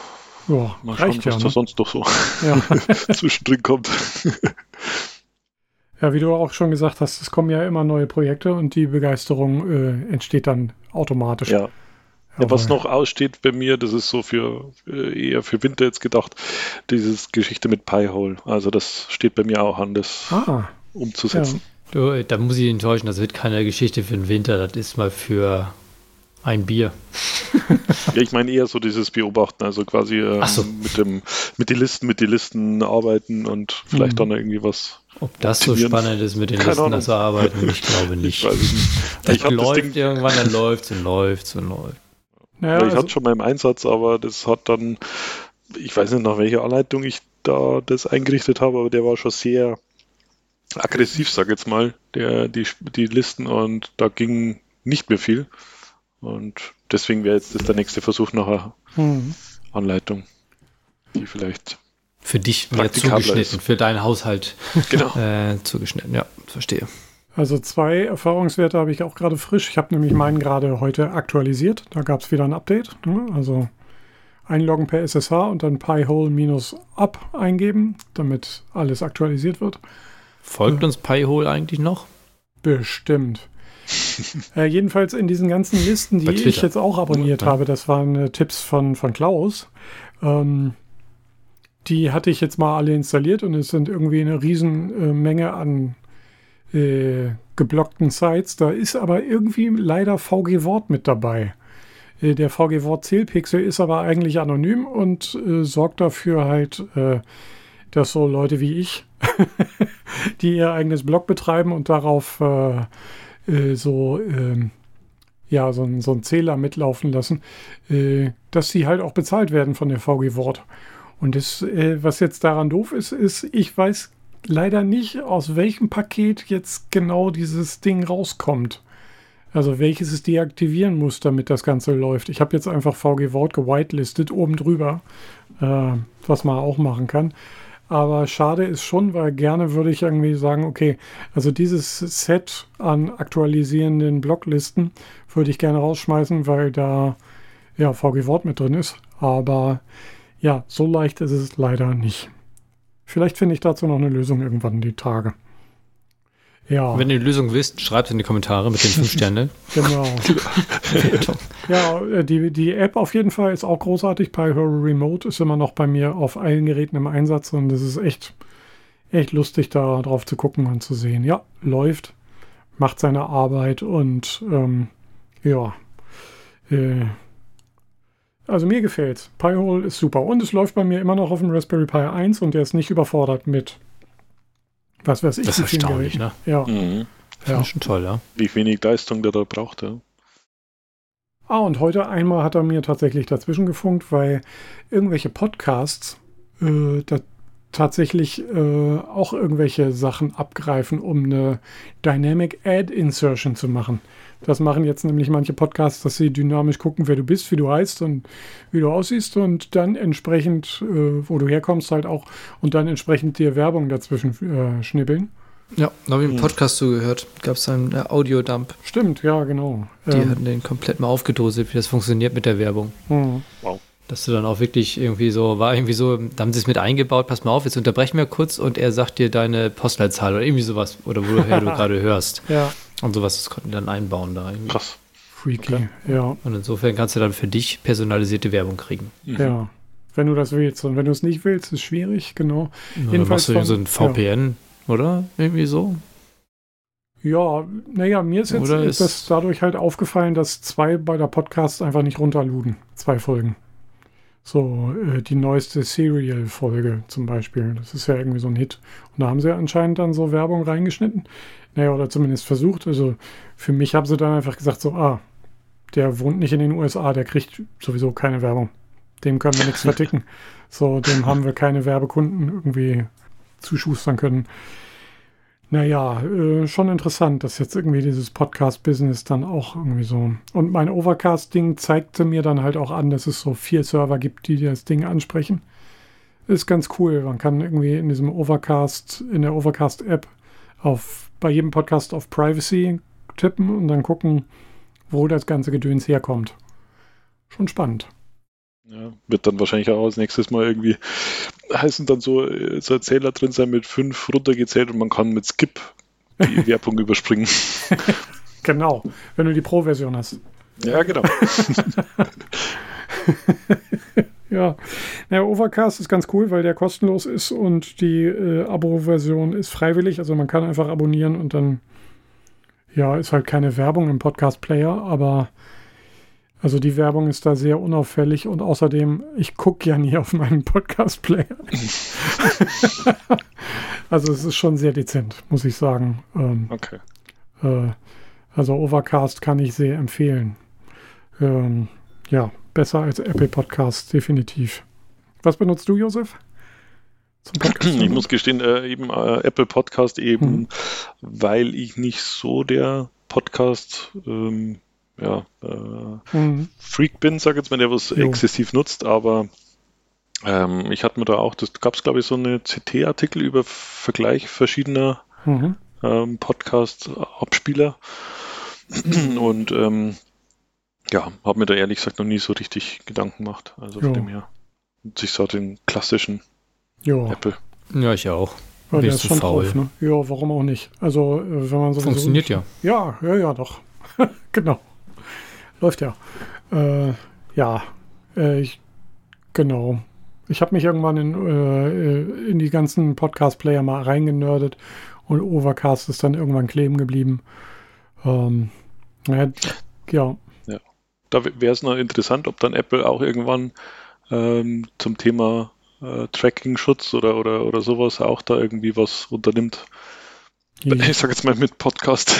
ja, Mal schauen, was ja, ne? da sonst noch so ja. [laughs] zwischendrin kommt. Ja, wie du auch schon gesagt hast, es kommen ja immer neue Projekte und die Begeisterung äh, entsteht dann automatisch. Ja. ja. was noch aussteht bei mir, das ist so für äh, eher für Winter jetzt gedacht, dieses Geschichte mit Piehole. Also das steht bei mir auch an, das ah, umzusetzen. Ja. Du, da muss ich enttäuschen, das wird keine Geschichte für den Winter, das ist mal für ein Bier. [laughs] ja, ich meine eher so dieses Beobachten, also quasi ähm, so. mit dem, mit den Listen, mit den Listen arbeiten und vielleicht mhm. dann irgendwie was. Ob das so spannend ist, mit den Keine Listen zu arbeiten, ich glaube nicht. Ich weiß es nicht. Das ich läuft das irgendwann, dann läuft und läuft und läuft. Naja, ja, ich also hatte schon mal im Einsatz, aber das hat dann, ich weiß nicht, nach welcher Anleitung ich da das eingerichtet habe, aber der war schon sehr aggressiv, sag jetzt mal, der, die, die Listen und da ging nicht mehr viel. Und deswegen wäre jetzt das der nächste Versuch nach einer mhm. Anleitung, die vielleicht für dich mehr zugeschnitten, ist. für deinen Haushalt genau. äh, zugeschnitten. Ja, verstehe. Also zwei Erfahrungswerte habe ich auch gerade frisch. Ich habe nämlich meinen gerade heute aktualisiert. Da gab es wieder ein Update. Ne? Also einloggen per SSH und dann piehole-up eingeben, damit alles aktualisiert wird. Folgt äh, uns Piehole eigentlich noch? Bestimmt [laughs] äh, jedenfalls in diesen ganzen Listen, die ich jetzt auch abonniert ja. habe, das waren äh, Tipps von, von Klaus. Ähm, die hatte ich jetzt mal alle installiert und es sind irgendwie eine Riesenmenge äh, an äh, geblockten Sites. Da ist aber irgendwie leider VG Wort mit dabei. Äh, der VG Wort Zählpixel ist aber eigentlich anonym und äh, sorgt dafür halt, dass so Leute wie ich, [laughs] die ihr eigenes Blog betreiben und darauf äh, so, äh, ja, so, so einen Zähler mitlaufen lassen, äh, dass sie halt auch bezahlt werden von der VG Wort. Und das, äh, was jetzt daran doof ist, ist, ich weiß leider nicht, aus welchem Paket jetzt genau dieses Ding rauskommt. Also welches es deaktivieren muss, damit das Ganze läuft. Ich habe jetzt einfach VG Wort gewitelistet oben drüber, äh, was man auch machen kann. Aber schade ist schon, weil gerne würde ich irgendwie sagen, okay, also dieses Set an aktualisierenden Blocklisten würde ich gerne rausschmeißen, weil da ja VG Wort mit drin ist. Aber ja, so leicht ist es leider nicht. Vielleicht finde ich dazu noch eine Lösung irgendwann die Tage. Ja. Wenn ihr die Lösung wisst, schreibt in die Kommentare mit den fünf Sternen. [laughs] genau. [laughs] ja, äh, die, die App auf jeden Fall ist auch großartig. Pyro Remote ist immer noch bei mir auf allen Geräten im Einsatz und es ist echt, echt lustig, da drauf zu gucken und zu sehen. Ja, läuft, macht seine Arbeit und ähm, ja. Äh, also mir gefällt's. Pi-Hole ist super. Und es läuft bei mir immer noch auf dem Raspberry Pi 1 und der ist nicht überfordert mit was weiß ich. Das ist erstaunlich, ne? Ja. Mhm. ja. schon toll, ja. Wie wenig Leistung der da braucht, ja. Ah, und heute einmal hat er mir tatsächlich dazwischen gefunkt, weil irgendwelche Podcasts äh, da tatsächlich äh, auch irgendwelche Sachen abgreifen, um eine Dynamic Ad Insertion zu machen. Das machen jetzt nämlich manche Podcasts, dass sie dynamisch gucken, wer du bist, wie du heißt und wie du aussiehst und dann entsprechend, äh, wo du herkommst, halt auch und dann entsprechend dir Werbung dazwischen äh, schnibbeln. Ja, da habe ich einen Podcast zugehört. Gab es einen äh, Audiodump. Stimmt, ja, genau. Die ähm, hatten den komplett mal aufgedröselt, wie das funktioniert mit der Werbung. Mhm. Wow. Dass du dann auch wirklich irgendwie so, war irgendwie so, da haben sie es mit eingebaut, pass mal auf, jetzt unterbrechen wir kurz und er sagt dir deine Postleitzahl oder irgendwie sowas, oder woher du [laughs] gerade hörst. Ja. Und sowas, das konnten die dann einbauen da. Irgendwie. Krass. Freaky, okay. ja. Und insofern kannst du dann für dich personalisierte Werbung kriegen. Mhm. Ja. wenn du das willst. Und wenn du es nicht willst, ist schwierig, genau. Na, Jedenfalls dann machst du so ein VPN, ja. oder? Irgendwie so. Ja, naja, mir ist jetzt ist das dadurch halt aufgefallen, dass zwei bei der Podcast einfach nicht runterluden. Zwei Folgen. So, äh, die neueste Serial-Folge zum Beispiel. Das ist ja irgendwie so ein Hit. Und da haben sie anscheinend dann so Werbung reingeschnitten. Naja, oder zumindest versucht. Also für mich haben sie dann einfach gesagt, so, ah, der wohnt nicht in den USA, der kriegt sowieso keine Werbung. Dem können wir nichts [laughs] verticken. So, dem haben wir keine Werbekunden irgendwie zuschustern können. Naja, äh, schon interessant, dass jetzt irgendwie dieses Podcast-Business dann auch irgendwie so. Und mein Overcast-Ding zeigte mir dann halt auch an, dass es so vier Server gibt, die das Ding ansprechen. Ist ganz cool. Man kann irgendwie in diesem Overcast, in der Overcast-App auf bei jedem Podcast auf Privacy tippen und dann gucken, wo das ganze Gedöns herkommt. Schon spannend. Ja, wird dann wahrscheinlich auch als nächstes Mal irgendwie heißen dann so, äh, so Erzähler drin sein mit fünf runtergezählt und man kann mit Skip die [laughs] Werbung überspringen. [laughs] Genau, wenn du die Pro-Version hast. Ja, genau. [laughs] ja, naja, Overcast ist ganz cool, weil der kostenlos ist und die äh, Abo-Version ist freiwillig. Also man kann einfach abonnieren und dann, ja, ist halt keine Werbung im Podcast-Player, aber also die Werbung ist da sehr unauffällig und außerdem, ich gucke ja nie auf meinen Podcast-Player. [laughs] also es ist schon sehr dezent, muss ich sagen. Ähm, okay. Äh, also Overcast kann ich sehr empfehlen. Ähm, ja, besser als Apple Podcast, definitiv. Was benutzt du, Josef? ich muss gestehen, äh, eben äh, Apple Podcast eben, mhm. weil ich nicht so der Podcast ähm, ja, äh, mhm. Freak bin, sag jetzt mal, der was jo. exzessiv nutzt, aber ähm, ich hatte mir da auch, das gab es glaube ich so eine CT-Artikel über Vergleich verschiedener mhm. ähm, Podcast-Abspieler [clears throat] und ähm, ja, habe mir da ehrlich gesagt noch nie so richtig Gedanken gemacht. Also von dem her nutze ich so den klassischen jo. Apple. Ja, ich auch. Ja, der ist schon faul. drauf, ne? Ja, warum auch nicht? Also, äh, wenn man so. Funktioniert ja. Ja, ja, ja, doch. [laughs] genau. Läuft ja. Äh, ja, äh, ich, genau. Ich habe mich irgendwann in, äh, in die ganzen Podcast-Player mal reingenördet und Overcast ist dann irgendwann kleben geblieben. Ähm, ja, ja. Da wäre es noch interessant, ob dann Apple auch irgendwann ähm, zum Thema äh, Tracking-Schutz oder, oder, oder sowas auch da irgendwie was unternimmt. Ich sage jetzt mal mit Podcast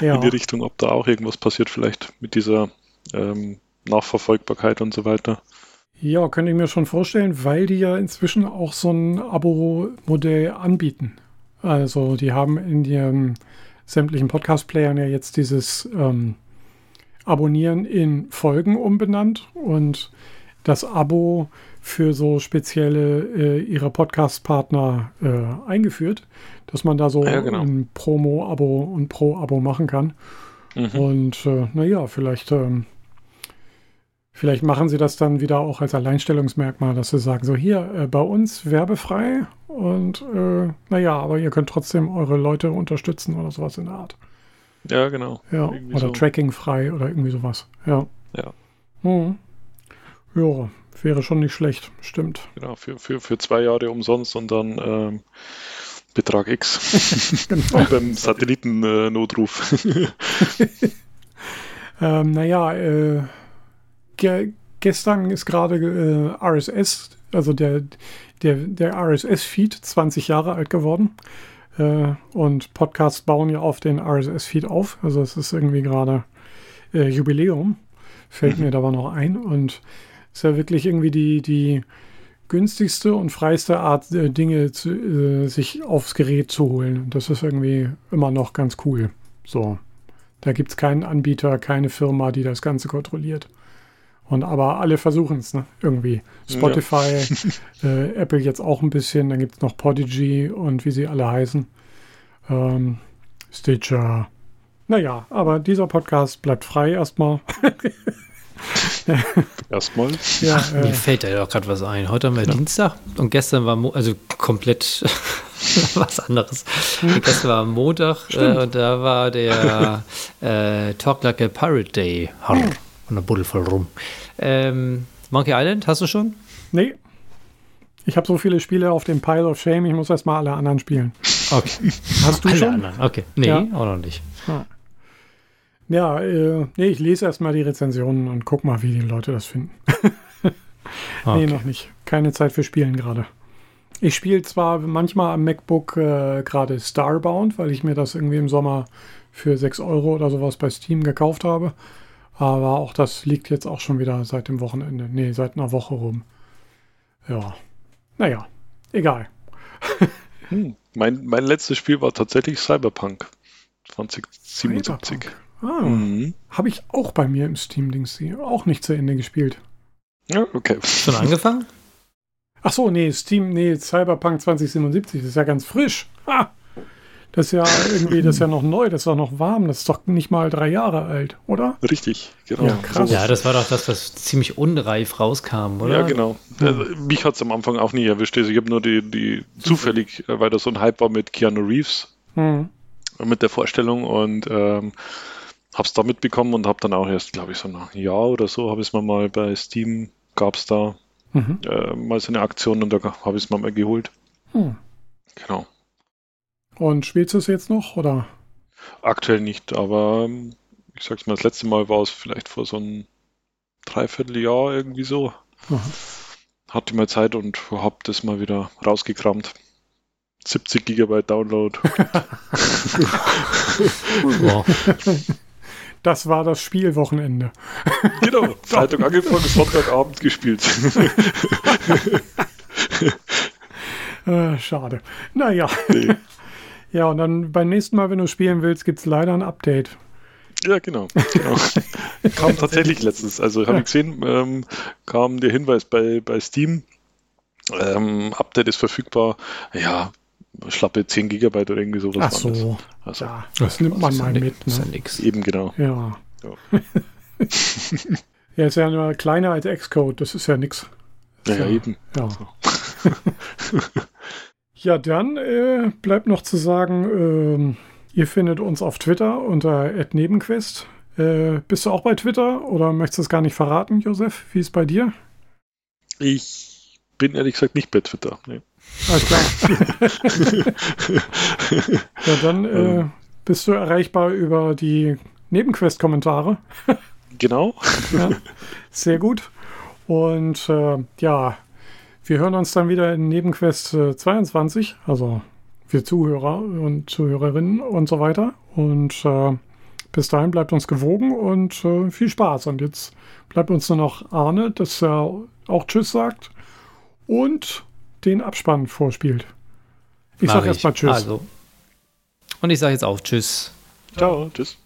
ja. [laughs] in die Richtung, ob da auch irgendwas passiert, vielleicht mit dieser ähm, Nachverfolgbarkeit und so weiter. Ja, könnte ich mir schon vorstellen, weil die ja inzwischen auch so ein Abo-Modell anbieten. Also die haben in ihren sämtlichen Podcast-Playern ja jetzt dieses ähm, Abonnieren in Folgen umbenannt und das Abo für so spezielle äh, ihre Podcast-Partner äh, eingeführt, dass man da so ja, genau. ein Promo-Abo und Pro-Abo machen kann. Mhm. Und äh, naja, vielleicht, ähm, vielleicht machen sie das dann wieder auch als Alleinstellungsmerkmal, dass sie sagen, so hier, äh, bei uns werbefrei und äh, naja, aber ihr könnt trotzdem eure Leute unterstützen oder sowas in der Art. Ja, genau. Ja, irgendwie oder so. Tracking frei oder irgendwie sowas. Ja. Ja. Mhm. Ja, Wäre schon nicht schlecht, stimmt. Genau, für, für, für zwei Jahre umsonst und dann ähm, Betrag X. [laughs] [laughs] genau. beim Satellitennotruf. Äh, [laughs] ähm, naja, äh, ge gestern ist gerade äh, RSS, also der, der, der RSS-Feed 20 Jahre alt geworden. Äh, und Podcasts bauen ja auf den RSS-Feed auf. Also es ist irgendwie gerade äh, Jubiläum. Fällt mhm. mir da aber noch ein. Und ist ja wirklich irgendwie die, die günstigste und freiste Art, äh, Dinge zu, äh, sich aufs Gerät zu holen. Das ist irgendwie immer noch ganz cool. So. Da gibt es keinen Anbieter, keine Firma, die das Ganze kontrolliert. Und aber alle versuchen es, ne? Irgendwie. Spotify, ja. äh, Apple jetzt auch ein bisschen, dann gibt es noch Podigy und wie sie alle heißen. Ähm, Stitcher. Naja, aber dieser Podcast bleibt frei erstmal. [laughs] [laughs] Erstmal. Ja, äh, Mir fällt da ja auch gerade was ein. Heute haben wir ja. Dienstag und gestern war, Mo also komplett [laughs] was anderes. Und gestern war Montag äh, und da war der [laughs] äh, Talk Like a Pirate Day. Harr, und der Buddel voll rum. Ähm, Monkey Island, hast du schon? Nee. Ich habe so viele Spiele auf dem Pile of Shame, ich muss erstmal alle anderen spielen. Okay. Hast du Alle schon? anderen. Okay. Nee, Ja. auch noch nicht. Ja, äh, nee, ich lese erstmal die Rezensionen und guck mal, wie die Leute das finden. [laughs] Nee, Okay. noch nicht. Keine Zeit für Spielen gerade. Ich spiele zwar manchmal am MacBook äh, gerade Starbound, weil ich mir das irgendwie im Sommer für 6 Euro oder sowas bei Steam gekauft habe. Aber auch das liegt jetzt auch schon wieder seit dem Wochenende. Nee, seit einer Woche rum. Ja. Naja, egal. Hm. Mein, mein letztes Spiel war tatsächlich Cyberpunk 2077. Ah, Mhm. Habe ich auch bei mir im Steam-Dings auch nicht zu Ende gespielt. Ja, okay. Schon angefangen? Ach so, nee, Steam, nee, Cyberpunk 2077, das ist ja ganz frisch. Ah, das ist ja irgendwie, das ist ja noch neu, das ist doch noch warm, das ist doch nicht mal drei Jahre alt, oder? Richtig, genau. Ja, krass. Ja, das war doch das, was ziemlich unreif rauskam, oder? Ja, genau. Also, mich hat es am Anfang auch nie erwischt. Also ich habe nur die, die zufällig, äh, weil da so ein Hype war mit Keanu Reeves, Hm. äh, mit der Vorstellung und ähm, habe es da mitbekommen und habe dann auch erst, glaube ich, so nach einem Jahr oder so, habe ich es mir mal bei Steam, gab es da Mhm. äh, mal so eine Aktion und da habe ich es mir mal geholt. Hm. Genau. Und spielst du es jetzt noch, oder? Aktuell nicht, aber ähm, ich sag's mal, das letzte Mal war es vielleicht vor so einem Dreivierteljahr irgendwie so. Aha. Hatte mal Zeit und hab das mal wieder rausgekramt. 70 Gigabyte Download. [laughs] [laughs] Wow. Das war das Spielwochenende. genau. [laughs] Freitag angefangen, Sonntagabend gespielt. [laughs] Äh, schade. Naja. Nee. [laughs] Ja, und dann beim nächsten Mal, wenn du spielen willst, gibt es leider ein Update. ja, genau. genau. kam tatsächlich letztens. Also habe ich gesehen, ähm, kam der Hinweis bei, bei Steam. Ähm, Update ist verfügbar. Ja, schlappe 10 Gigabyte oder irgendwie sowas. Ach das. so. Also Ja, das nimmt man ist ja mal mit. Ist ja Ne? nix. eben genau. Ja. Ja. [laughs] Ja, ist ja nur kleiner als Xcode, das ist ja nix. Ja, ja, eben. Ja. [laughs] ja, dann äh, bleibt noch zu sagen, ähm, ihr findet uns auf Twitter unter @nebenquest. Äh, bist du auch bei Twitter oder möchtest du es gar nicht verraten, Josef? Wie ist bei dir? Ich bin ehrlich gesagt nicht bei Twitter. Nee. Alles klar. [laughs] ja, dann äh, Ähm. bist du erreichbar über die Nebenquest-Kommentare. [laughs] Genau. Ja, sehr gut. Und äh, ja, wir hören uns dann wieder in Nebenquest äh, 22, also wir Zuhörer und Zuhörerinnen und so weiter. Und äh, bis dahin bleibt uns gewogen und äh, viel Spaß. Und jetzt bleibt uns nur noch Arne, dass er auch Tschüss sagt und den Abspann vorspielt. Ich Mach sag erstmal Tschüss. Also. Und ich sage jetzt auch Tschüss. Ciao. Tschüss.